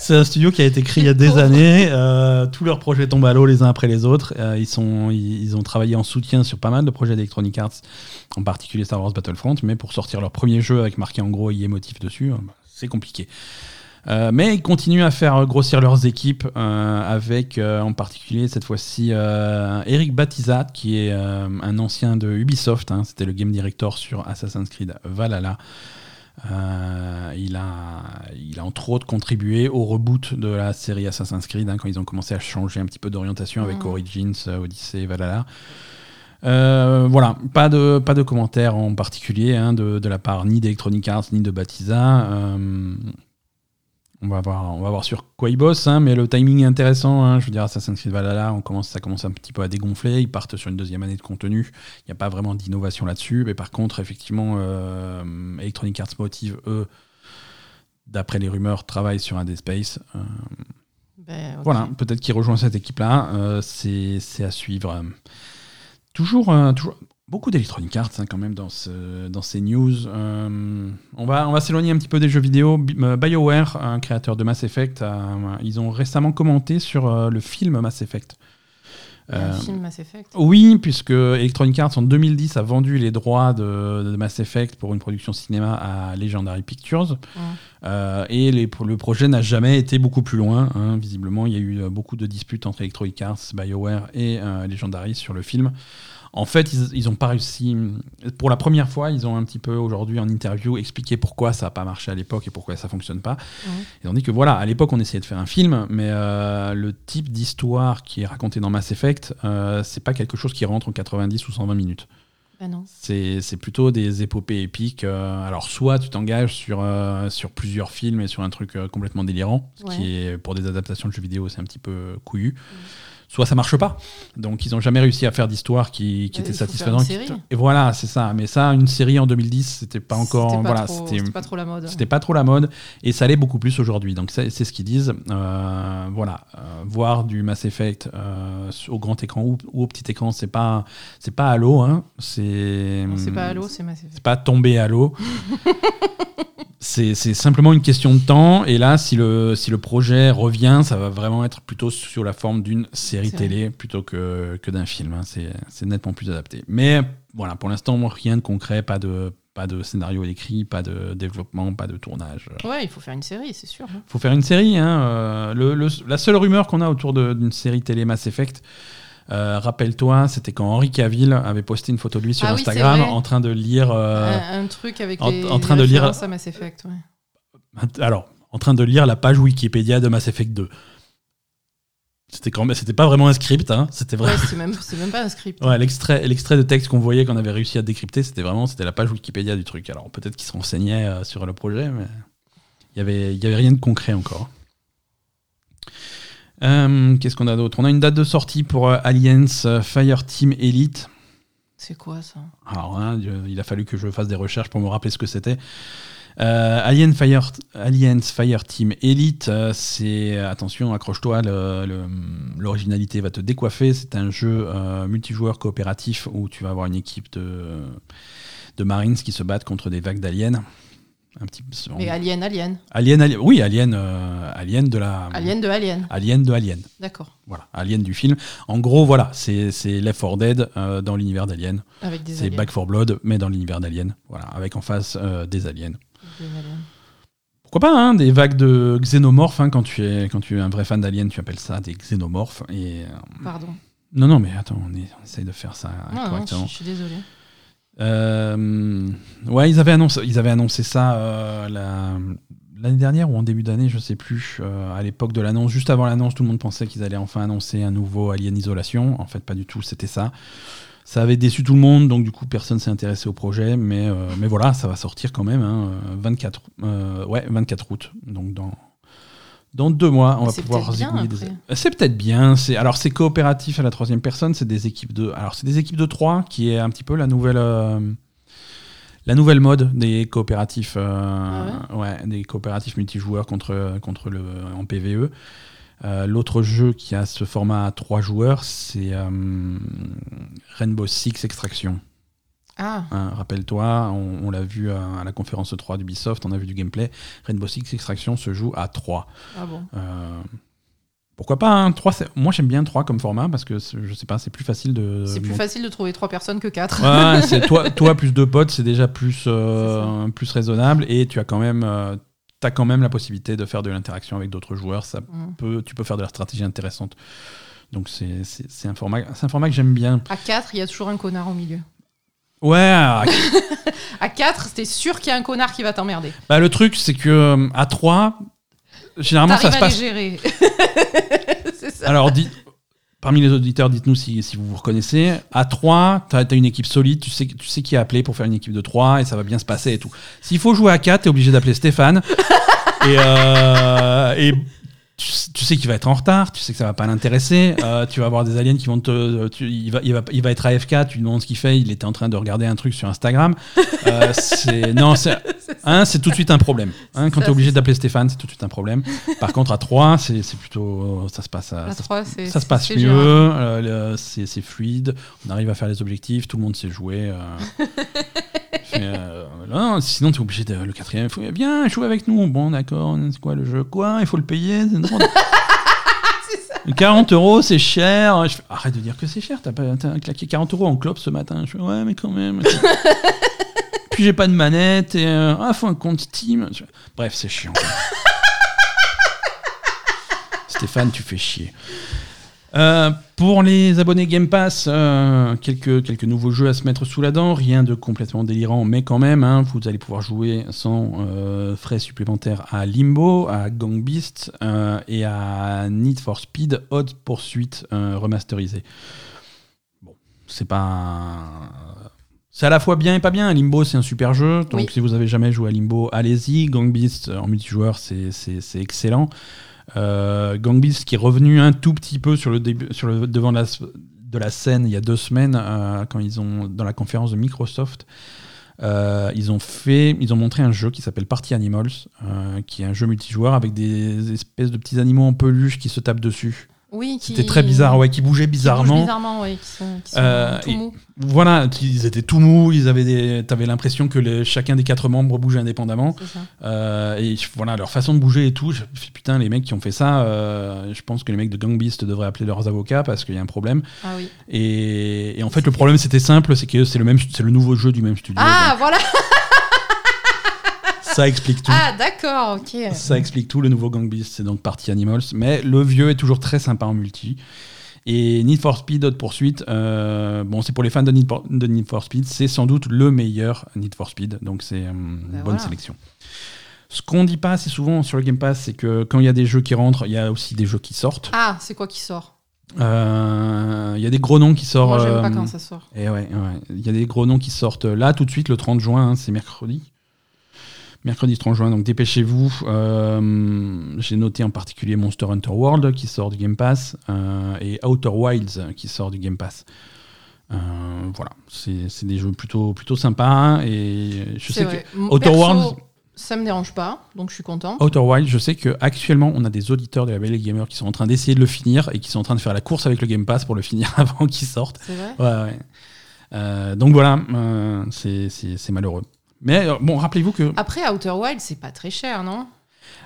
[SPEAKER 1] C'est un studio qui a été créé il y a des années. euh, tous leurs projets tombent à l'eau les uns après les autres. Euh, ils, sont, ils, ils ont travaillé en soutien sur pas mal de projets d'Electronic Arts, en particulier Star Wars Battlefront, mais pour sortir leur premier jeu avec marqué en gros EA Motive dessus, c'est compliqué. Euh, mais ils continuent à faire grossir leurs équipes euh, avec euh, en particulier cette fois-ci Eric Batizat qui est un ancien de Ubisoft, hein, c'était le game director sur Assassin's Creed Valhalla. Il, a, il a entre autres contribué au reboot de la série Assassin's Creed hein, quand ils ont commencé à changer un petit peu d'orientation avec
[SPEAKER 2] Mhm.
[SPEAKER 1] Origins, Odyssey Valhalla. Euh, voilà, pas de, pas de commentaires en particulier hein, de, de la part ni d'Electronic Arts ni de Batiza. Euh, on, va voir, on va voir sur quoi ils bossent, hein, mais le timing est intéressant. hein. je veux dire, Assassin's Creed Valhalla, on commence, ça commence un petit peu à dégonfler. Ils partent sur une deuxième année de contenu. Il n'y a pas vraiment d'innovation là-dessus. Mais par contre, effectivement, euh, Electronic Arts Motive, eux, d'après les rumeurs, travaillent sur un Dead Space. Euh,
[SPEAKER 2] Ben,
[SPEAKER 1] voilà, peut-être qu'il rejoint cette équipe-là. euh, c'est c'est à suivre. Toujours, toujours beaucoup d'Electronic Arts hein, quand même dans, ce, dans ces news. Euh, on va, on va s'éloigner un petit peu des jeux vidéo. Euh, BioWare, un créateur de Mass Effect, ils ont récemment commenté sur euh, le film Mass Effect. Euh,
[SPEAKER 2] film Mass Effect.
[SPEAKER 1] oui, puisque Electronic Arts en 2010 a vendu les droits de, de Mass Effect pour une production cinéma à Legendary Pictures.
[SPEAKER 2] Ouais.
[SPEAKER 1] Et les- le projet n'a jamais été beaucoup plus loin. hein. Visiblement, il y a eu beaucoup de disputes entre Electronic Arts, BioWare et Legendary sur le film. En fait, ils n'ont pas réussi. Pour la première fois, ils ont un petit peu aujourd'hui en interview expliqué pourquoi ça n'a pas marché à l'époque et pourquoi ça fonctionne pas. Ils ont dit que voilà, à l'époque, on essayait de faire un film, mais euh, le type d'histoire qui est raconté dans Mass Effect, euh, c'est pas quelque chose qui rentre en 90 ou 120 minutes.
[SPEAKER 2] Ben non.
[SPEAKER 1] C'est plutôt des épopées épiques. euh, alors, soit tu t'engages sur, euh, sur plusieurs films et sur un truc euh, complètement délirant, ce
[SPEAKER 2] Ouais.
[SPEAKER 1] qui est pour des adaptations de jeux vidéo, c'est un petit peu couillu. Soit ça marche pas. Donc, ils n'ont jamais réussi à faire d'histoire qui, qui
[SPEAKER 2] Ouais,
[SPEAKER 1] était
[SPEAKER 2] faut faire
[SPEAKER 1] satisfaisante. Et voilà, c'est ça. Mais ça, une série en 2010, c'était pas encore.
[SPEAKER 2] Pas,
[SPEAKER 1] voilà, c'était
[SPEAKER 2] pas trop la mode.
[SPEAKER 1] c'était pas trop la mode et ça l'est beaucoup plus aujourd'hui. Donc c'est ce qu'ils disent. Euh, voilà, Euh, voir du Mass Effect euh, au grand écran ou, ou au petit écran, c'est pas c'est pas Halo. Hein. C'est
[SPEAKER 2] Non, C'est pas Halo, c'est Mass Effect.
[SPEAKER 1] c'est pas tomber à l'eau. c'est simplement une question de temps. Et là, si le, si le projet revient, ça va vraiment être plutôt sur la forme d'une série télé plutôt que, que d'un film. Hein. C'est nettement plus adapté. Mais voilà, pour l'instant, rien de concret, pas de, pas de scénario écrit, pas de développement, pas de tournage.
[SPEAKER 2] Ouais, il faut faire une série, c'est sûr. Il
[SPEAKER 1] hein. faut faire une série. Hein. Euh, le, la seule rumeur qu'on a autour d'une série télé Mass Effect, euh, rappelle-toi, c'était quand Henri Cavill avait posté une photo de lui sur ah Instagram en train de lire.
[SPEAKER 2] Euh, un, truc avec
[SPEAKER 1] en, les, en train de lire
[SPEAKER 2] à Mass Effect.
[SPEAKER 1] Alors, en train de lire la page Wikipédia de Mass Effect 2. C'était quand même, c'était pas vraiment un script, hein. C'était
[SPEAKER 2] vrai. c'est même, même, pas un script.
[SPEAKER 1] Ouais, l'extrait, l'extrait de texte qu'on voyait qu'on avait réussi à décrypter, c'était vraiment, c'était la page Wikipédia du truc. Alors peut-être qu'ils se renseignaient euh, sur le projet, mais il y avait, il y avait rien de concret encore. Euh, qu'est-ce qu'on a d'autre? On a une date de sortie pour euh, Aliens euh, Fireteam Elite.
[SPEAKER 2] C'est quoi ça?
[SPEAKER 1] Alors, hein, il a fallu que je fasse des recherches pour me rappeler ce que c'était. Alien Fire, Aliens Fireteam Elite, c'est attention, accroche-toi, l'originalité va te décoiffer. C'est un jeu multijoueur coopératif où tu vas avoir une équipe de, de Marines qui se battent contre des vagues d'aliens.
[SPEAKER 2] Un petit, Mais Alien, Alien.
[SPEAKER 1] Alien, oui, Alien, euh, Alien de la.
[SPEAKER 2] Alien de Alien.
[SPEAKER 1] Alien de Alien.
[SPEAKER 2] D'accord.
[SPEAKER 1] Voilà, Alien du film. En gros, voilà, c'est Left 4 Dead euh, dans l'univers d'Alien. C'est Back 4 Blood, mais dans l'univers d'Alien. Voilà, avec en face euh, des aliens. Des aliens. Pourquoi pas, hein, des vagues de xénomorphes. Hein, quand, tu es, quand tu es un vrai fan d'Alien, tu appelles ça des xénomorphes. Et,
[SPEAKER 2] Pardon.
[SPEAKER 1] Non, non, mais attends, on, essaye de faire ça correctement.
[SPEAKER 2] Non, je suis désolé.
[SPEAKER 1] Euh, ouais, ils avaient annoncé, ils avaient annoncé ça euh, l'année dernière ou en début d'année, je sais plus. Euh, à l'époque de l'annonce, juste avant l'annonce, tout le monde pensait qu'ils allaient enfin annoncer un nouveau Alien Isolation. En fait, pas du tout, c'était ça. Ça avait déçu tout le monde, donc du coup, personne s'est intéressé au projet. Mais, mais voilà, ça va sortir quand même, 24, hein, ouais, 24 août. Donc dans, dans deux mois, on va pouvoir zigouiller des. C'est peut-être bien. C'est alors c'est coopératif à la troisième personne. C'est des équipes de. Alors c'est des équipes de trois qui est un petit peu la nouvelle. Euh, la nouvelle mode des coopératifs, euh, ah ouais, des coopératifs multijoueurs contre, contre le, en PVE. Euh, l'autre jeu qui a ce format à trois joueurs, c'est Rainbow Six Extraction.
[SPEAKER 2] Ah.
[SPEAKER 1] Hein, rappelle-toi, on, l'a vu à, la conférence 3 d'Ubisoft, on a vu du gameplay. Rainbow Six Extraction se joue à 3.
[SPEAKER 2] Ah bon
[SPEAKER 1] euh, pourquoi pas hein, 3 Moi j'aime bien 3 comme format parce que je sais pas, c'est plus facile de.
[SPEAKER 2] C'est plus facile de trouver 3 personnes que 4.
[SPEAKER 1] c'est toi, toi plus deux potes, c'est déjà plus, euh, plus raisonnable et tu as quand même. Euh, as quand même la possibilité de faire de l'interaction avec d'autres joueurs. Ça mm. peut, tu peux faire de la stratégie intéressante. Donc c'est un, format, un format que j'aime bien.
[SPEAKER 2] À 4, il y a toujours un connard au milieu.
[SPEAKER 1] Ouais.
[SPEAKER 2] à 4, c'était sûr qu'il y a un connard qui va t'emmerder.
[SPEAKER 1] Bah, le truc, c'est que euh, à 3, généralement, ça se passe.
[SPEAKER 2] gérer.
[SPEAKER 1] ça. Alors, parmi les auditeurs, dites-nous si, si, vous vous reconnaissez. À 3, tu as, une équipe solide, tu sais, tu sais qui est appelé pour faire une équipe de 3 et ça va bien se passer et tout. S'il faut jouer à 4, tu es obligé d'appeler Stéphane. et, euh, et tu, sais qu'il va être en retard, tu sais que ça va pas l'intéresser, euh, tu vas avoir des aliens qui vont te. il, va, il, va, il va être AFK, tu lui demandes ce qu'il fait, il était en train de regarder un truc sur Instagram. Euh, c'est, non, c'est, hein, c'est tout de suite un problème. Hein, quand tu es obligé d'appeler Stéphane, c'est tout de suite un problème. Par contre, à 3, c'est, c'est plutôt. Ça se passe, ça, ça, se passe mieux, euh, c'est, c'est fluide, on arrive à faire les objectifs, tout le monde sait jouer. non, sinon, tu es obligé de. Le quatrième, il faut bien jouer avec nous. Bon, d'accord, c'est quoi le jeu Quoi Il faut le payer 40 euros, c'est cher. Je arrête de dire que c'est cher. T'as, as claqué 40 euros en clope ce matin. Je fais, ouais, mais quand même. Puis j'ai pas de manette. Et, euh, ah, faut un compte Steam. Bref, c'est chiant. Stéphane, tu fais chier. Euh, pour les abonnés Game Pass, euh, quelques, quelques nouveaux jeux à se mettre sous la dent, rien de complètement délirant, mais quand même, hein, vous allez pouvoir jouer sans euh, frais supplémentaires à Limbo, à Gang Beast et à Need for Speed Hot Pursuit remasterisé. Bon, c'est pas. C'est à la fois bien et pas bien. Limbo, c'est un super jeu. Donc, si vous avez jamais joué à Limbo, allez-y. Gang Beast en multijoueur, c'est excellent. Euh, qui est revenu un tout petit peu sur le, début, sur le devant de la, scène il y a deux semaines euh, quand ils ont dans la conférence de Microsoft. Euh, ils ont fait, ils ont montré un jeu qui s'appelle Party Animals, qui est un jeu multijoueur avec des espèces de petits animaux en peluche qui se tapent dessus.
[SPEAKER 2] Oui, qui...
[SPEAKER 1] C'était très bizarre, ouais, qui bougeaient
[SPEAKER 2] qui bougent
[SPEAKER 1] bizarrement.
[SPEAKER 2] bizarrement, ouais, qui sont, qui sont
[SPEAKER 1] Euh,
[SPEAKER 2] tout mous.
[SPEAKER 1] Voilà, ils étaient tout mous, ils avaient des... t'avais l'impression que les- chacun des quatre membres bougeait indépendamment.
[SPEAKER 2] C'est ça.
[SPEAKER 1] Euh, et voilà, leur façon de bouger et tout, je me suis dit, putain, les mecs qui ont fait ça, euh, je pense que les mecs de Gang Beast devraient appeler leurs avocats parce qu'il y a un problème.
[SPEAKER 2] Ah oui.
[SPEAKER 1] Et, et en fait, le problème c'était simple, c'est que c'est le même, c'est le nouveau jeu du même studio.
[SPEAKER 2] Ah, voilà.
[SPEAKER 1] ça explique tout.
[SPEAKER 2] Ah, d'accord, ok.
[SPEAKER 1] Ça explique tout. Le nouveau Gang Beast, c'est donc Party Animals. Mais le vieux est toujours très sympa en multi. Et Need for Speed Hot Pursuit, euh, bon, c'est pour les fans de Need, for, de Need for Speed, c'est sans doute le meilleur Need for Speed. Donc c'est euh, une bonne
[SPEAKER 2] voilà.
[SPEAKER 1] sélection. Ce qu'on dit pas assez souvent sur le Game Pass, c'est que quand il y a des jeux qui rentrent, il y a aussi des jeux qui sortent.
[SPEAKER 2] Ah, c'est quoi qui sort?
[SPEAKER 1] Euh, Il y a des gros noms qui sortent.
[SPEAKER 2] Moi, j'aime pas quand ça sort.
[SPEAKER 1] et ouais, ouais. il y a des gros noms qui sortent là tout de suite le 30 juin, hein, c'est mercredi. Mercredi 30 juin, donc dépêchez-vous. Euh, J'ai noté en particulier Monster Hunter World qui sort du Game Pass euh, et Outer Wilds qui sort du Game Pass. Euh, voilà, c'est des jeux plutôt, plutôt sympas. Et je sais
[SPEAKER 2] vrai.
[SPEAKER 1] que Outer
[SPEAKER 2] perso,
[SPEAKER 1] Worlds-
[SPEAKER 2] Ça me dérange pas, donc je suis content.
[SPEAKER 1] Outer Wilds, je sais que actuellement on a des auditeurs de la Belle Gamer qui sont en train d'essayer de le finir et qui sont en train de faire la course avec le Game Pass pour le finir avant qu'il sorte.
[SPEAKER 2] C'est vrai?
[SPEAKER 1] Ouais, ouais. Donc voilà, c'est malheureux. Mais euh, bon, rappelez-vous que.
[SPEAKER 2] Après, Outer Wild, c'est pas très cher, non?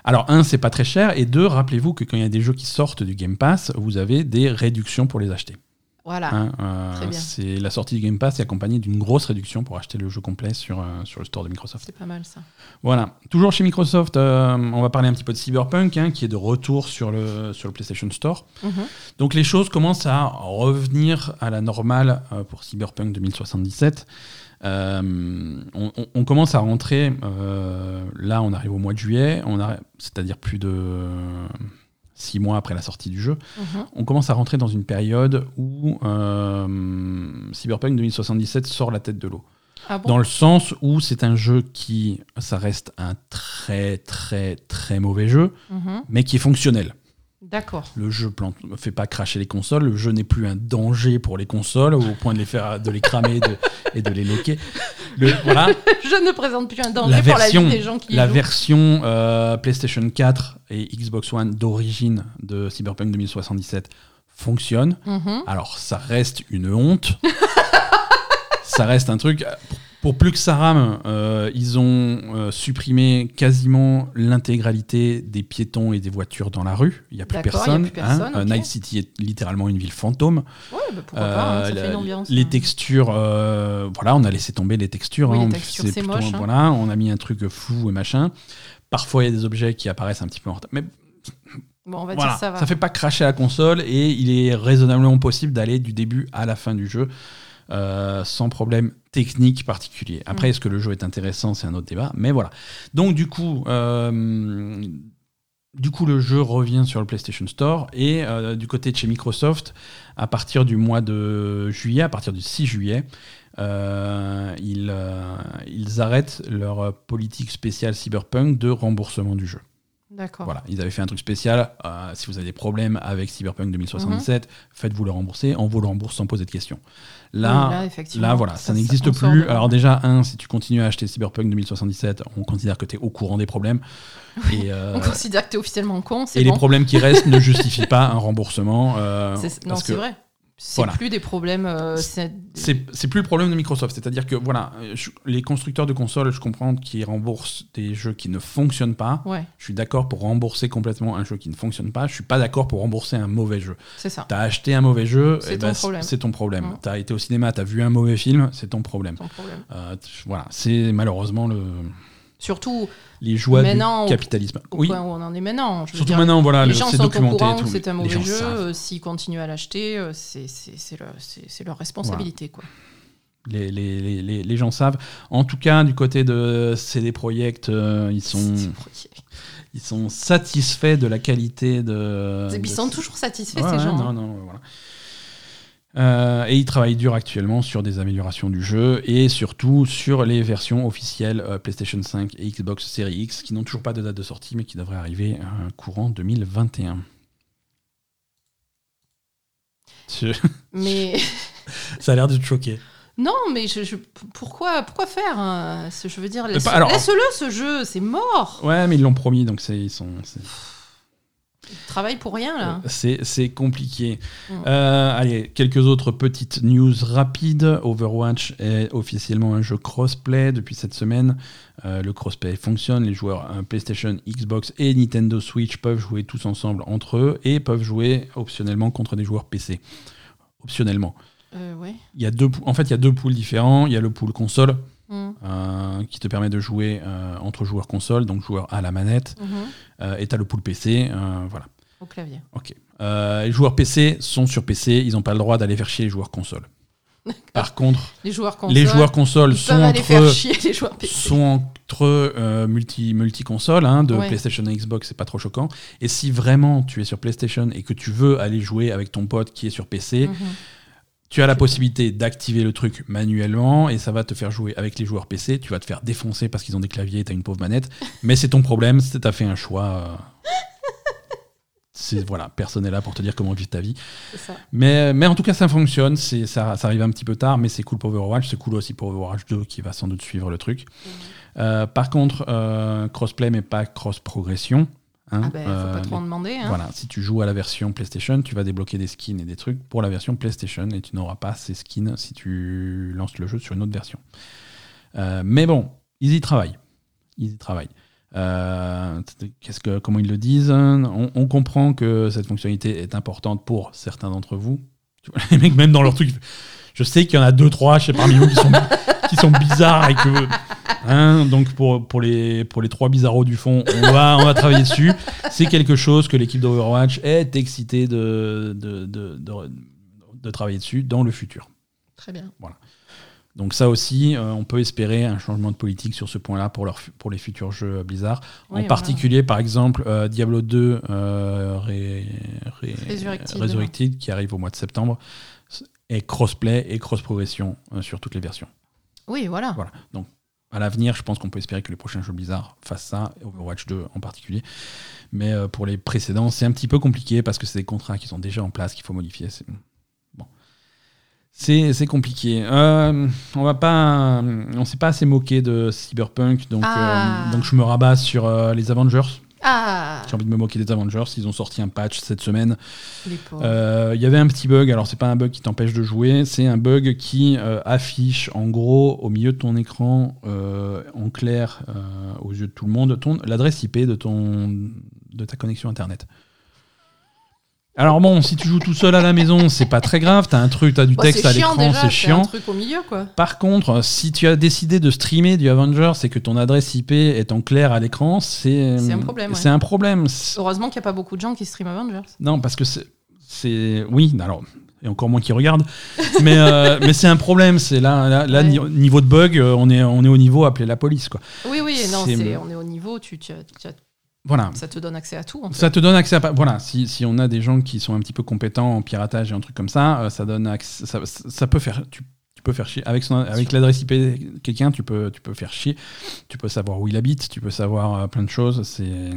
[SPEAKER 1] Alors, un, c'est pas très cher. Et deux, rappelez-vous que quand il y a des jeux qui sortent du Game Pass, vous avez des réductions pour les acheter.
[SPEAKER 2] Voilà.
[SPEAKER 1] Hein, euh,
[SPEAKER 2] très bien.
[SPEAKER 1] c'est la sortie du Game Pass est accompagnée d'une grosse réduction pour acheter le jeu complet sur, euh, sur le store de Microsoft.
[SPEAKER 2] C'est pas mal ça.
[SPEAKER 1] Voilà. Toujours chez Microsoft, euh, on va parler un petit peu de Cyberpunk, hein, qui est de retour sur le, sur le PlayStation Store.
[SPEAKER 2] Mhm.
[SPEAKER 1] Donc les choses commencent à revenir à la normale pour Cyberpunk 2077. Euh, on, on- on commence à rentrer, euh, là on arrive au mois de juillet, c'est-à-dire plus de six mois après la sortie du jeu,
[SPEAKER 2] Mhm.
[SPEAKER 1] on commence à rentrer dans une période où euh, Cyberpunk 2077 sort la tête de l'eau.
[SPEAKER 2] Ah bon?
[SPEAKER 1] Dans le sens où c'est un jeu qui, ça reste un très très très mauvais jeu,
[SPEAKER 2] Mhm.
[SPEAKER 1] mais qui est fonctionnel.
[SPEAKER 2] D'accord.
[SPEAKER 1] Le jeu ne fait pas cracher les consoles, le jeu n'est plus un danger pour les consoles au point de les faire, de les cramer et de, et de les loquer. Le, voilà,
[SPEAKER 2] Je ne présente plus un danger
[SPEAKER 1] la
[SPEAKER 2] pour la
[SPEAKER 1] version,
[SPEAKER 2] vie des gens qui
[SPEAKER 1] la
[SPEAKER 2] jouent.
[SPEAKER 1] version euh, PlayStation 4 et Xbox One d'origine de Cyberpunk 2077 fonctionne.
[SPEAKER 2] Mhm.
[SPEAKER 1] Alors ça reste une honte. ça reste un truc. Pour, plus que ça rame, euh, ils ont euh, supprimé quasiment l'intégralité des piétons et des voitures dans la rue. Il n'y a plus
[SPEAKER 2] y a
[SPEAKER 1] personne.
[SPEAKER 2] plus personne,
[SPEAKER 1] hein. Euh. Night City est littéralement une ville fantôme.
[SPEAKER 2] Ouais, bah pourquoi pas, hein, ça fait une ambiance.
[SPEAKER 1] les
[SPEAKER 2] hein.
[SPEAKER 1] textures, voilà, on a laissé tomber les textures.
[SPEAKER 2] Oui,
[SPEAKER 1] hein.
[SPEAKER 2] les
[SPEAKER 1] On-
[SPEAKER 2] textures, c'est
[SPEAKER 1] plutôt-
[SPEAKER 2] moche.
[SPEAKER 1] Voilà, on a mis un truc flou et machin. Parfois, il y a des objets qui apparaissent un petit peu en retard. Mais
[SPEAKER 2] Bon, on va
[SPEAKER 1] voilà,
[SPEAKER 2] dire ça va.
[SPEAKER 1] ça fait pas cracher la console et il est raisonnablement possible d'aller du début à la fin du jeu euh, sans problème technique particulier. Après,
[SPEAKER 2] Mm.
[SPEAKER 1] est-ce que le jeu est intéressant, c'est un autre débat, mais voilà. Donc du coup, euh, du coup, le jeu revient sur le PlayStation Store et euh, du côté de chez Microsoft, à partir du mois de juillet, à partir du 6 juillet. euh, ils, ils arrêtent leur politique spéciale cyberpunk de remboursement du jeu.
[SPEAKER 2] D'accord.
[SPEAKER 1] Voilà, ils avaient fait un truc spécial. euh, si vous avez des problèmes avec Cyberpunk 2077, faites-vous le rembourser. On vous le rembourse sans poser de questions. Là,
[SPEAKER 2] là, effectivement,
[SPEAKER 1] là, voilà, ça,
[SPEAKER 2] ça-
[SPEAKER 1] n'existe plus.
[SPEAKER 2] de-
[SPEAKER 1] Alors déjà, un, si tu continues à acheter Cyberpunk 2077, on considère que tu es au courant des problèmes. Et, euh,
[SPEAKER 2] On considère que t'es officiellement con,
[SPEAKER 1] et les problèmes qui restent ne justifient pas un remboursement. euh,
[SPEAKER 2] Non, c'est vrai. C'est
[SPEAKER 1] voilà.
[SPEAKER 2] plus des problèmes. euh, c'est-
[SPEAKER 1] plus le problème de Microsoft. C'est-à-dire que voilà, euh, je- les constructeurs de consoles, je comprends qu'ils remboursent des jeux qui ne fonctionnent pas.
[SPEAKER 2] Ouais,
[SPEAKER 1] Je suis d'accord pour rembourser complètement un jeu qui ne fonctionne pas. Je suis pas d'accord pour rembourser un mauvais jeu.
[SPEAKER 2] c'est ça.
[SPEAKER 1] T'as acheté un mauvais jeu,
[SPEAKER 2] C'est
[SPEAKER 1] eh
[SPEAKER 2] ton
[SPEAKER 1] ben,
[SPEAKER 2] problème.
[SPEAKER 1] Ton problème. T'as été au cinéma, t'as vu un mauvais film, c'est ton problème.
[SPEAKER 2] Ton problème.
[SPEAKER 1] Euh, voilà, c'est malheureusement le,
[SPEAKER 2] Surtout
[SPEAKER 1] les joies
[SPEAKER 2] Maintenant, au-
[SPEAKER 1] du capitalisme.
[SPEAKER 2] au
[SPEAKER 1] oui,
[SPEAKER 2] on en est maintenant. Je veux
[SPEAKER 1] surtout
[SPEAKER 2] dire,
[SPEAKER 1] maintenant, voilà,
[SPEAKER 2] les
[SPEAKER 1] le-
[SPEAKER 2] gens
[SPEAKER 1] c'est
[SPEAKER 2] sont au
[SPEAKER 1] documenté. et
[SPEAKER 2] courant que c'est un mauvais jeu. euh, S'ils continuent à l'acheter, euh, c'est- leur, leur responsabilité. Quoi.
[SPEAKER 1] Les, les- les- les- les gens savent. En tout cas, du côté de CD Projekt, euh, ils sont ils sont satisfaits de la qualité de.
[SPEAKER 2] Ils
[SPEAKER 1] de-
[SPEAKER 2] sont toujours satisfaits,
[SPEAKER 1] Ouais,
[SPEAKER 2] ces
[SPEAKER 1] ouais,
[SPEAKER 2] gens.
[SPEAKER 1] non,
[SPEAKER 2] hein.
[SPEAKER 1] non, voilà. Euh, et ils travaillent dur actuellement sur des améliorations du jeu et surtout sur les versions officielles euh, PlayStation 5 et Xbox Series X qui n'ont toujours pas de date de sortie mais qui devraient arriver euh, courant 2021. Je-
[SPEAKER 2] Mais
[SPEAKER 1] Ça a l'air de te choquer.
[SPEAKER 2] non, mais je, je- pourquoi, pourquoi faire hein, Je veux dire, laisse- laisse-le ce jeu, c'est mort.
[SPEAKER 1] Ouais, mais ils l'ont promis donc c'est ils sont.
[SPEAKER 2] Travaille pour rien là.
[SPEAKER 1] C'est c'est compliqué.
[SPEAKER 2] Mm.
[SPEAKER 1] Euh, allez, quelques autres petites news rapides. Overwatch est officiellement un jeu crossplay depuis cette semaine. Euh, le crossplay fonctionne. Les joueurs euh, PlayStation, Xbox et Nintendo Switch peuvent jouer tous ensemble entre eux et peuvent jouer optionnellement contre des joueurs PC. Optionnellement.
[SPEAKER 2] Euh, ouais.
[SPEAKER 1] Il y a deux, en fait, il y a deux pools différents. Il y a le pool console
[SPEAKER 2] Mm.
[SPEAKER 1] euh, qui te permet de jouer euh, entre joueurs console, donc joueurs à la manette.
[SPEAKER 2] Mhm.
[SPEAKER 1] Euh, et tu as le pool PC. voilà.
[SPEAKER 2] Au clavier.
[SPEAKER 1] Ok. Les joueurs PC sont sur PC, ils n'ont pas le droit d'aller faire chier les joueurs console. Par contre,
[SPEAKER 2] Les joueurs consoles.
[SPEAKER 1] les joueurs console sont entre,
[SPEAKER 2] chier les joueurs PC.
[SPEAKER 1] sont entre euh, multi, multi-console, hein, de
[SPEAKER 2] Ouais.
[SPEAKER 1] PlayStation et Xbox, c'est pas trop choquant. Et si vraiment tu es sur PlayStation et que tu veux aller jouer avec ton pote qui est sur PC,
[SPEAKER 2] Mhm.
[SPEAKER 1] Tu as la possibilité d'activer le truc manuellement et ça va te faire jouer avec les joueurs PC. Tu vas te faire défoncer parce qu'ils ont des claviers et tu as une pauvre manette. Mais c'est ton problème, tu as fait un choix. euh, C'est voilà, personne n'est là pour te dire comment vivre ta vie.
[SPEAKER 2] Ça.
[SPEAKER 1] Mais, mais en tout cas, ça fonctionne. C'est, ça, ça arrive un petit peu tard, mais c'est cool pour Overwatch. C'est cool aussi pour Overwatch 2 qui va sans doute suivre le truc. Euh, par contre, euh, crossplay, mais pas cross-progression. Hein.
[SPEAKER 2] Ah ben, faut
[SPEAKER 1] Euh,
[SPEAKER 2] pas trop en demander. Hein.
[SPEAKER 1] voilà, si tu joues à la version PlayStation, tu vas débloquer des skins et des trucs pour la version PlayStation et tu n'auras pas ces skins si tu lances le jeu sur une autre version. Euh, mais bon, ils y travaillent. Ils y travaillent. Euh, qu'est-ce que, comment ils le disent? On, on comprend que cette fonctionnalité est importante pour certains d'entre vous. Tu vois, les mecs, même dans leur truc, je sais qu'il y en a deux, trois chez parmi vous qui sont, qui sont bizarres et que. hein, donc pour, pour, les, pour les trois bizarros du fond, on va, on va travailler dessus. C'est quelque chose que l'équipe d'Overwatch est excitée de, de, de, de- de travailler dessus dans le futur.
[SPEAKER 2] Très bien.
[SPEAKER 1] Donc ça aussi, euh, on peut espérer un changement de politique sur ce point-là pour, leur pour les futurs jeux Blizzard.
[SPEAKER 2] Oui,
[SPEAKER 1] en particulier, par exemple, euh, Diablo 2 euh, Ré- Ré- qui arrive au mois de septembre, est crossplay et cross-progression euh, sur toutes les versions.
[SPEAKER 2] Oui, voilà.
[SPEAKER 1] Voilà. Donc, à l'avenir, je pense qu'on peut espérer que les prochains jeux Blizzard fassent ça, Overwatch 2 en particulier. Mais euh, pour les précédents, c'est un petit peu compliqué parce que c'est des contrats qui sont déjà en place qu'il faut modifier. C'est bon. C'est compliqué. Euh, on va pas, on s'est pas assez moqué de Cyberpunk, donc
[SPEAKER 2] Ah.
[SPEAKER 1] donc je me rabats sur les Avengers.
[SPEAKER 2] Ah,
[SPEAKER 1] J'ai envie de me moquer des Avengers. Ils ont sorti un patch cette semaine euh, Il y avait un petit bug, alors c'est pas un bug qui t'empêche de jouer, c'est un bug qui euh, affiche en gros au milieu de ton écran, euh, en clair aux yeux de tout le monde, ton- l'adresse IP de, ton, de ta connexion internet. Alors bon, si tu joues tout seul à la maison, c'est pas très grave, t'as un truc, t'as du texte à l'écran, c'est
[SPEAKER 2] un
[SPEAKER 1] chiant.
[SPEAKER 2] truc au milieu, quoi.
[SPEAKER 1] Par contre, si tu as décidé de streamer du Avengers et que ton adresse IP est en clair à l'écran, c'est
[SPEAKER 2] C'est un problème,
[SPEAKER 1] C'est
[SPEAKER 2] ouais.
[SPEAKER 1] un problème.
[SPEAKER 2] Heureusement qu'il n'y a pas beaucoup de gens qui streament Avengers.
[SPEAKER 1] non, parce que c'est. Oui, alors. Et encore moins qui regardent. Mais, euh, mais c'est un problème. C'est là, là, là,
[SPEAKER 2] Ouais.
[SPEAKER 1] niveau de bug, euh, on est, on est au niveau appeler la police. Quoi.
[SPEAKER 2] Oui, oui, non, on est au niveau, tu, tu as- tu as-
[SPEAKER 1] Voilà.
[SPEAKER 2] ça te donne accès à tout. en fait.
[SPEAKER 1] Ça te donne accès à. Voilà, si, si on a des gens qui sont un petit peu compétents en piratage et un truc comme ça, euh, ça donne accès. Ça, peut faire. Tu, tu peux faire chier. Avec, son, avec l'adresse IP de quelqu'un, tu peux, tu peux faire chier. Tu peux savoir où il habite. Tu peux savoir euh, plein de choses. C'est.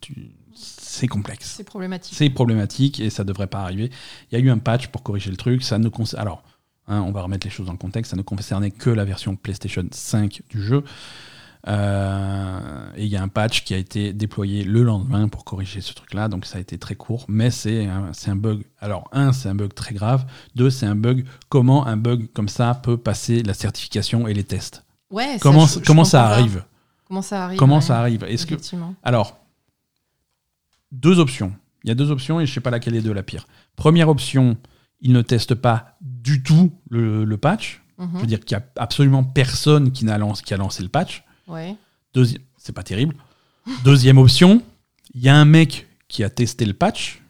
[SPEAKER 1] tu- C'est complexe.
[SPEAKER 2] C'est problématique.
[SPEAKER 1] C'est problématique et ça devrait pas arriver. Il y a eu un patch pour corriger le truc. Ça ne concer- Alors, hein, on va remettre les choses dans le contexte. Ça ne concernait que la version PlayStation 5 du jeu. Euh, et il y a un patch qui a été déployé le lendemain pour corriger ce truc-là. Donc ça a été très court, mais c'est un, un bug. Alors, un, c'est un bug très grave. Deux, c'est un bug. Comment un bug comme ça peut passer la certification et les tests
[SPEAKER 2] Ouais, ça,
[SPEAKER 1] Comment,
[SPEAKER 2] je
[SPEAKER 1] comment ça arrive
[SPEAKER 2] Comment ça arrive
[SPEAKER 1] Comment
[SPEAKER 2] ouais,
[SPEAKER 1] ça arrive Est-ce que alors, deux options. Il y a deux options et je sais pas laquelle est de la pire. Première option, ils ne testent pas du tout le, le patch.
[SPEAKER 2] Mhm.
[SPEAKER 1] Je veux dire qu'il y a absolument personne qui, n'a lancé, qui a lancé le patch.
[SPEAKER 2] Ouais.
[SPEAKER 1] Deuxi- c'est pas terrible. Deuxième option, il y a un mec qui a testé le patch.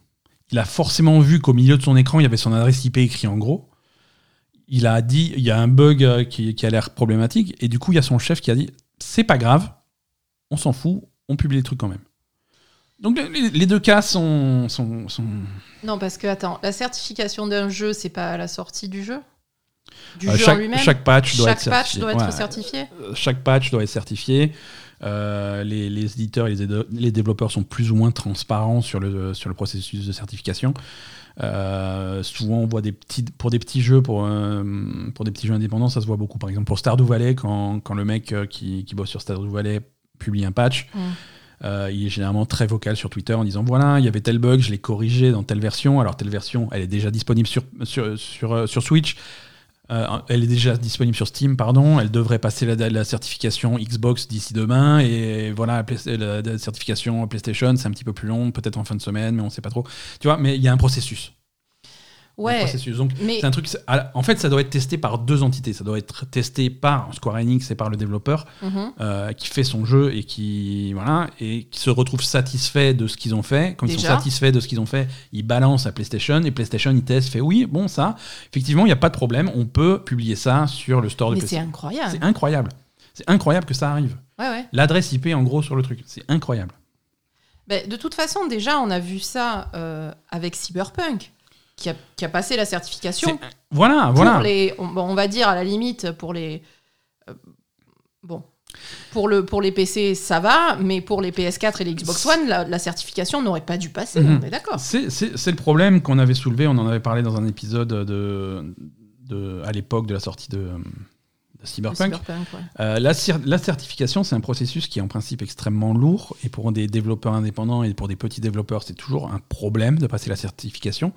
[SPEAKER 1] Il a forcément vu qu'au milieu de son écran, il y avait son adresse IP écrit en gros. Il a dit, il y a un bug euh, qui, qui a l'air problématique. Et du coup, il y a son chef qui a dit, c'est pas grave, on s'en fout, on publie le truc quand même. Donc les, les deux cas sont, sont, sont-
[SPEAKER 2] Non, parce que, attends, la certification d'un jeu, c'est pas à la sortie du jeu? Du
[SPEAKER 1] euh,
[SPEAKER 2] jeu en
[SPEAKER 1] chaque, patch doit
[SPEAKER 2] Chaque
[SPEAKER 1] être
[SPEAKER 2] patch
[SPEAKER 1] certifié.
[SPEAKER 2] doit être
[SPEAKER 1] Ouais.
[SPEAKER 2] certifié
[SPEAKER 1] chaque patch doit être certifié. Euh, les, les éditeurs et les, développeurs sont plus ou moins transparents sur le, sur le processus de certification. Euh, souvent, on voit des petits, pour des petits jeux, pour, euh, pour des petits jeux indépendants, ça se voit beaucoup. Par exemple, pour Stardew Valley, quand, quand le mec euh, qui, qui bosse sur Stardew Valley publie un patch,
[SPEAKER 2] Mm.
[SPEAKER 1] Euh, il est généralement très vocal sur Twitter en disant voilà, il y avait tel bug, je l'ai corrigé dans telle version. Alors, telle version, elle est déjà disponible sur, sur, sur, sur Switch. Euh, elle est déjà disponible sur Steam, pardon. Elle devrait passer la, certification Xbox d'ici demain. Et voilà, la, la certification PlayStation, c'est un petit peu plus long, peut-être en fin de semaine, mais on ne sait pas trop. Tu vois, mais il y a un processus.
[SPEAKER 2] Ouais.
[SPEAKER 1] Donc, c'est un truc. En fait, ça doit être testé par deux entités. Ça doit être testé par Square Enix et par le développeur
[SPEAKER 2] Mhm.
[SPEAKER 1] euh, qui fait son jeu et qui voilà et qui se retrouve satisfait de ce qu'ils ont fait. Quand ils sont satisfaits de ce qu'ils ont fait, ils balancent à PlayStation et PlayStation il teste, fait oui, bon ça, effectivement, il n'y a pas de problème, on peut publier ça sur le store de
[SPEAKER 2] Mais c'est
[SPEAKER 1] PlayStation.
[SPEAKER 2] incroyable.
[SPEAKER 1] C'est incroyable. C'est incroyable que ça arrive.
[SPEAKER 2] Ouais, ouais.
[SPEAKER 1] L'adresse IP en gros sur le truc, c'est incroyable.
[SPEAKER 2] Ben, de toute façon, déjà, on a vu ça euh, avec Cyberpunk, qui a, qui a passé la certification.
[SPEAKER 1] C'est- Voilà, voilà.
[SPEAKER 2] les, on, va dire à la limite pour les. euh, bon. Pour, le, pour les PC, ça va, mais pour les PS4 et les Xbox One, la, la certification n'aurait pas dû passer,
[SPEAKER 1] Mhm.
[SPEAKER 2] on est d'accord.
[SPEAKER 1] C'est le problème qu'on avait soulevé, on en avait parlé dans un épisode de, de, à l'époque de la sortie de, de Cyberpunk.
[SPEAKER 2] Cyberpunk, ouais.
[SPEAKER 1] Euh, la, la certification, c'est un processus qui est en principe extrêmement lourd, et pour des développeurs indépendants et pour des petits développeurs, c'est toujours un problème de passer la certification.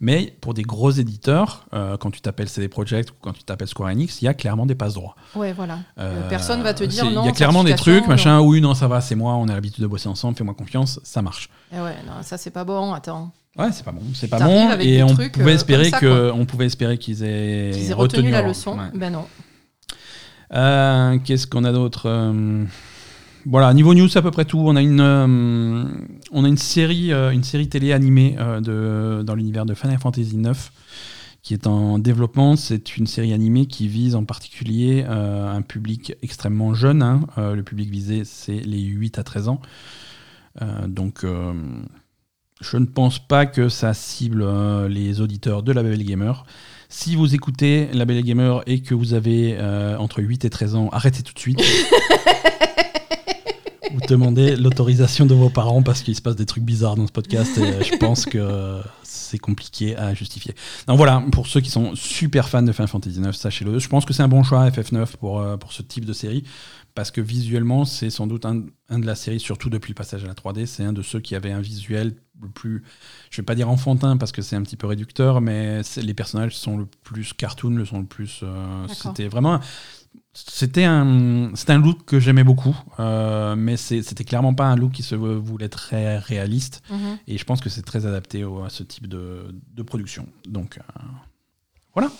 [SPEAKER 1] Mais pour des gros éditeurs, euh, quand tu t'appelles CD Projekt ou quand tu t'appelles Square Enix, il y a clairement des passe droits.
[SPEAKER 2] Ouais, voilà.
[SPEAKER 1] Euh,
[SPEAKER 2] personne va te dire non,
[SPEAKER 1] Il y a clairement des trucs, machin, oui, non, ça va, c'est moi, on a l'habitude de bosser ensemble, fais-moi confiance, ça marche.
[SPEAKER 2] Eh ouais, non, ça c'est pas bon, attends.
[SPEAKER 1] Ouais, c'est pas bon, c'est pas bon, et on pouvait
[SPEAKER 2] euh,
[SPEAKER 1] espérer
[SPEAKER 2] ça,
[SPEAKER 1] que, on pouvait espérer qu'ils aient,
[SPEAKER 2] retenu la leçon.
[SPEAKER 1] ouais.
[SPEAKER 2] Ben non.
[SPEAKER 1] Euh, Qu'est-ce qu'on a d'autre Euh, Voilà, niveau news, à peu près tout. On a une, euh, on a une série, euh, une série télé animée euh, de, dans l'univers de Final Fantasy IX qui est en développement. C'est une série animée qui vise en particulier un public extrêmement jeune. hein. Le public visé, c'est les 8 à 13 ans. Donc, je ne pense pas que ça cible les auditeurs de la Babel Gamer. Si vous écoutez la Belle Gamer et que vous avez entre 8 et 13 ans, arrêtez tout de suite. vous demandez l'autorisation de vos parents parce qu'il se passe des trucs bizarres dans ce podcast et euh, je pense que c'est compliqué à justifier. Donc voilà, pour ceux qui sont super fans de Final Fantasy IX, sachez-le. Je pense que c'est un bon choix FF9 pour, euh, pour ce type de série parce que visuellement, c'est sans doute un, un de la série, surtout depuis le passage à la 3D, c'est un de ceux qui avait un visuel le plus, je vais pas dire enfantin parce que c'est un petit peu réducteur, mais les personnages sont le plus cartoon, le sont le plus. euh, c'était vraiment. C'était un, un look que j'aimais beaucoup, euh, mais c'était clairement pas un look qui se voulait très réaliste.
[SPEAKER 2] Mhm.
[SPEAKER 1] Et je pense que c'est très adapté au- à ce type de, de production. Donc euh, voilà.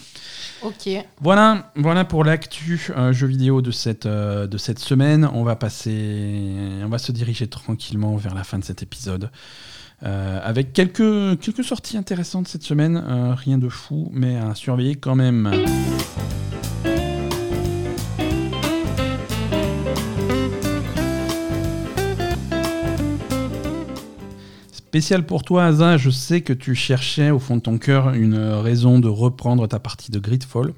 [SPEAKER 2] Ok.
[SPEAKER 1] Voilà, voilà pour l'actu euh, jeu vidéo de cette, de cette semaine. On va passer, on va se diriger tranquillement vers la fin de cet épisode. Euh, avec quelques, quelques sorties intéressantes cette semaine, Euh, rien de fou, mais à surveiller quand même. Spécial pour toi, Asa, je sais que tu cherchais au fond de ton cœur une raison de reprendre ta partie de Gridfall.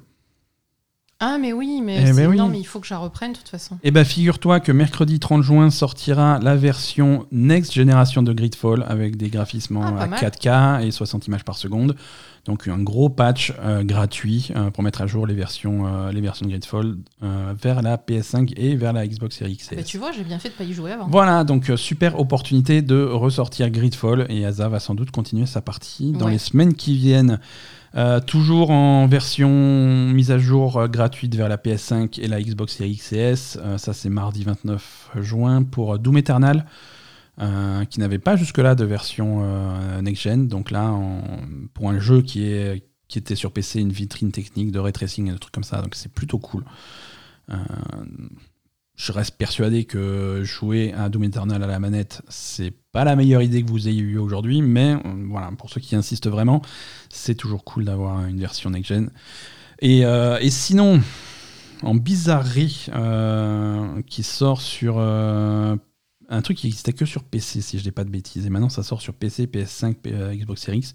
[SPEAKER 2] Ah, mais oui, mais,
[SPEAKER 1] Eh ben oui.
[SPEAKER 2] non, mais il faut que je la reprenne de toute façon.
[SPEAKER 1] Eh ben, figure-toi que mercredi 30 juin sortira la version next génération de Gridfall avec des graphismes
[SPEAKER 2] Ah,
[SPEAKER 1] à
[SPEAKER 2] mal.
[SPEAKER 1] 4K et 60 images par seconde. Donc un gros patch euh, gratuit euh, pour mettre à jour les versions, euh, les versions de Gridfall vers la PS5 et vers la Xbox Series X. S.
[SPEAKER 2] tu vois, j'ai bien fait de pas y jouer avant.
[SPEAKER 1] Voilà, donc super opportunité de ressortir Gridfall et Asa va sans doute continuer sa partie dans
[SPEAKER 2] Ouais.
[SPEAKER 1] les semaines qui viennent. Euh, toujours en version mise à jour euh, gratuite vers la PS5 et la Xbox Series X et S. Euh, ça, c'est mardi 29 juin pour Doom Eternal, qui n'avait pas jusque-là de version next-gen. Donc là, pour un jeu qui, était sur PC, une vitrine technique de ray et des trucs comme ça, donc c'est plutôt cool. Je reste persuadé que jouer à Doom Eternal à la manette, c'est pas la meilleure idée que vous ayez eue aujourd'hui, mais euh, voilà, pour ceux qui insistent vraiment, c'est toujours cool d'avoir une version next-gen. Et, euh, et sinon, en bizarrerie, euh, qui sort sur un truc qui n'existait que sur PC, si je dis pas de bêtises, et maintenant ça sort sur PC, PS5, P- euh, Xbox Series X,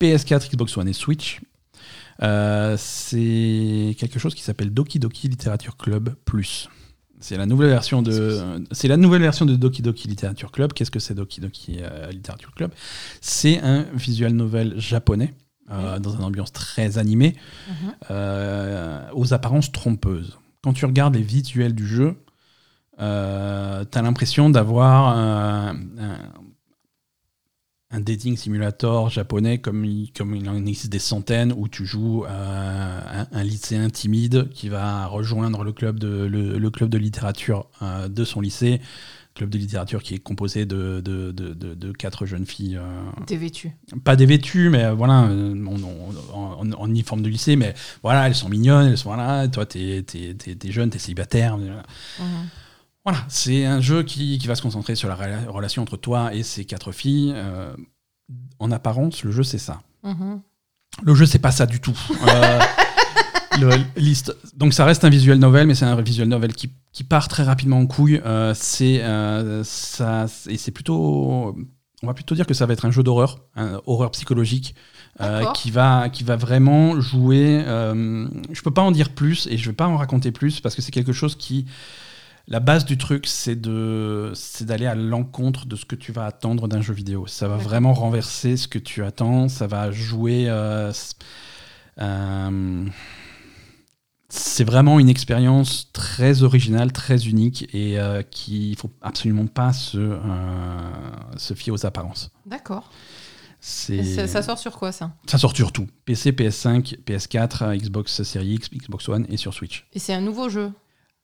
[SPEAKER 1] PS4, Xbox One et Switch. C'est quelque chose qui s'appelle Doki Doki Literature Club Plus. C'est la nouvelle version de c'est la nouvelle version de Doki Doki Literature Club. Qu'est-ce que c'est Doki Doki euh, Literature Club? C'est un visual novel japonais euh, dans une ambiance très animée
[SPEAKER 2] Mhm.
[SPEAKER 1] euh, aux apparences trompeuses. Quand tu regardes les visuels du jeu, euh, t'as l'impression d'avoir un, un- un dating simulator japonais comme il, comme il en existe des centaines où tu joues euh, un, un lycéen timide qui va rejoindre le club de, le, le club de littérature euh, de son lycée. Club de littérature qui est composé de, de, de, quatre jeunes filles euh,
[SPEAKER 2] vêtu.
[SPEAKER 1] pas dévêtues, mais euh, voilà, euh, en, en uniforme de lycée, mais voilà, elles sont mignonnes, elles sont là, toi t'es es, jeune, t'es célibataire.
[SPEAKER 2] Mhm.
[SPEAKER 1] Voilà, c'est un jeu qui, qui va se concentrer sur la rela- relation entre toi et ces quatre filles. Euh, en apparence, le jeu c'est ça.
[SPEAKER 2] Mhm.
[SPEAKER 1] Le jeu c'est pas ça du tout. Euh, le- liste- Donc ça reste un visual novel, mais c'est un visual novel qui, qui part très rapidement en couille. Euh, c'est ça, et c'est plutôt, on va plutôt dire que ça va être un jeu d'horreur, un horreur psychologique. qui va qui va vraiment jouer je peux pas en dire plus et je vais pas en raconter plus parce que c'est quelque chose qui la base du truc, c'est de, c'est d'aller à l'encontre de ce que tu vas attendre d'un jeu vidéo. Ça va vraiment renverser ce que tu attends. Ça va jouer. euh, euh, c'est vraiment une expérience très originale, très unique et euh, qui il faut absolument pas se, euh, se fier aux apparences.
[SPEAKER 2] D'accord. Ça sort sur quoi ça?
[SPEAKER 1] Ça sort sur tout. PC, PS5, PS4, Xbox Series X, Xbox One et sur Switch.
[SPEAKER 2] Et c'est un nouveau jeu?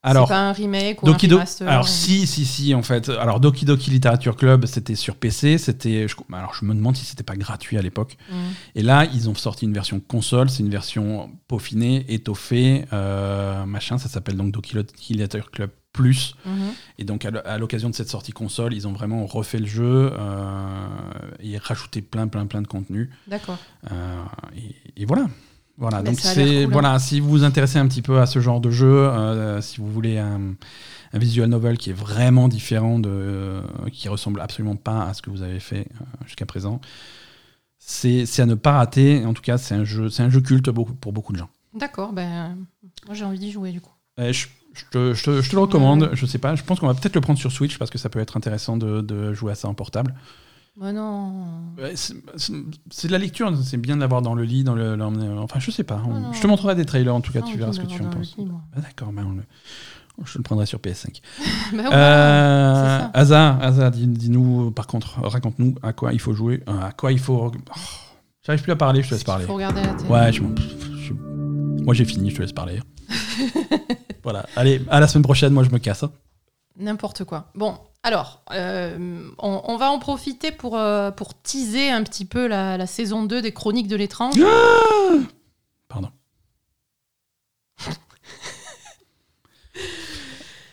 [SPEAKER 1] Alors,
[SPEAKER 2] c'est pas un remake ou
[SPEAKER 1] Doki
[SPEAKER 2] un
[SPEAKER 1] Do-
[SPEAKER 2] remaster.
[SPEAKER 1] Alors
[SPEAKER 2] ou-
[SPEAKER 1] si, si, si, en fait. Alors Doki Doki Literature Club, c'était sur PC. C'était. Alors je me demande si c'était pas gratuit à l'époque.
[SPEAKER 2] Mhm.
[SPEAKER 1] Et là, ils ont sorti une version console. C'est une version peaufinée, étoffée, euh, machin. Ça s'appelle donc Doki Doki Literature Club Plus.
[SPEAKER 2] Mhm.
[SPEAKER 1] Et donc à l'occasion de cette sortie console, ils ont vraiment refait le jeu euh, et rajouté plein, plein, plein de contenu.
[SPEAKER 2] D'accord.
[SPEAKER 1] Euh, et, et voilà. Voilà,
[SPEAKER 2] Mais
[SPEAKER 1] donc c'est
[SPEAKER 2] cool, hein.
[SPEAKER 1] voilà, si vous vous intéressez un petit peu à ce genre de jeu, euh, si vous voulez un, un visual novel qui est vraiment différent de, euh, qui ressemble absolument pas à ce que vous avez fait euh, jusqu'à présent, c'est c'est à ne pas rater. En tout cas, c'est un jeu, c'est un jeu culte pour beaucoup de gens.
[SPEAKER 2] D'accord. Ben, moi j'ai envie d'y jouer du coup.
[SPEAKER 1] Je, je te, je te- je te le recommande. Je sais pas. Je pense qu'on va peut-être le prendre sur Switch parce que ça peut être intéressant de, de jouer à ça en portable.
[SPEAKER 2] Bah non.
[SPEAKER 1] C'est- de la lecture, c'est bien de l'avoir dans le lit, dans le, enfin je sais pas. on-
[SPEAKER 2] Ah non.
[SPEAKER 1] je te montrerai des trailers en tout cas, tu verras ce que tu en penses.
[SPEAKER 2] lit, moi.
[SPEAKER 1] Ah, D'accord, ben on le- je le prendrai sur PS5.
[SPEAKER 2] Bah ouais,
[SPEAKER 1] Euh. Asa, dis- dis-nous par contre, raconte-nous à quoi il faut jouer, euh, à quoi il faut. Oh, J'arrive plus à parler, je te laisse
[SPEAKER 2] Il
[SPEAKER 1] parler.
[SPEAKER 2] faut regarder la télé.
[SPEAKER 1] Ouais, je moi j'ai fini, je te laisse parler. voilà, allez, à la semaine prochaine, moi je me casse.
[SPEAKER 2] N'importe quoi. Bon, alors, euh, on, on va en profiter pour, euh, pour teaser un petit peu la, la saison 2 des Chroniques de l'étrange.
[SPEAKER 1] Pardon.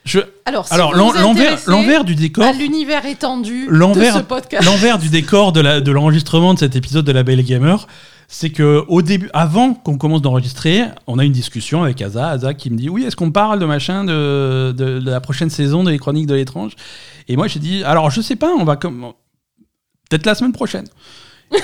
[SPEAKER 1] Je,
[SPEAKER 2] Alors, si
[SPEAKER 1] alors l'envers, du décor,
[SPEAKER 2] l'univers étendu de
[SPEAKER 1] L'envers-
[SPEAKER 2] ce podcast.
[SPEAKER 1] l'envers du décor de la- de l'enregistrement de cet épisode de la Belle Gamer, c'est que au début, avant qu'on commence d'enregistrer, on a une discussion avec Asa, Asa qui me dit oui, est-ce qu'on parle de machin de, de- de la prochaine saison des Chroniques de l'étrange? Et moi j'ai dit alors je sais pas, on va comme peut-être la semaine prochaine.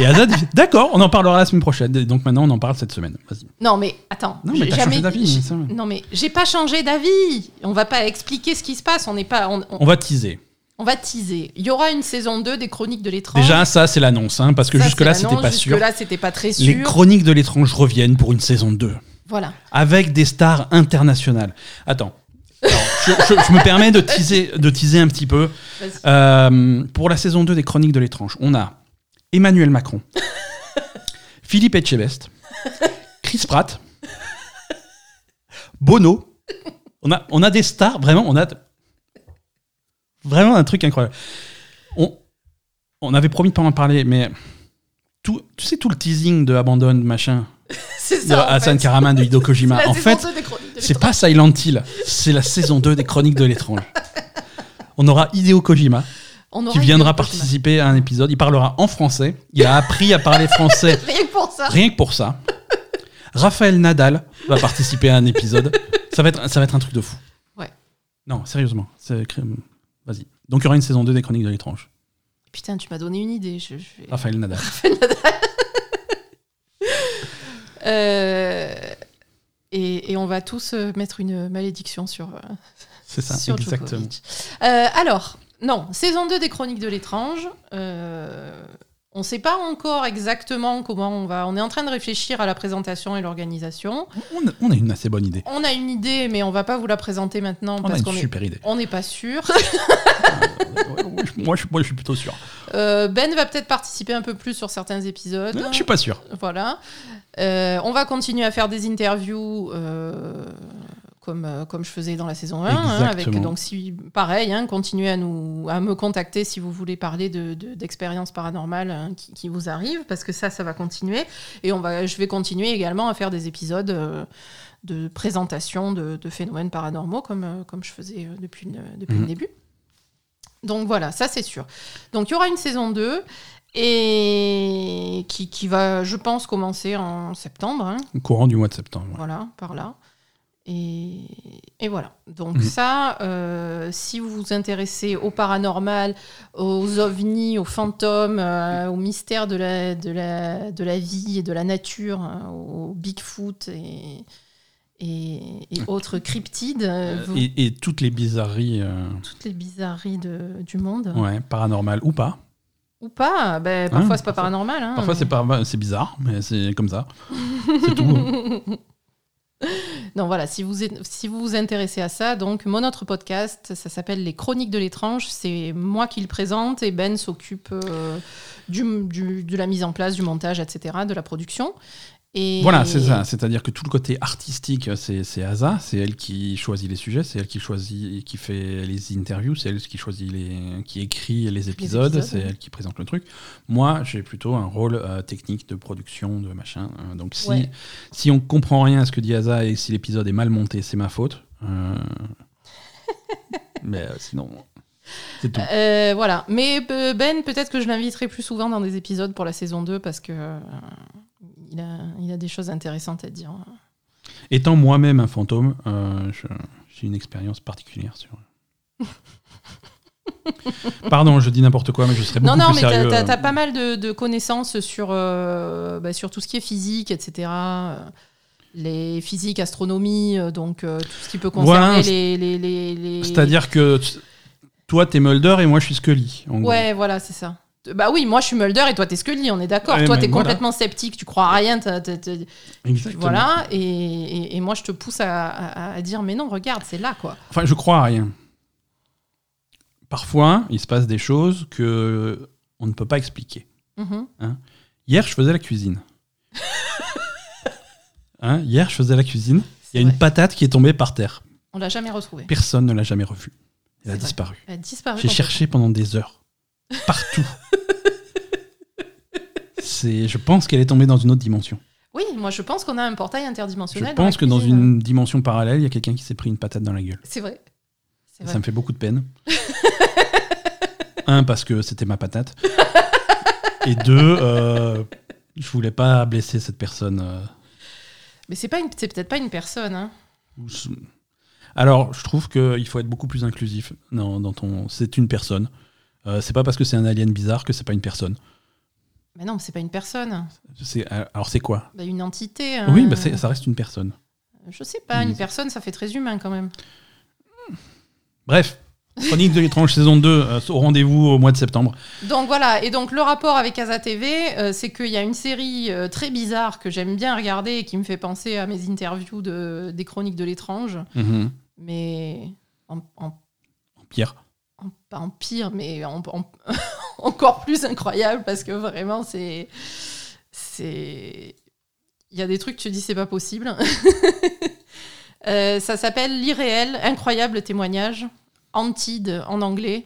[SPEAKER 1] Et Asa dit d'accord, on en parlera la semaine prochaine. Et donc maintenant on en parle cette semaine.
[SPEAKER 2] Non, mais attends.
[SPEAKER 1] Non, mais changé d'avis.
[SPEAKER 2] Non, mais j'ai pas changé d'avis. On va pas expliquer ce qui se passe. On n'est pas. On, on-
[SPEAKER 1] On va teaser.
[SPEAKER 2] On va teaser. Il y aura une saison 2 des Chroniques de l'étrange.
[SPEAKER 1] Déjà ça c'est l'annonce, hein, parce que
[SPEAKER 2] Ça,
[SPEAKER 1] jusque là
[SPEAKER 2] c'est
[SPEAKER 1] c'était pas sûr.
[SPEAKER 2] Jusque-là, c'était pas très sûr.
[SPEAKER 1] Les Chroniques de l'étrange reviennent pour une saison 2.
[SPEAKER 2] Voilà.
[SPEAKER 1] avec des stars internationales. Attends. Alors, je, je- je me permets de teaser, de teaser un petit peu. Euh, pour la saison 2 des Chroniques de l'étrange, on a Emmanuel Macron, Philippe Etchebest, Chris Pratt, Bono. On a, on a des stars, vraiment, on a vraiment un truc incroyable. On, on avait promis de pas en parler, mais tout, tu sais, tout le teasing de Abandon, machin,
[SPEAKER 2] C'est
[SPEAKER 1] de
[SPEAKER 2] ça. en
[SPEAKER 1] Hassan. Karaman de Hideo Kojima. En fait,
[SPEAKER 2] 2 des Chroniques de
[SPEAKER 1] c'est pas Silent Hill, c'est la saison 2 des Chroniques de l'étrange. On aura Hideo Kojima
[SPEAKER 2] On aura
[SPEAKER 1] qui viendra
[SPEAKER 2] Hideo Kojima.
[SPEAKER 1] participer à un épisode. Il parlera en français. Il a appris à parler français
[SPEAKER 2] Rien que pour ça.
[SPEAKER 1] rien que pour ça. Raphaël Nadal va participer à un épisode. Ça va être, ça va être un truc de fou.
[SPEAKER 2] Ouais.
[SPEAKER 1] Non, sérieusement. c'est- Vas-y. Donc il y aura une saison 2 des Chroniques de l'étrange.
[SPEAKER 2] Putain, tu m'as donné une idée. Je, je vais-
[SPEAKER 1] Raphaël Nadal.
[SPEAKER 2] Euh, et, et on va tous euh, mettre une malédiction sur, euh,
[SPEAKER 1] C'est ça,
[SPEAKER 2] sur
[SPEAKER 1] exactement.
[SPEAKER 2] Djokovic. Euh, alors, non, saison 2 des Chroniques de l'étrange. euh, On ne sait pas encore exactement comment on va. On est en train de réfléchir à la présentation et l'organisation.
[SPEAKER 1] On a, on a une assez bonne idée.
[SPEAKER 2] On a une idée, mais on va pas vous la présenter maintenant
[SPEAKER 1] On
[SPEAKER 2] parce qu'on est,
[SPEAKER 1] super idée.
[SPEAKER 2] on n'est pas sûr.
[SPEAKER 1] moi, je, moi, je suis plutôt sûr.
[SPEAKER 2] Euh, ben va peut-être participer un peu plus sur certains épisodes.
[SPEAKER 1] Je suis pas sûr.
[SPEAKER 2] Voilà. Euh, on va continuer à faire des interviews euh, comme, euh, comme je faisais dans la saison 1. hein, avec, donc, si, pareil, hein, continuez à, nous, à me contacter si vous voulez parler de- de- d'expériences paranormales hein, qui, qui vous arrivent, parce que ça, ça va continuer. Et on va, je vais continuer également à faire des épisodes euh, de présentation de, de phénomènes paranormaux, comme, euh, comme je faisais depuis, le, depuis
[SPEAKER 1] Mhm.
[SPEAKER 2] le début. Donc voilà, ça c'est sûr. Donc il y aura une saison 2 et qui, qui va, je pense, commencer en septembre. hein.
[SPEAKER 1] Au courant du mois de septembre. ouais.
[SPEAKER 2] Voilà, par là. Et, et voilà. Donc
[SPEAKER 1] Mhm.
[SPEAKER 2] ça, euh, si vous vous intéressez au paranormal, aux ovnis, aux fantômes, euh, au mystère de la, de, la, de la vie et de la nature, hein, au Bigfoot et, et, et autres cryptides, euh, vous-
[SPEAKER 1] Et, toutes les bizarreries,
[SPEAKER 2] toutes les bizarreries de, du monde.
[SPEAKER 1] ouais, paranormales ou pas.
[SPEAKER 2] Ou pas, ben, parfois
[SPEAKER 1] Hein,
[SPEAKER 2] c'est pas
[SPEAKER 1] parfois-
[SPEAKER 2] paranormal. hein,
[SPEAKER 1] Parfois,
[SPEAKER 2] mais-
[SPEAKER 1] c'est bizarre, mais c'est comme ça. C'est tout.
[SPEAKER 2] Non, voilà, si vous, si vous vous intéressez à ça, donc mon autre podcast, ça s'appelle Les Chroniques de l'étrange. C'est moi qui le présente et Ben s'occupe euh, de la mise en place, du montage, etc., de la production. Et
[SPEAKER 1] Voilà, c'est ça. C'est-à-dire que tout le côté artistique, c'est Asa. C'est elle qui choisit les sujets, c'est elle qui choisit, qui fait les interviews, c'est elle qui choisit les, qui écrit les épisodes,
[SPEAKER 2] épisodes,
[SPEAKER 1] c'est
[SPEAKER 2] ouais.
[SPEAKER 1] elle qui présente le truc. Moi, j'ai plutôt un rôle euh, technique de production, de machin. Euh, donc si
[SPEAKER 2] Ouais.
[SPEAKER 1] si on comprend rien à ce que dit Asa et si l'épisode est mal monté, c'est ma faute. Euh, Mais sinon, tout.
[SPEAKER 2] Voilà. Mais Ben, peut-être que je l'inviterai plus souvent dans des épisodes pour la saison 2 parce que il, a, il a des choses intéressantes à dire.
[SPEAKER 1] Étant moi-même un fantôme, euh, j'ai une expérience particulière sur. Pardon, je dis n'importe quoi, mais je serais beaucoup
[SPEAKER 2] Non, non,
[SPEAKER 1] plus
[SPEAKER 2] mais t'as- t'as
[SPEAKER 1] euh,
[SPEAKER 2] pas mal de, de connaissances sur, euh, bah, sur tout ce qui est physique, etc. Les physiques, astronomie, donc euh, tout ce qui peut concerner
[SPEAKER 1] Voilà,
[SPEAKER 2] les, les, les, les-
[SPEAKER 1] C'est-à-dire que toi, t'es Mulder et moi, je suis Scully. en gros.
[SPEAKER 2] Ouais, voilà, c'est ça. Bah oui, moi je suis Mulder et toi t'es Scully, on est d'accord. Toi t'es
[SPEAKER 1] voilà.
[SPEAKER 2] complètement sceptique, tu crois à rien. Voilà, et, et- et moi je te pousse à, à- à dire mais non, regarde, c'est là quoi.
[SPEAKER 1] Enfin, je crois à rien. Parfois, il se passe des choses que on ne peut pas expliquer.
[SPEAKER 2] Mhm.
[SPEAKER 1] Hier, je faisais la cuisine. Hein, hier, je faisais la cuisine. Il y a une patate qui est tombée par terre.
[SPEAKER 2] On l'a jamais retrouvée.
[SPEAKER 1] Personne ne l'a jamais revue. Elle a
[SPEAKER 2] vrai.
[SPEAKER 1] disparu.
[SPEAKER 2] Elle a disparu.
[SPEAKER 1] J'ai cherché pendant des heures. Partout. C'est, je pense qu'elle est tombée dans une autre dimension.
[SPEAKER 2] Oui, moi je pense qu'on a un portail
[SPEAKER 1] Je
[SPEAKER 2] interdimensionnel.
[SPEAKER 1] pense
[SPEAKER 2] la
[SPEAKER 1] que dans une dimension parallèle, il y a quelqu'un qui s'est pris une patate dans la gueule.
[SPEAKER 2] C'est vrai. C'est
[SPEAKER 1] Et
[SPEAKER 2] vrai.
[SPEAKER 1] ça me fait beaucoup de peine. Un, parce que c'était ma patate. Et deux, euh, je voulais pas blesser cette personne. euh,
[SPEAKER 2] Mais c'est pas une- c'est peut-être pas une personne. Hein.
[SPEAKER 1] ou Alors, je trouve qu'il faut être beaucoup plus inclusif dans ton. C'est une personne. Euh, c'est pas parce que c'est un alien bizarre que c'est pas une personne.
[SPEAKER 2] Mais non, c'est pas une personne.
[SPEAKER 1] C'est, alors, c'est quoi?
[SPEAKER 2] Bah, une entité.
[SPEAKER 1] Oui,
[SPEAKER 2] un-
[SPEAKER 1] bah, ça reste une personne.
[SPEAKER 2] Je sais pas,
[SPEAKER 1] Une-
[SPEAKER 2] personne, ça fait très humain quand même.
[SPEAKER 1] Bref, Chronique de l'étrange saison 2 euh, au rendez-vous au mois de septembre.
[SPEAKER 2] Donc voilà, et donc le rapport avec Casa TV, euh, c'est qu'il y a une série euh, très bizarre que j'aime bien regarder et qui me fait penser à mes interviews de, des chroniques de l'étrange,
[SPEAKER 1] Mhm.
[SPEAKER 2] mais en, en-
[SPEAKER 1] Pierre.
[SPEAKER 2] En- pas en pire, mais en- en- encore plus incroyable parce que vraiment c'est. c'est Il y a des trucs, tu te dis c'est pas possible. Euh, ça s'appelle L'irréel, incroyable témoignage, Antide en anglais.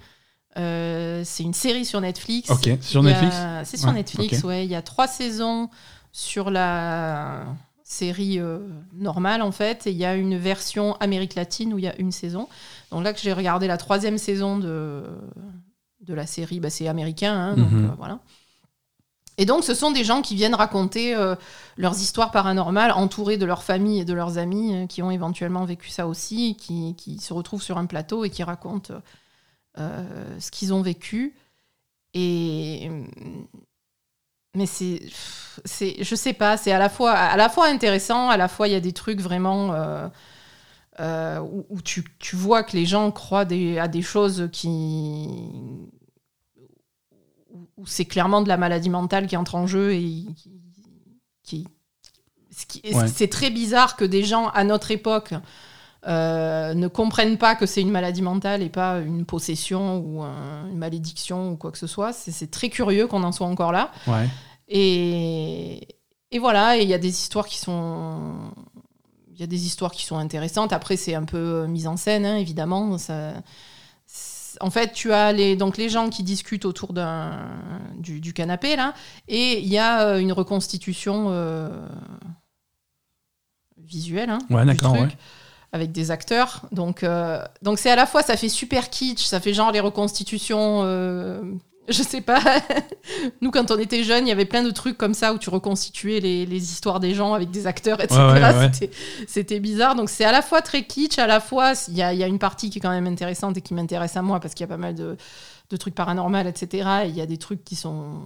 [SPEAKER 2] Euh, c'est une série sur Netflix.
[SPEAKER 1] Ok, sur
[SPEAKER 2] a-
[SPEAKER 1] Netflix
[SPEAKER 2] C'est sur
[SPEAKER 1] Ouais,
[SPEAKER 2] Netflix,
[SPEAKER 1] ok.
[SPEAKER 2] ouais. Il y a trois saisons sur la série euh, normale, en fait. Et il y a une version Amérique latine où il y a une saison. Donc là que j'ai regardé la troisième saison de, de la série, bah, c'est américain, hein, donc
[SPEAKER 1] Mhm.
[SPEAKER 2] euh, voilà. Et donc, ce sont des gens qui viennent raconter euh, leurs histoires paranormales, entourés de leur famille et de leurs amis, euh, qui ont éventuellement vécu ça aussi, qui, qui se retrouvent sur un plateau et qui racontent ce qu'ils ont vécu. Et mais c'est, c'est, je sais pas, c'est à la fois, à la fois intéressant, à la fois il y a des trucs vraiment euh, euh, où, où tu, tu vois que les gens croient des- à des choses qui où, où c'est clairement de la maladie mentale qui entre en jeu et qui, c'est très bizarre que des gens à notre époque euh, ne comprennent pas que c'est une maladie mentale et pas une possession ou une malédiction ou quoi que ce soit. C'est très curieux qu'on en soit encore là. Et, et voilà, il y a des histoires qui sont il y a des histoires qui sont intéressantes. Après, c'est un peu mise en scène, hein, évidemment. Ça, en fait, tu as les, donc les gens qui discutent autour du, du, canapé, là, et il y a euh, une reconstitution euh, visuelle hein,
[SPEAKER 1] ouais, d'accord,
[SPEAKER 2] avec des acteurs. Donc, euh, donc c'est à la fois, ça fait super kitsch, ça fait genre les reconstitutions je sais pas. Nous, quand on était jeunes, il y avait plein de trucs comme ça où tu reconstituais les, histoires des gens avec des acteurs, etc. C'était bizarre. Donc, c'est à la fois très kitsch, à la fois, il y a, une partie qui est quand même intéressante et qui m'intéresse à moi parce qu'il y a pas mal de, trucs paranormaux, etc. Et il y a des trucs qui sont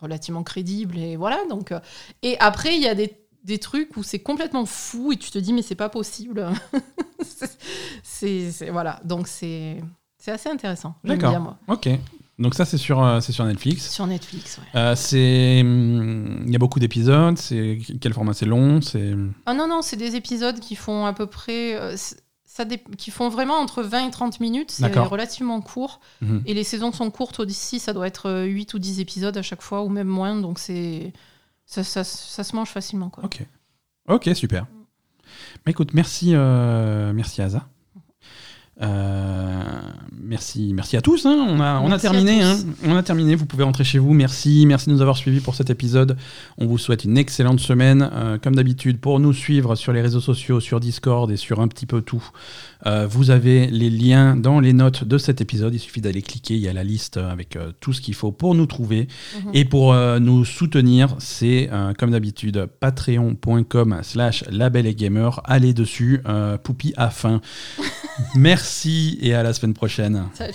[SPEAKER 2] relativement crédibles. Et voilà. Donc, euh, et après, il y a des, trucs où c'est complètement fou et tu te dis, mais c'est pas possible. c'est voilà. Donc, c'est. C'est assez intéressant.
[SPEAKER 1] D'accord. moi. Ok. Donc ça, c'est sur, euh, c'est sur Netflix.
[SPEAKER 2] Sur Netflix, ouais.
[SPEAKER 1] Euh, c'est, hum, il y a beaucoup d'épisodes. C'est quel format? C'est long? C'est.
[SPEAKER 2] Ah non non, c'est des épisodes qui font à peu près, euh, ça qui font vraiment entre 20 et 30 minutes. C'est relativement court. Mhm. Et les saisons sont courtes. D'ici, ça doit être 8 ou 10 épisodes à chaque fois ou même moins. Donc c'est, ça, ça, ça, se mange facilement quoi.
[SPEAKER 1] Ok. Ok, super. Bah, écoute, merci, merci Asa. Euh, merci, merci à tous. Hein. On a, on a terminé. Hein. On a terminé. Vous pouvez rentrer chez vous. Merci, merci de nous avoir suivis pour cet épisode. On vous souhaite une excellente semaine. Euh, comme d'habitude, pour nous suivre sur les réseaux sociaux, sur Discord et sur un petit peu tout, euh, vous avez les liens dans les notes de cet épisode. Il suffit d'aller cliquer. Il y a la liste avec tout ce qu'il faut pour nous trouver mhm. et pour nous soutenir. C'est comme d'habitude patreon.com/slash label et gamer. Allez dessus. Poupie à fin. merci Merci et à la semaine prochaine.
[SPEAKER 2] Salut.